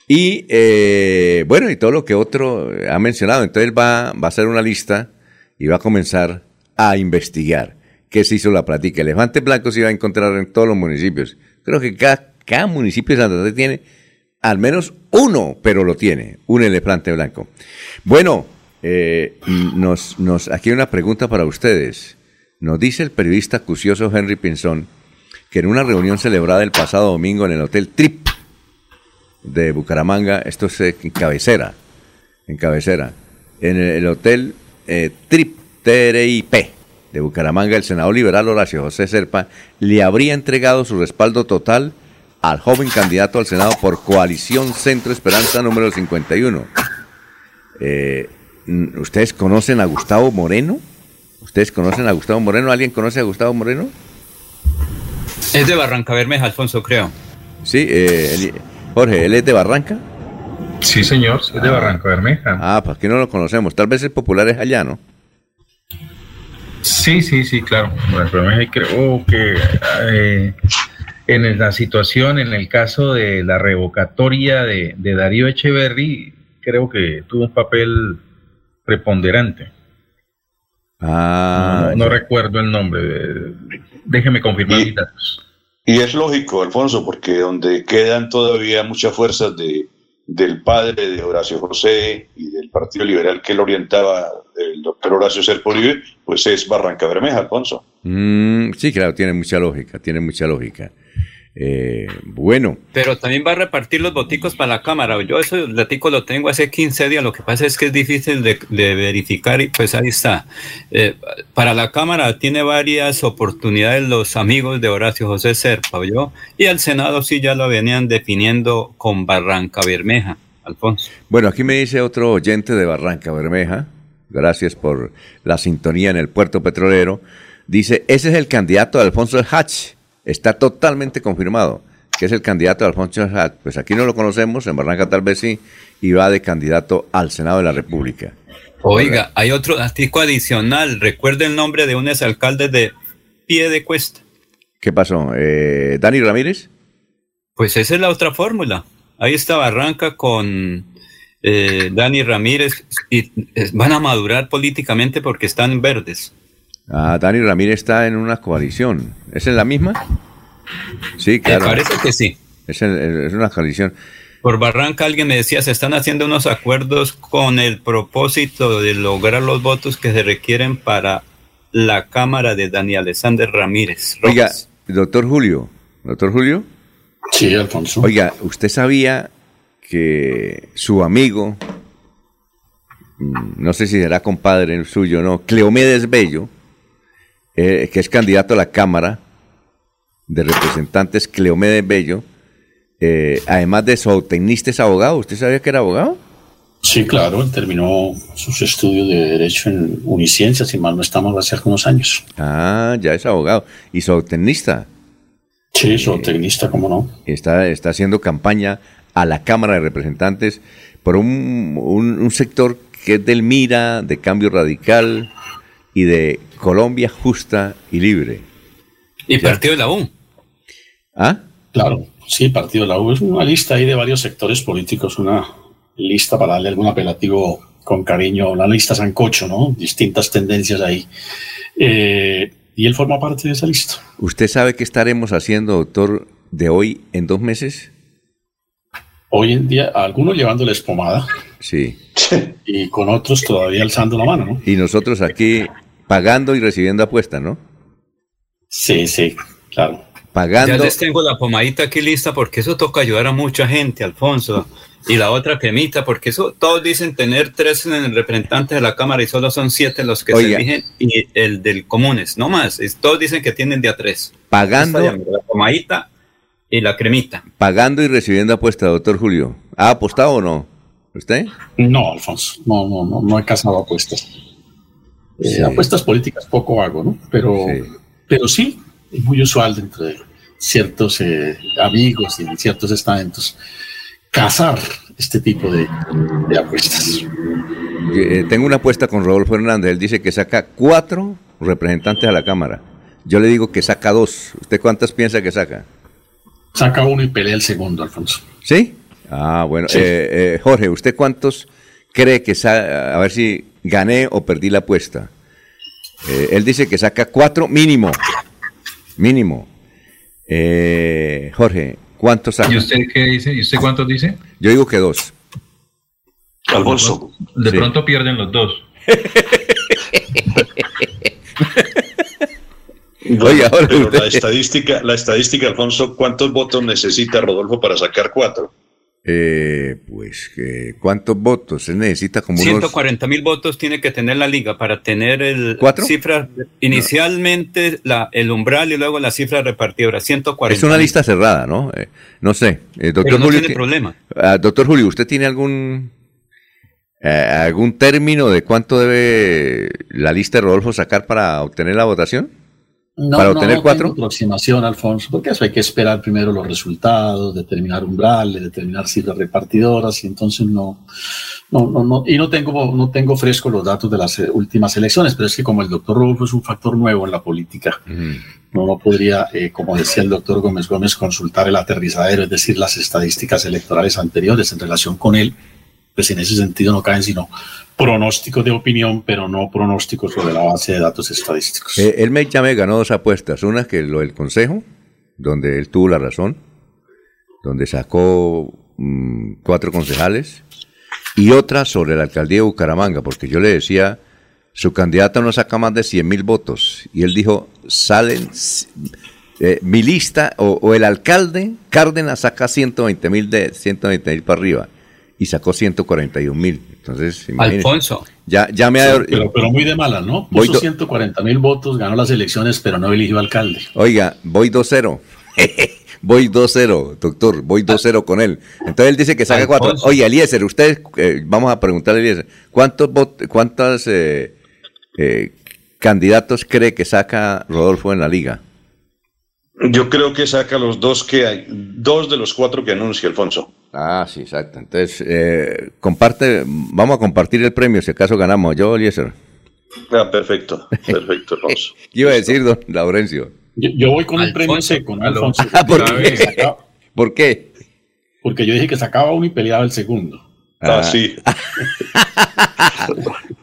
Y eh, bueno, y todo lo que otro ha mencionado. Entonces va, va a hacer una lista y va a comenzar a investigar qué se hizo la plática. Elefante blanco se va a encontrar en todos los municipios. Creo que cada, municipio de Santa Fe tiene al menos uno, pero lo tiene, un elefante blanco. Bueno, eh, nos, nos, aquí hay una pregunta para ustedes. Nos dice el periodista acucioso Henry Pinzón que en una reunión celebrada el pasado domingo en el Hotel Trip de Bucaramanga, esto es en cabecera, en cabecera, en el, el Hotel eh, Trip, TRIP de Bucaramanga, el senador liberal Horacio José Serpa le habría entregado su respaldo total al joven candidato al Senado por coalición Centro Esperanza número 51. Eh, ¿Ustedes conocen a Gustavo Moreno? ¿Ustedes conocen a Gustavo Moreno? ¿Alguien conoce a Gustavo Moreno? Es de Barranca Bermeja, Alfonso, creo. Sí, eh, él- Jorge, ¿él es de Barranca? Sí, señor, es de Barranca Bermeja. Ah, pues aquí no lo conocemos. Tal vez el popular es allá, ¿no? Sí, sí, sí, claro. Barranca Bermeja, y creo que eh, en la situación, en el caso de la revocatoria de, de Darío Echeverry, creo que tuvo un papel preponderante. Ah, no, no recuerdo el nombre. eh, Déjeme confirmar mis datos. Y es lógico, Alfonso, porque donde quedan todavía muchas fuerzas de, del padre de Horacio José y del Partido Liberal que lo orientaba el doctor Horacio Serpa Uribe, pues es Barranca Bermeja, Alfonso. Mm, sí, claro, tiene mucha lógica, tiene mucha lógica. Eh, bueno, Pero también va a repartir los boticos para la Cámara. Yo ese datico lo tengo hace 15 días. Lo que pasa es que es difícil de, de verificar y pues ahí está. Eh, para la Cámara tiene varias oportunidades los amigos de Horacio José Serpa, ¿oyó? Y al Senado sí ya lo venían definiendo con Barranca Bermeja, Alfonso. Bueno, aquí me dice otro oyente de Barranca Bermeja, gracias por la sintonía en el puerto petrolero, dice, ese es el candidato de Alfonso El Hatch, está totalmente confirmado que es el candidato de Alfonso Hatch. Pues aquí no lo conocemos, en Barranca tal vez sí, y va de candidato al Senado de la República. Oiga, hay otro datico adicional. Recuerde el nombre de un exalcalde de Pie de Cuesta. ¿Qué pasó? Eh, ¿Dani Ramírez? Pues esa es la otra fórmula. Ahí está Barranca con eh, Dani Ramírez y eh, van a madurar políticamente porque están verdes. Ah, Dani Ramírez está en una coalición. ¿Es en la misma? Sí, Me claro. parece que sí. Es, en- es una coalición. Por Barranca alguien me decía, se están haciendo unos acuerdos con el propósito de lograr los votos que se requieren para la Cámara de Dani Alexander Ramírez. Oiga, doctor Julio, doctor Julio. Sí, Alfonso. Oiga, ¿usted sabía que su amigo, mm, no sé si será compadre suyo o no, Cleomedes Bello, eh, que es candidato a la Cámara de Representantes, Cleomedes Bello, eh, además de zootecnista es abogado? ¿Usted sabía que era abogado? Sí, claro, él terminó sus estudios de Derecho en Uniciencia, si mal no estamos, hace algunos años. Ah, ya es abogado. ¿Y zootecnista? Sí, zootecnista, ¿cómo no? Está, está haciendo campaña a la Cámara de Representantes por un, un- un sector que es del Mira, de Cambio Radical y de Colombia Justa y Libre. Y partido de la U. ¿Ah? Claro, sí, Partido de la U es una lista ahí de varios sectores políticos, una lista para darle algún apelativo con cariño, una lista sancocho, ¿no? Distintas tendencias ahí. Eh, y él forma parte de esa lista. ¿Usted sabe qué estaremos haciendo, doctor, de hoy en dos meses? Hoy en día, algunos llevándole espomada Sí. y con otros todavía alzando la mano, ¿no? Y nosotros aquí pagando y recibiendo apuestas, ¿no? Sí, sí, claro. Pagando. Ya les tengo la pomadita aquí lista porque eso toca ayudar a mucha gente, Alfonso. Y la otra cremita, porque eso todos dicen tener tres representantes de la Cámara y solo son siete los que Oiga. se eligen y el del comunes, no más. Es- todos dicen que tienen de a tres. Pagando. La pomadita y la cremita. Pagando y recibiendo apuestas, doctor Julio. ¿Ha apostado o no? ¿Usted? No, Alfonso, no, no, no, no he casado apuestas. Eh, Sí. Apuestas políticas poco hago, ¿no? Pero Sí. pero sí, es muy usual dentro de, ciertos eh, amigos y ciertos estamentos cazar este tipo de, de apuestas. Eh, tengo una apuesta con Rodolfo Hernández. Él dice que saca cuatro representantes a la Cámara. Yo le digo que saca dos. ¿Usted cuántas piensa que saca? Saca uno y pelea el segundo, Alfonso. ¿Sí? Ah, bueno. Sí. Eh, eh, Jorge, ¿usted cuántos cree que saca? A ver si gané o perdí la apuesta. Eh, él dice que saca cuatro mínimo. Mínimo. Eh, Jorge, ¿cuántos saca? ¿Y usted qué dice? ¿Y usted cuántos dice? Yo digo que dos. Alfonso. De Sí. pronto pierden los dos. Oiga, ahora pero usted- la estadística, la estadística, Alfonso, ¿cuántos votos necesita Rodolfo para sacar cuatro? Eh, pues, que ¿cuántos votos? Se necesita como unos... 140 mil votos tiene que tener la liga para tener el ¿Cuatro? cifra inicialmente la, el umbral y luego la cifra repartidora 140 Es una lista cerrada, ¿no? Eh, no sé. Eh, doctor Pero no Julio, tiene ti- problema. Ah, doctor Julio, ¿usted tiene algún eh, algún término de cuánto debe la lista de Rodolfo sacar para obtener la votación? No, ¿Para no, obtener no cuatro? tengo aproximación, Alfonso, porque eso hay que esperar primero los resultados, determinar umbrales, determinar cifras repartidoras, y entonces no, no, no, no, y no tengo, no tengo fresco los datos de las eh, últimas elecciones, pero es que como el doctor Rodolfo es un factor nuevo en la política, no, no podría, eh, como decía el doctor Gómez Gómez, consultar el aterrizadero, es decir, las estadísticas electorales anteriores en relación con él, pues en ese sentido no caen sino pronósticos de opinión, pero no pronósticos sobre la base de datos estadísticos. Eh, él me, ya me ganó dos apuestas. Una que lo del Consejo, donde él tuvo la razón, donde sacó mm, cuatro concejales, y otra sobre la alcaldía de Bucaramanga, porque yo le decía, su candidato no saca más de 100 mil votos, y él dijo, salen, eh, mi lista, o, o el alcalde, Cárdenas saca 120 mil de 120 mil para arriba, y sacó 141 mil. Entonces, imagínese. Alfonso. Ya, ya me ha... Pero, pero muy de malas, ¿no? Voy Puso do- 140 mil votos, ganó las elecciones, pero no eligió alcalde. Oiga, voy 2-0. voy 2-0, doctor, voy 2-0 con él. Entonces él dice que saca Alfonso. 4. Oye, Eliezer, usted, eh, vamos a preguntarle a Eliezer, ¿cuántos vot- cuántos eh, eh, candidatos cree que saca Rodolfo en la liga? Yo creo que saca los dos que hay, dos de los cuatro que anuncia Alfonso. Ah, sí, exacto. Entonces, eh, comparte, vamos a compartir el premio si acaso ganamos. Yo, Eliezer. Ah, perfecto, perfecto, Alfonso. ¿Qué iba a decir, don Laurencio? Yo, yo voy con un premio seco, ¿no, Alfonso? Ah, ¿por qué? sacaba- ¿Por qué? Porque yo dije que sacaba uno y peleaba el segundo. Ah, sí.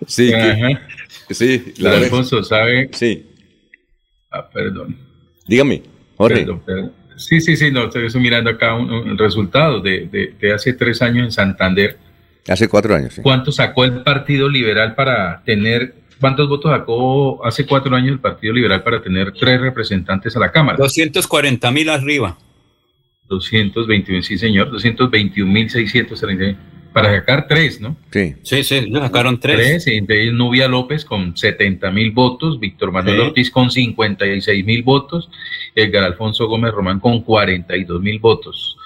Sí, que- sí. Don Laurencio. Alfonso, ¿sabe? Sí. Ah, perdón. Dígame, Jorge. Perdón, perdón. Sí, sí, sí, no, estoy mirando acá un, un resultado de, de- de hace tres años en Santander. Hace cuatro años, sí. ¿Cuánto sacó el Partido Liberal para tener, cuántos votos sacó hace cuatro años el Partido Liberal para tener tres representantes a la Cámara? 240 mil arriba. 221, sí señor, 221.630. Para sacar tres, ¿no? Sí. Sí, sí, ellos sacaron tres. Tres, entre ellos Nubia López con 70 mil votos, Víctor Manuel Sí. Ortiz con 56 mil votos, Edgar Alfonso Gómez Román con 42 mil votos.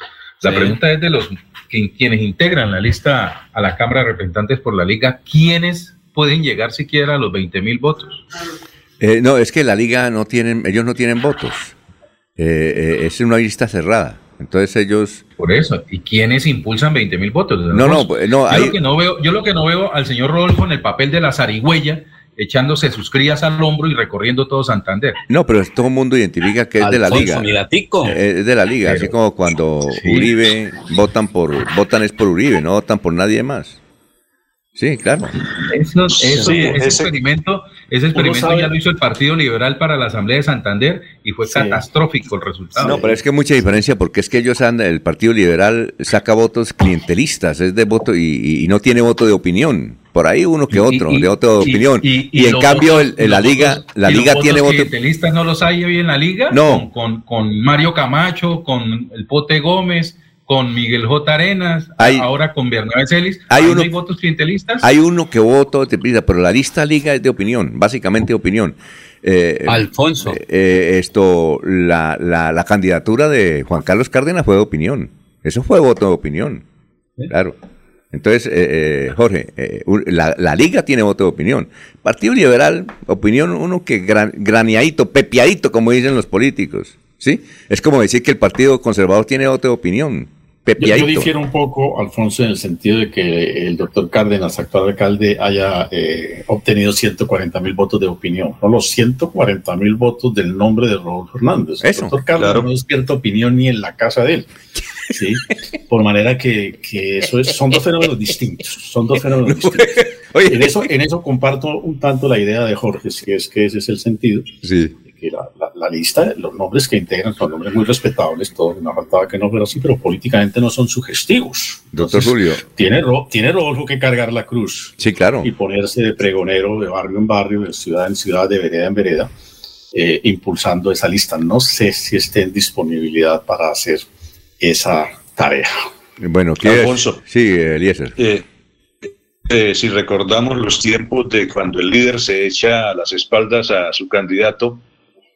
La Sí. pregunta es de los que- quienes integran la lista a la Cámara de Representantes por la Liga, ¿quiénes pueden llegar siquiera a los 20 mil votos? Eh, no, es que la liga no tienen, ellos no tienen votos. Eh, eh, es una lista cerrada. Entonces ellos. Por eso, ¿y quiénes impulsan 20 mil votos? No, no, pues, no, yo, hay- lo que no veo, yo lo que no veo al señor Rodolfo en el papel de la zarigüeya, echándose sus crías al hombro y recorriendo todo Santander. No, pero todo el mundo identifica que es de la liga. gatico. Eh, es de la liga, así como cuando Sí. Uribe votan por, votan es por Uribe, no votan por nadie más. Sí, claro. Eso, eso- Sí, ese, ese- experimento, ese experimento sabe- ya lo hizo el Partido Liberal para la Asamblea de Santander y fue Sí. catastrófico el resultado. No, pero es que hay mucha diferencia porque es que ellos andan, el Partido Liberal saca votos clientelistas, es de voto y, y- y no tiene voto de opinión. Por ahí uno que otro, y- de voto de opinión. Y, y en cambio, votos- el- la liga, votos- la los liga votos tiene voto. clientelistas no los hay hoy en la liga. No. Con, con- con Mario Camacho, con el Pote Gómez, con Miguel J. Arenas, Hay- ahora con Bernabé Celis. hay ¿Ahí uno- no hay votos clientelistas? Hay uno que voto de prisa, pero la lista liga es de opinión, básicamente de opinión. Eh, Alfonso. eh, esto, la, la, la candidatura de Juan Carlos Cárdenas fue de opinión. Eso fue voto de opinión. Claro. Entonces, eh, eh, Jorge, eh, la, la liga tiene voto de opinión. Partido Liberal, opinión, uno que gran, graneadito, pepiadito, como dicen los políticos. ¿Sí? Es como decir que el Partido Conservador tiene otra opinión. Yo, yo difiero un poco, Alfonso, en el sentido de que el doctor Cárdenas, actual alcalde, haya eh, obtenido 140 mil votos de opinión, no los 140 mil votos del nombre de Rodolfo Hernández. El Eso, doctor Cárdenas claro. no despierta opinión ni en la casa de él. ¿sí? Por manera que, que eso es, son dos fenómenos distintos. Son dos fenómenos distintos. En, eso, en eso comparto un tanto la idea de Jorge, si es que ese es el sentido. Sí. Que la, la- la lista, los nombres que integran son nombres muy respetables, todos, no faltaba que no fuera así, pero políticamente no son sugestivos. Doctor Julio. Tiene, Ro- tiene Rodolfo que cargar la cruz Sí, claro. y ponerse de pregonero de barrio en barrio, de ciudad en ciudad, de vereda en vereda, eh, impulsando esa lista. No sé si esté en disponibilidad para hacer esa tarea. Bueno, ¿qué Alfonso. Sí, Eliezer. Eh, eh, si recordamos los tiempos de cuando el líder se echa a las espaldas a su candidato,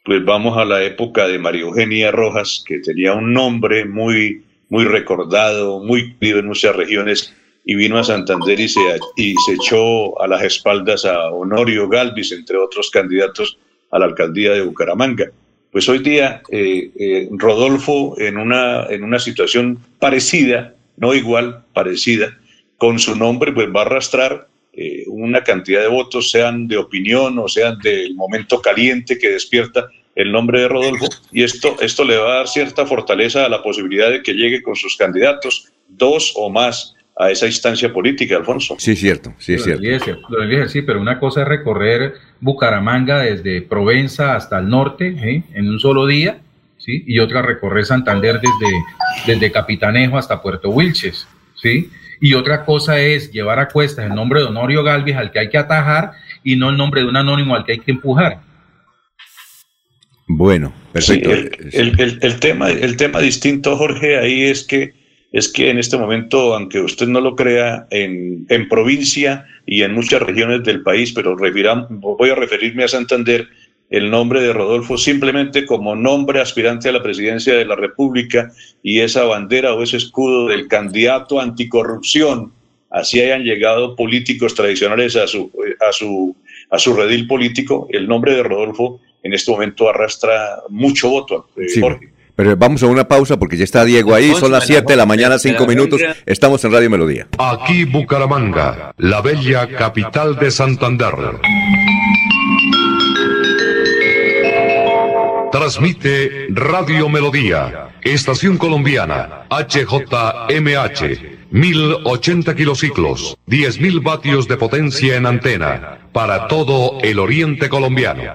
pues vamos a la época de María Eugenia Rojas, que tenía un nombre muy, muy recordado, muy querido en muchas regiones, y vino a Santander y se, y se echó a las espaldas a Honorio Galvis, entre otros candidatos a la alcaldía de Bucaramanga. Pues hoy día eh, eh, Rodolfo, en una, en una situación parecida, no igual, parecida, con su nombre, pues va a arrastrar eh, una cantidad de votos, sean de opinión o sean del momento caliente que despierta el nombre de Rodolfo, y esto, esto le va a dar cierta fortaleza a la posibilidad de que llegue con sus candidatos, dos o más, a esa instancia política, Alfonso. Sí, cierto, sí, es cierto. Eliezer, don Eliezer, sí, pero una cosa es recorrer Bucaramanga desde Provenza hasta el norte ¿sí? en un solo día, ¿sí? y otra recorrer Santander desde, desde Capitanejo hasta Puerto Wilches. ¿sí? Y otra cosa es llevar a cuestas el nombre de Honorio Galvis al que hay que atajar y no el nombre de un anónimo al que hay que empujar. Bueno, Sí, perfecto. el, el- el- el tema, el tema distinto, Jorge, ahí es que, es que en este momento, aunque usted no lo crea, en, en provincia y en muchas regiones del país, pero refiram- voy a referirme a Santander, el nombre de Rodolfo simplemente como nombre aspirante a la presidencia de la República y esa bandera o ese escudo del candidato anticorrupción, así hayan llegado políticos tradicionales a su, a su, a su redil político, el nombre de Rodolfo en este momento arrastra mucho voto, eh, Sí, Jorge. pero vamos a una pausa porque ya está Diego ahí, son las 7 de la mañana, 5 minutos, estamos en Radio Melodía. Aquí Bucaramanga, la bella capital de Santander. Transmite Radio Melodía, Estación Colombiana, HJMH, 1080 kilociclos, 10.000 vatios de potencia en antena, para todo el oriente colombiano.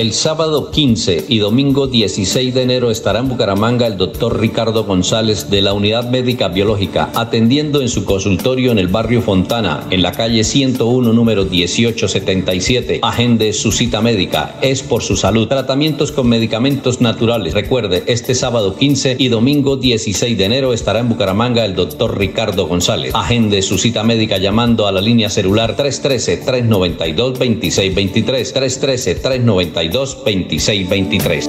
El sábado 15 y domingo 16 de enero estará en Bucaramanga el doctor Ricardo González de la Unidad Médica Biológica, atendiendo en su consultorio en el barrio Fontana, en la calle 101, número 1877. Agende su cita médica, es por su salud. Tratamientos con medicamentos naturales. Recuerde, este sábado 15 y domingo 16 de enero estará en Bucaramanga el doctor Ricardo González. Agende su cita médica llamando a la línea celular 313-392-2623. 313-392-2623.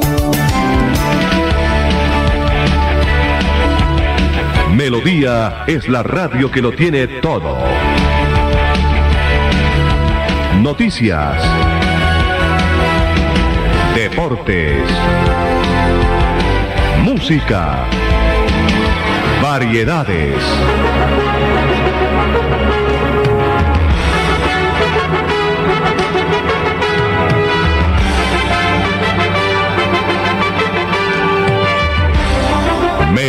Melodía es la radio que lo tiene todo. Noticias. Deportes. Música. Variedades.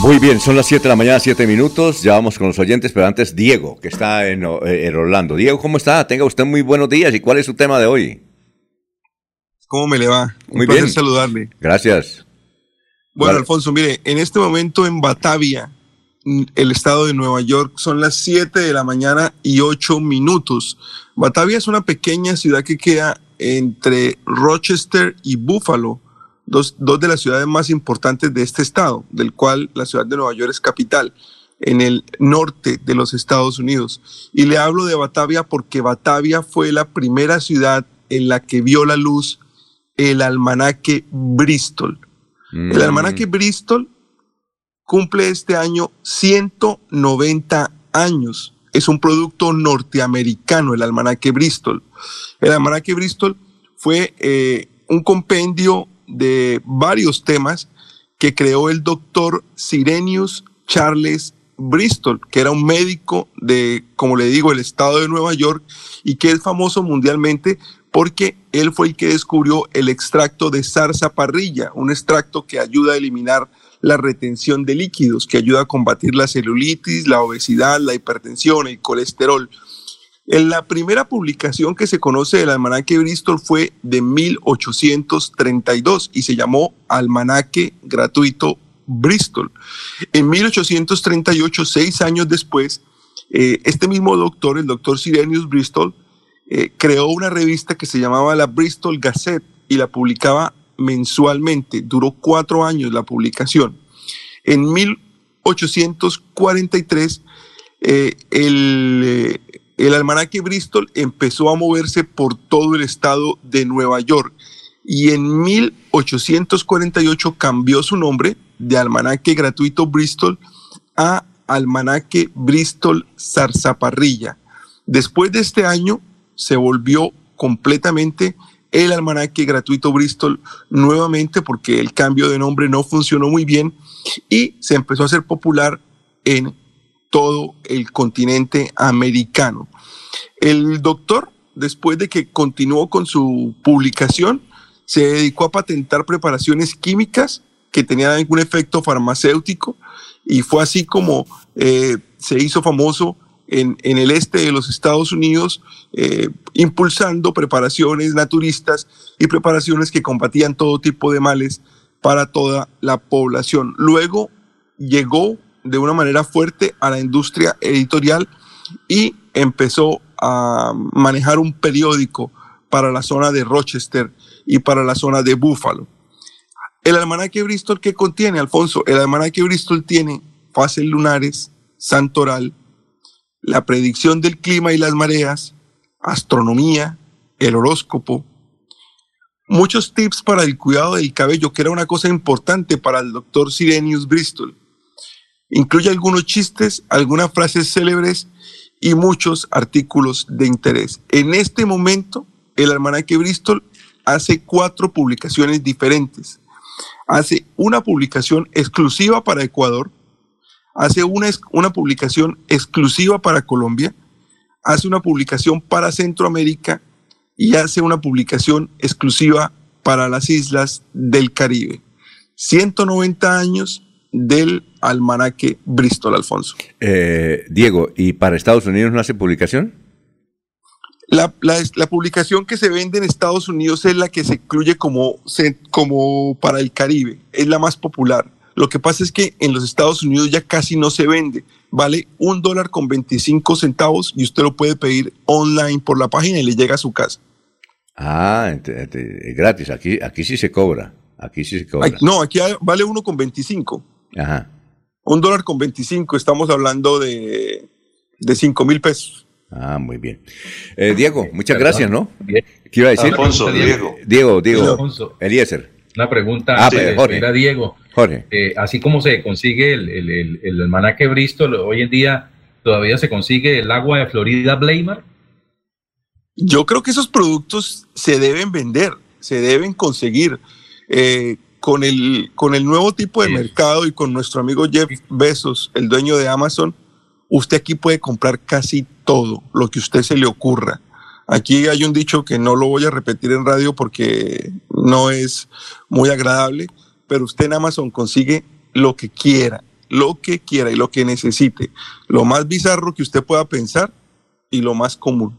Muy bien, son las 7 de la mañana, 7 minutos. Ya vamos con los oyentes, pero antes Diego, que está en, eh, en Orlando. Diego, ¿cómo está? Tenga usted muy buenos días. ¿Y cuál es su tema de hoy? ¿Cómo me le va? Un Muy placer bien. saludarle. Gracias. Bueno, Vale. Alfonso, mire, en este momento en Batavia, mm, el estado de Nueva York, son las 7 de la mañana y 8 minutos. Batavia es una pequeña ciudad que queda entre Rochester y Buffalo, dos, dos de las ciudades más importantes de este estado, del cual la ciudad de Nueva York es capital, en el norte de los Estados Unidos. Y le hablo de Batavia porque Batavia fue la primera ciudad en la que vio la luz el almanaque Bristol. El almanaque Bristol cumple este año 190 años. Es un producto norteamericano, el almanaque Bristol. El almanaque Bristol fue eh, un compendio de varios temas que creó el doctor Sirenius Charles Bristol, que era un médico de, como le digo, el estado de Nueva York y que es famoso mundialmente porque él fue el que descubrió el extracto de zarzaparrilla, un extracto que ayuda a eliminar la retención de líquidos, que ayuda a combatir la celulitis, la obesidad, la hipertensión, el colesterol. En la primera publicación que se conoce del almanaque Bristol fue de 1832 y se llamó Almanaque Gratuito Bristol. En 1838, seis años después, eh, este mismo doctor, el doctor Sirenius Bristol, eh, creó una revista que se llamaba la Bristol Gazette y la publicaba mensualmente. Duró cuatro años la publicación. En 1843, eh, el, el almanaque Bristol empezó a moverse por todo el estado de Nueva York y en 1848 cambió su nombre de almanaque gratuito Bristol a almanaque Bristol Zarzaparrilla. Después de este año se volvió completamente el almanaque gratuito Bristol nuevamente porque el cambio de nombre no funcionó muy bien y se empezó a hacer popular en todo el continente americano. El doctor, después de que continuó con su publicación, se dedicó a patentar preparaciones químicas que tenían algún efecto farmacéutico y fue así como eh, se hizo famoso en, en, el este de los Estados Unidos, eh, impulsando preparaciones naturistas y preparaciones que combatían todo tipo de males para toda la población. Luego llegó de una manera fuerte a la industria editorial y empezó a manejar un periódico para la zona de Rochester y para la zona de Buffalo. El almanaque Bristol, ¿qué contiene, Alfonso? El almanaque Bristol tiene fases lunares, santoral, la predicción del clima y las mareas, astronomía, el horóscopo, muchos tips para el cuidado del cabello, que era una cosa importante para el doctor Sirenius Bristol. Incluye algunos chistes, algunas frases célebres y muchos artículos de interés. En este momento, el almanaque Bristol hace cuatro publicaciones diferentes. Hace una publicación exclusiva para Ecuador, hace una, una publicación exclusiva para Colombia, hace una publicación para Centroamérica y hace una publicación exclusiva para las islas del Caribe. 190 años del almanaque Bristol, Alfonso. Eh, Diego, ¿y para Estados Unidos no hace publicación? La, la, la, publicación que se vende en Estados Unidos es la que se incluye como, como para el Caribe, es la más popular. Lo que pasa es que en los Estados Unidos ya casi no se vende. Vale un dólar con 25 centavos y usted lo puede pedir online por la página y le llega a su casa. Ah, es gratis. Aquí, aquí sí se cobra. Aquí sí se cobra. Ay, no, aquí vale uno con 25. Ajá. Un dólar con 25. Estamos hablando de, de 5 mil pesos. Ah, muy bien. Eh, Diego, muchas gracias, ¿no? ¿Qué iba a decir? Alfonso, Diego. Diego, Diego. Alfonso. Eliezer. Una pregunta ah, de, Jorge. Era Diego. Jorge. Eh, así como se consigue el, el, el, el, almanaque Bristol, hoy en día todavía se consigue el agua de Florida Blamer. Yo creo que esos productos se deben vender, se deben conseguir. Eh, con, el, con el nuevo tipo de mercado y con nuestro amigo Jeff Bezos, el dueño de Amazon, usted aquí puede comprar casi todo lo que usted se le ocurra. Aquí hay un dicho que no lo voy a repetir en radio porque no es muy agradable, pero usted en Amazon consigue lo que quiera, lo que quiera y lo que necesite. Lo más bizarro que usted pueda pensar y lo más común.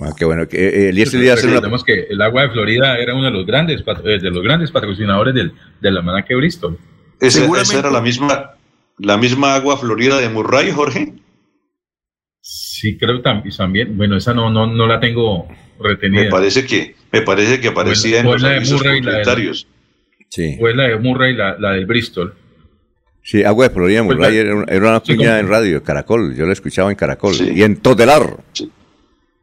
Ah, qué bueno. Que, eh, Díaz Recordemos una... que el agua de Florida era uno de los grandes, de los grandes patrocinadores del, del almanaque Bristol. ¿Esa, Seguramente- esa era la misma, la misma agua florida de Murray, Jorge? Sí, creo que tam- también. Bueno, esa no, no, no la tengo retenida. Me parece que, me parece que aparecía en los la de avisos Murray y la de-. Sí. Fue la de Murray, la, la del Bristol. Sí, Agua de Florida Pues Murray era, una- era una Sí, cuña en radio, Caracol. Yo la escuchaba en Caracol. Y en Todelar.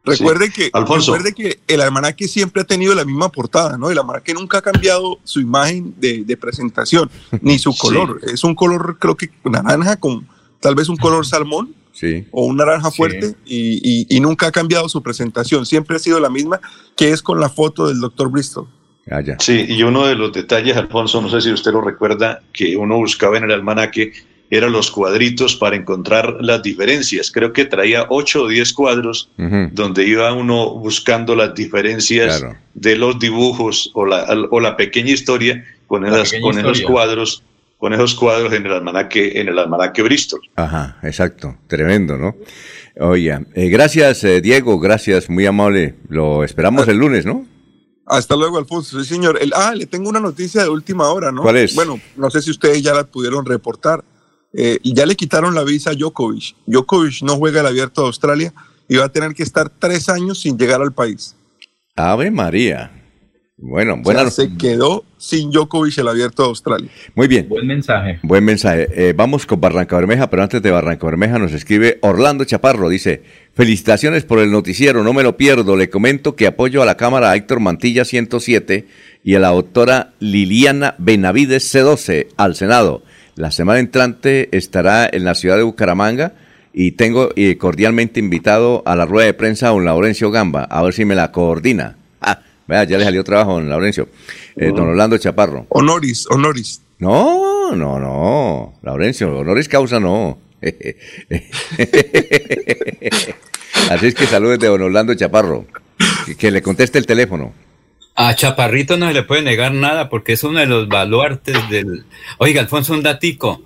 Recuerde, que, Alfonso. recuerde que el almanaque siempre ha tenido la misma portada, ¿no? El almanaque nunca ha cambiado su imagen de, de presentación, ni su color. Es un color, creo que naranja con tal vez un color salmón Sí. o un naranja fuerte y, y- y nunca ha cambiado su presentación. Siempre ha sido la misma, que es con la foto del doctor Bristol. Ah, ya. Sí, y uno de los detalles, Alfonso, no sé si usted lo recuerda, que uno buscaba en el almanaque, eran los cuadritos para encontrar las diferencias. Creo que traía ocho o diez cuadros Ujú. donde iba uno buscando las diferencias Claro. de los dibujos o la, o la pequeña historia con, La esas, pequeña con esos cuadros con esos cuadros en el almanaque en el almanaque Bristol. Ajá, exacto. Tremendo, ¿no? Oye, eh, gracias, eh, Diego. Gracias, muy amable. Lo esperamos el lunes, ¿no? Hasta luego, Alfonso. Sí, señor. El- ah, le tengo una noticia de última hora, ¿no? ¿Cuál es? Bueno, no sé si ustedes ya la pudieron reportar. Eh, ya le quitaron la visa a Djokovic. Djokovic no juega el abierto de Australia y va a tener que estar tres años sin llegar al país. Ave María. Bueno, O sea, buena se quedó sin Djokovic el abierto de Australia. Muy bien. Buen mensaje. Buen mensaje. Eh, vamos con Barranca Bermeja, pero antes de Barranca Bermeja nos escribe Orlando Chaparro. Dice, felicitaciones por el noticiero, no me lo pierdo. Le comento que apoyo a la Cámara a Héctor Mantilla 107 y a la doctora Liliana Benavides C12 al Senado. La semana entrante estará en la ciudad de Bucaramanga y tengo eh, cordialmente invitado a la rueda de prensa a don Laurencio Gamba, a ver si me la coordina. Ah, vea, ya le salió trabajo, don Laurencio. Eh, Don Orlando Chaparro. Honoris, honoris. No, no, no. Laurencio, honoris causa no. Así es que saludes de don Orlando Chaparro. Que, que le conteste el teléfono. A Chaparrito no se le puede negar nada porque es uno de los baluartes del... Oiga, Alfonso, un datico.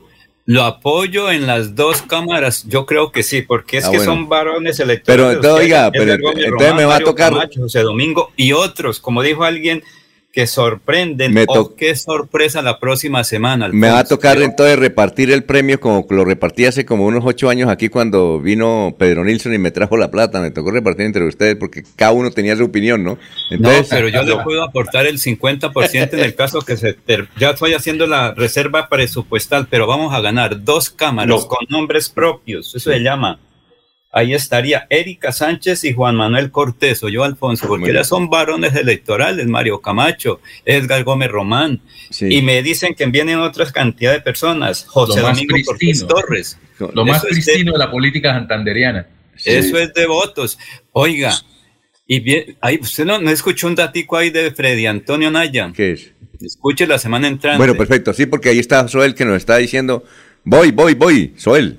Lo apoyo en las dos cámaras, yo creo que sí, porque es Ah, que bueno. son varones Pero, electorales. entonces, oiga, pero entonces Román, me va a tocar- Camacho, José Domingo y otros, como dijo alguien, que sorprenden. Me oh, qué sorpresa la próxima semana. Me va a tocar entonces repartir el premio como lo repartí hace como unos ocho años aquí cuando vino Pedro Nilsson y me trajo la plata. Me tocó repartir entre ustedes porque cada uno tenía su opinión, ¿no? No, pero yo le puedo aportar el 50% en el caso que se ter- ya estoy haciendo la reserva presupuestal, pero vamos a ganar dos cámaras No. con nombres propios, eso se llama. Ahí estaría Erika Sánchez y Juan Manuel Cortés, o yo Alfonso, porque ya son varones electorales, Mario Camacho, Edgar Gómez Román, Sí. y me dicen que vienen otras cantidad de personas, José Domingo Cortés. Torres. Lo más Eso de la política santanderiana. eso es de votos. Oiga, y bien, ahí, usted no, no escuchó un datico ahí de Freddy Antonio Naya. ¿Qué es? Escuche la semana entrante. Bueno, perfecto. Sí, porque ahí está Soel que nos está diciendo, voy, voy, voy, Soel.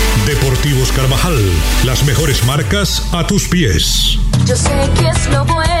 Deportivos Carvajal, las mejores marcas a tus pies. Yo sé que es lo bueno.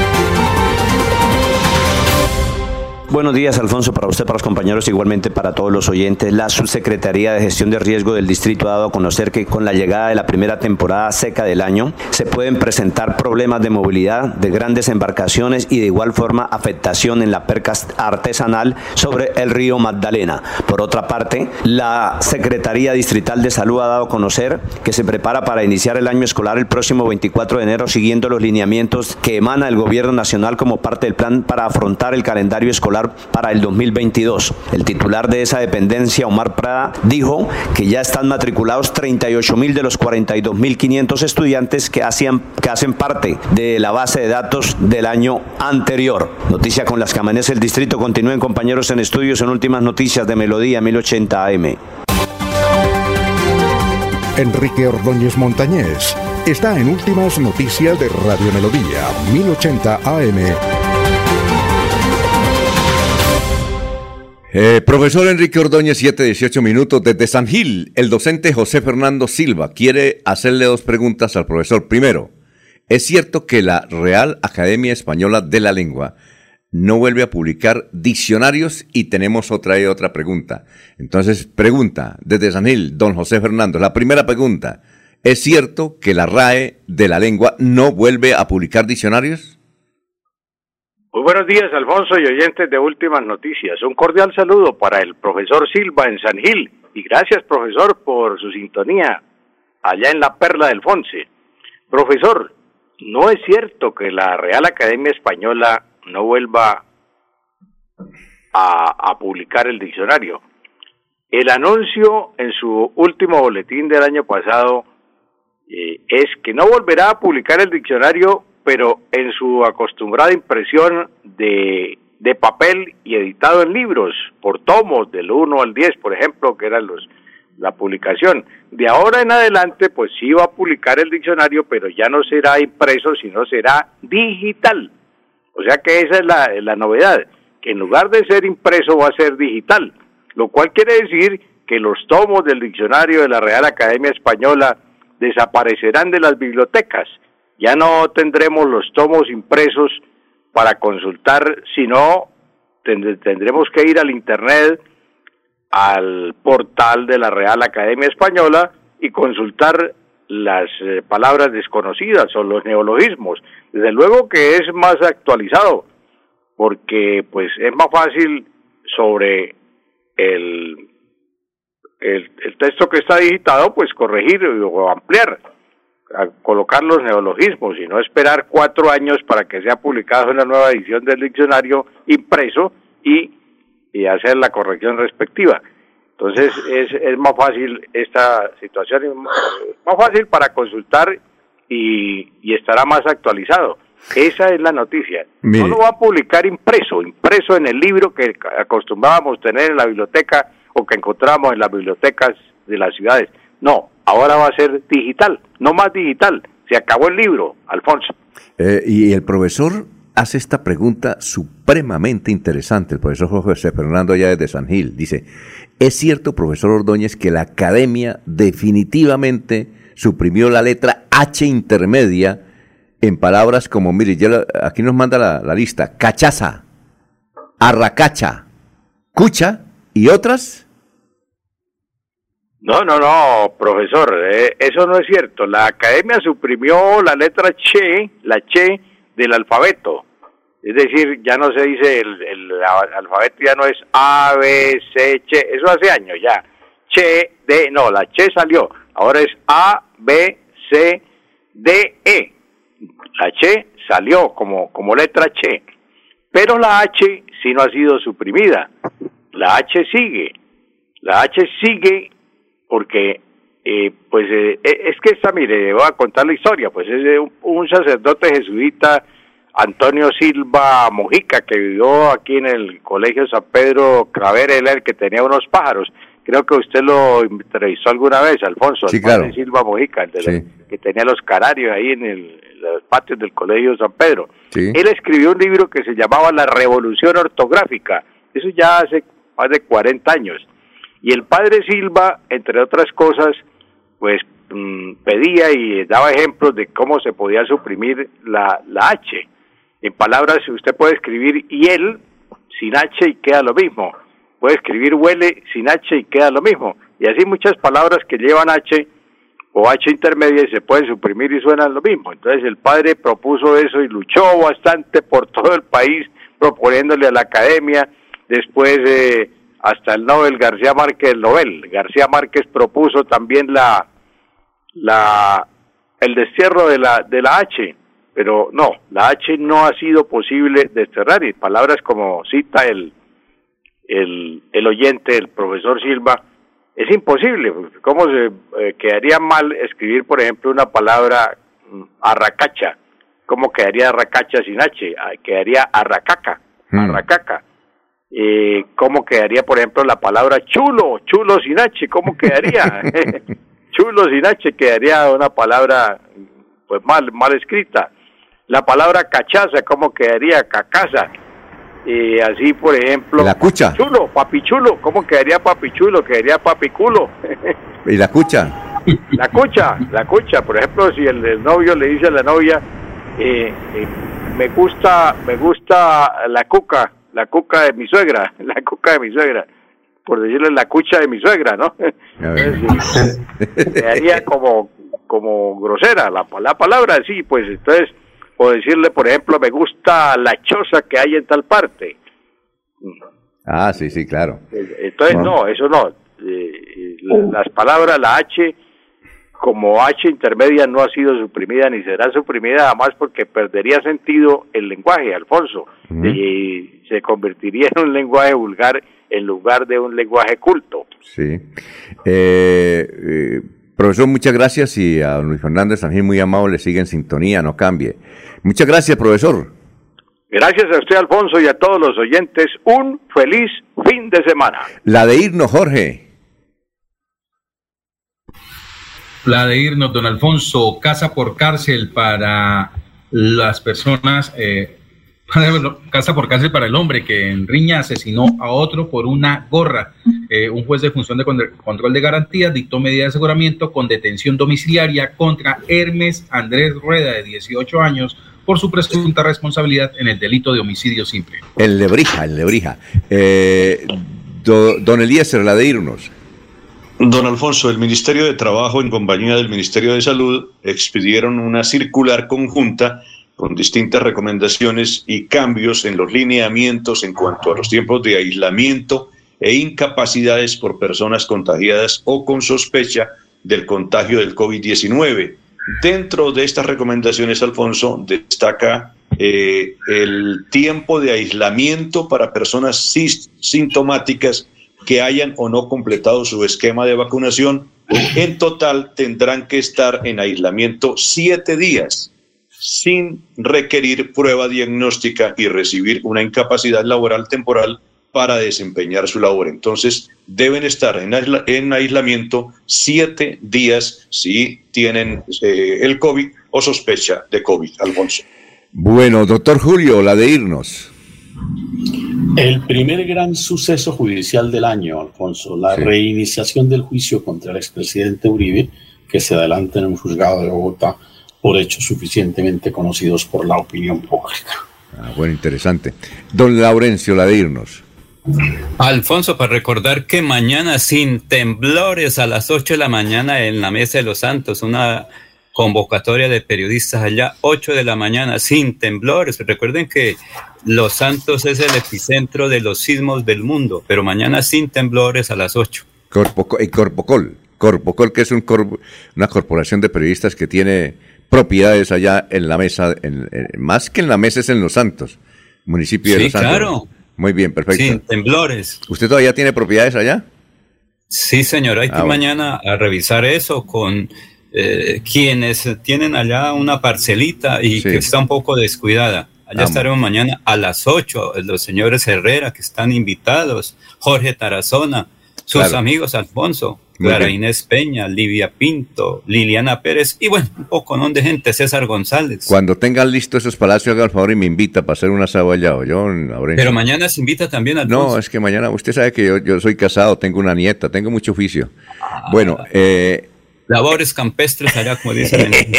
Buenos días, Alfonso, para usted, para los compañeros, igualmente para todos los oyentes. La Subsecretaría de Gestión de Riesgo del Distrito ha dado a conocer que con la llegada de la primera temporada seca del año se pueden presentar problemas de movilidad de grandes embarcaciones y de igual forma afectación en la perca artesanal sobre el río Magdalena. Por otra parte, la Secretaría Distrital de Salud ha dado a conocer que se prepara para iniciar el año escolar el próximo 24 de enero siguiendo los lineamientos que emana el Gobierno Nacional como parte del plan para afrontar el calendario escolar para el 2022. El titular de esa dependencia, Omar Prada, dijo que ya están matriculados 38 mil de los 42 mil 500 estudiantes que, hacían, que hacen parte de la base de datos del año anterior. Noticia con las que amanece el distrito. Continúen compañeros en estudios en últimas noticias de Melodía 1080 AM. Enrique Ordóñez Montañés está en Últimas Noticias de Radio Melodía 1080 AM. Eh, profesor Enrique Ordóñez, 7, 18 minutos. Desde San Gil, el docente José Fernando Silva quiere hacerle dos preguntas al profesor. Primero, ¿es cierto que la Real Academia Española de la Lengua no vuelve a publicar diccionarios? Y tenemos otra y otra pregunta. Entonces, pregunta desde San Gil, don José Fernando. La primera pregunta, ¿es cierto que la RAE de la Lengua no vuelve a publicar diccionarios? Muy buenos días, Alfonso y oyentes de Últimas Noticias. Un cordial saludo para el profesor Silva en San Gil y gracias, profesor, por su sintonía allá en la Perla del Fonse. Profesor, no es cierto que la Real Academia Española no vuelva a, publicar el diccionario. El anuncio en su último boletín del año pasado eh, es que no volverá a publicar el diccionario pero en su acostumbrada impresión de, de papel y editado en libros, por tomos, del 1 al 10, por ejemplo, que eran los la publicación. De ahora en adelante, pues sí va a publicar el diccionario, pero ya no será impreso, sino será digital. O sea que esa es la, la novedad, que en lugar de ser impreso va a ser digital, lo cual quiere decir que los tomos del diccionario de la Real Academia Española desaparecerán de las bibliotecas ya no tendremos los tomos impresos para consultar, sino tendremos que ir al Internet, al portal de la Real Academia Española y consultar las eh, palabras desconocidas o los neologismos. Desde luego que es más actualizado, porque pues es más fácil sobre el, el, el texto que está digitado, pues corregir o ampliar a colocar los neologismos y no esperar cuatro años para que sea publicada una nueva edición del diccionario impreso y, y hacer la corrección respectiva. Entonces es, es más fácil esta situación, más fácil para consultar y, y estará más actualizado. Esa es la noticia. No lo va a publicar impreso, impreso en el libro que acostumbrábamos tener en la biblioteca o que encontramos en las bibliotecas de las ciudades. No, ahora va a ser digital, no más digital. Se acabó el libro, Alfonso. Eh, y el profesor hace esta pregunta supremamente interesante, el profesor José Fernando allá desde San Gil. Dice, ¿es cierto, profesor Ordóñez, que la academia definitivamente suprimió la letra H intermedia en palabras como, mire, ya aquí nos manda la, la lista, cachaza, arracacha, cucha y otras? No, no, no, profesor, eh, eso no es cierto. La academia suprimió la letra che, la che del alfabeto. Es decir, ya no se dice el, alfabeto, ya no es A, B, C, che, eso hace años ya. Che, D, no, la che salió. Ahora es A, B, C, D, E. La che salió como, como letra che. Pero la H sí no ha sido suprimida. La H sigue. La H sigue porque eh, pues eh, es que esta, mire, voy a contar la historia, pues es de un, un, sacerdote jesuita, Antonio Silva Mojica, que vivió aquí en el Colegio San Pedro Craver, él el que tenía unos pájaros. Creo que usted lo entrevistó alguna vez, Alfonso, sí, claro. Silva Mojica, el de sí. los, que tenía los canarios ahí en, el, en los patios del Colegio San Pedro. Sí. Él escribió un libro que se llamaba La Revolución Ortográfica, eso ya hace más de 40 años y el padre Silva, entre otras cosas, pues mmm, pedía y daba ejemplos de cómo se podía suprimir la, la H. En palabras, usted puede escribir y él, sin H y queda lo mismo. Puede escribir huele sin H y queda lo mismo. Y así muchas palabras que llevan H o H intermedia y se pueden suprimir y suenan lo mismo. Entonces el padre propuso eso y luchó bastante por todo el país proponiéndole a la academia. Después eh, hasta el Nobel García Márquez, el Nobel. García Márquez propuso también la, la, el destierro de la, de la H, pero no, la H no ha sido posible desterrar y palabras como cita el, el, el oyente, el profesor Silva, es imposible. ¿Cómo se eh, quedaría mal escribir, por ejemplo, una palabra mm, arracacha? ¿Cómo quedaría arracacha sin H? Ah, Quedaría arracaca, arracaca. Eh, ¿Cómo quedaría, por ejemplo, la palabra chulo, chulo sin H? ¿Cómo quedaría? chulo sin H quedaría una palabra pues mal, mal escrita. La palabra cachaza, ¿cómo quedaría? Cacaza. Y así, por ejemplo, La cucha. chulo, papichulo, ¿cómo quedaría papichulo? Quedaría papiculo. ¿Y la cucha? la cucha, la cucha, por ejemplo, si el, el novio le dice a la novia, eh, eh, me gusta, me gusta la cuca, la cuca de mi suegra, la cuca de mi suegra, por decirle la cucha de mi suegra, ¿no? Entonces, quedaría como, como grosera la, la palabra, sí, pues entonces, o decirle, por ejemplo, me gusta la choza que hay en tal parte. Ah, sí, sí, claro. Entonces, no, eso no. Eh, la- las palabras, la H, como H intermedia, no ha sido suprimida ni será suprimida, además porque perdería sentido el lenguaje, Alfonso, y se convertiría en un lenguaje vulgar en lugar de un lenguaje culto. Sí. Eh, eh, profesor, muchas gracias y a Luis Fernández también muy amable, sigue en sintonía, no cambie. Muchas gracias, profesor. Gracias a usted, Alfonso, y a todos los oyentes, un feliz fin de semana. La de irnos, Jorge. La de irnos, don Alfonso, casa por cárcel para las personas, eh, casa por cárcel para el hombre que en Riña asesinó a otro por una gorra. Eh, un juez de función de con- control de garantías dictó medida de aseguramiento con detención domiciliaria contra Hermes Andrés Rueda, de 18 años, por su presunta responsabilidad en el delito de homicidio simple. En Lebrija, en Lebrija. Eh, do- don Eliezer, la de irnos. Don Alfonso, el Ministerio de Trabajo en compañía del Ministerio de Salud expidieron una circular conjunta con distintas recomendaciones y cambios en los lineamientos en cuanto a los tiempos de aislamiento e incapacidades por personas contagiadas o con sospecha del contagio del COVID-19. Dentro de estas recomendaciones, Alfonso, destaca eh, el tiempo de aislamiento para personas sintomáticas que hayan o no completado su esquema de vacunación. En total tendrán que estar en aislamiento siete días sin requerir prueba diagnóstica y recibir una incapacidad laboral temporal para desempeñar su labor. Entonces, deben estar en, aisla- en aislamiento siete días si tienen eh, el COVID o sospecha de COVID, Alfonso. Bueno, doctor Julio, la de irnos. El primer gran suceso judicial del año, Alfonso, la Sí. reiniciación del juicio contra el expresidente Uribe, que se adelanta en un juzgado de Bogotá por hechos suficientemente conocidos por la opinión pública. Ah, bueno, interesante. Don Laurencio, la de irnos. Alfonso, para recordar que mañana sin temblores a las 8 de la mañana en la Mesa de los Santos, una convocatoria de periodistas allá, 8 de la mañana sin temblores. Recuerden que Los Santos es el epicentro de los sismos del mundo, pero mañana sin temblores a las 8. Corpoco- eh, Corpocol. Corpocol, que es un una corporación de periodistas que tiene propiedades allá en la mesa, en- en- más que en la mesa es en Los Santos, municipio de Sí, Los Santos. claro. Muy bien, perfecto. Sin temblores. ¿Usted todavía tiene propiedades allá? Sí, señor, hay que Ah, bueno. mañana a revisar eso con eh, quienes tienen allá una parcelita y Sí. que está un poco descuidada. Allá Ah, estaremos mañana a las 8, los señores Herrera que están invitados, Jorge Tarazona, sus Claro. amigos Alfonso, Clara. Inés Peña, Livia Pinto, Liliana Pérez y bueno, un poco ¿no? de gente, César González. Cuando tengan listos esos palacios, haga el favor y me invita para hacer un asado allá. ¿o yo? Pero mañana se invita también Alfonso. No, es que mañana, usted sabe que yo, yo soy casado, tengo una nieta, tengo mucho oficio. Bueno, eh, Labores campestres allá, como dicen. en-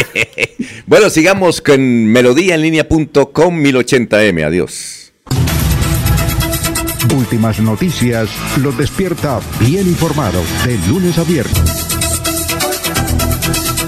bueno, sigamos con melodíaenlínea.com 1080m. Adiós. Últimas Noticias los despierta bien informados de lunes a viernes.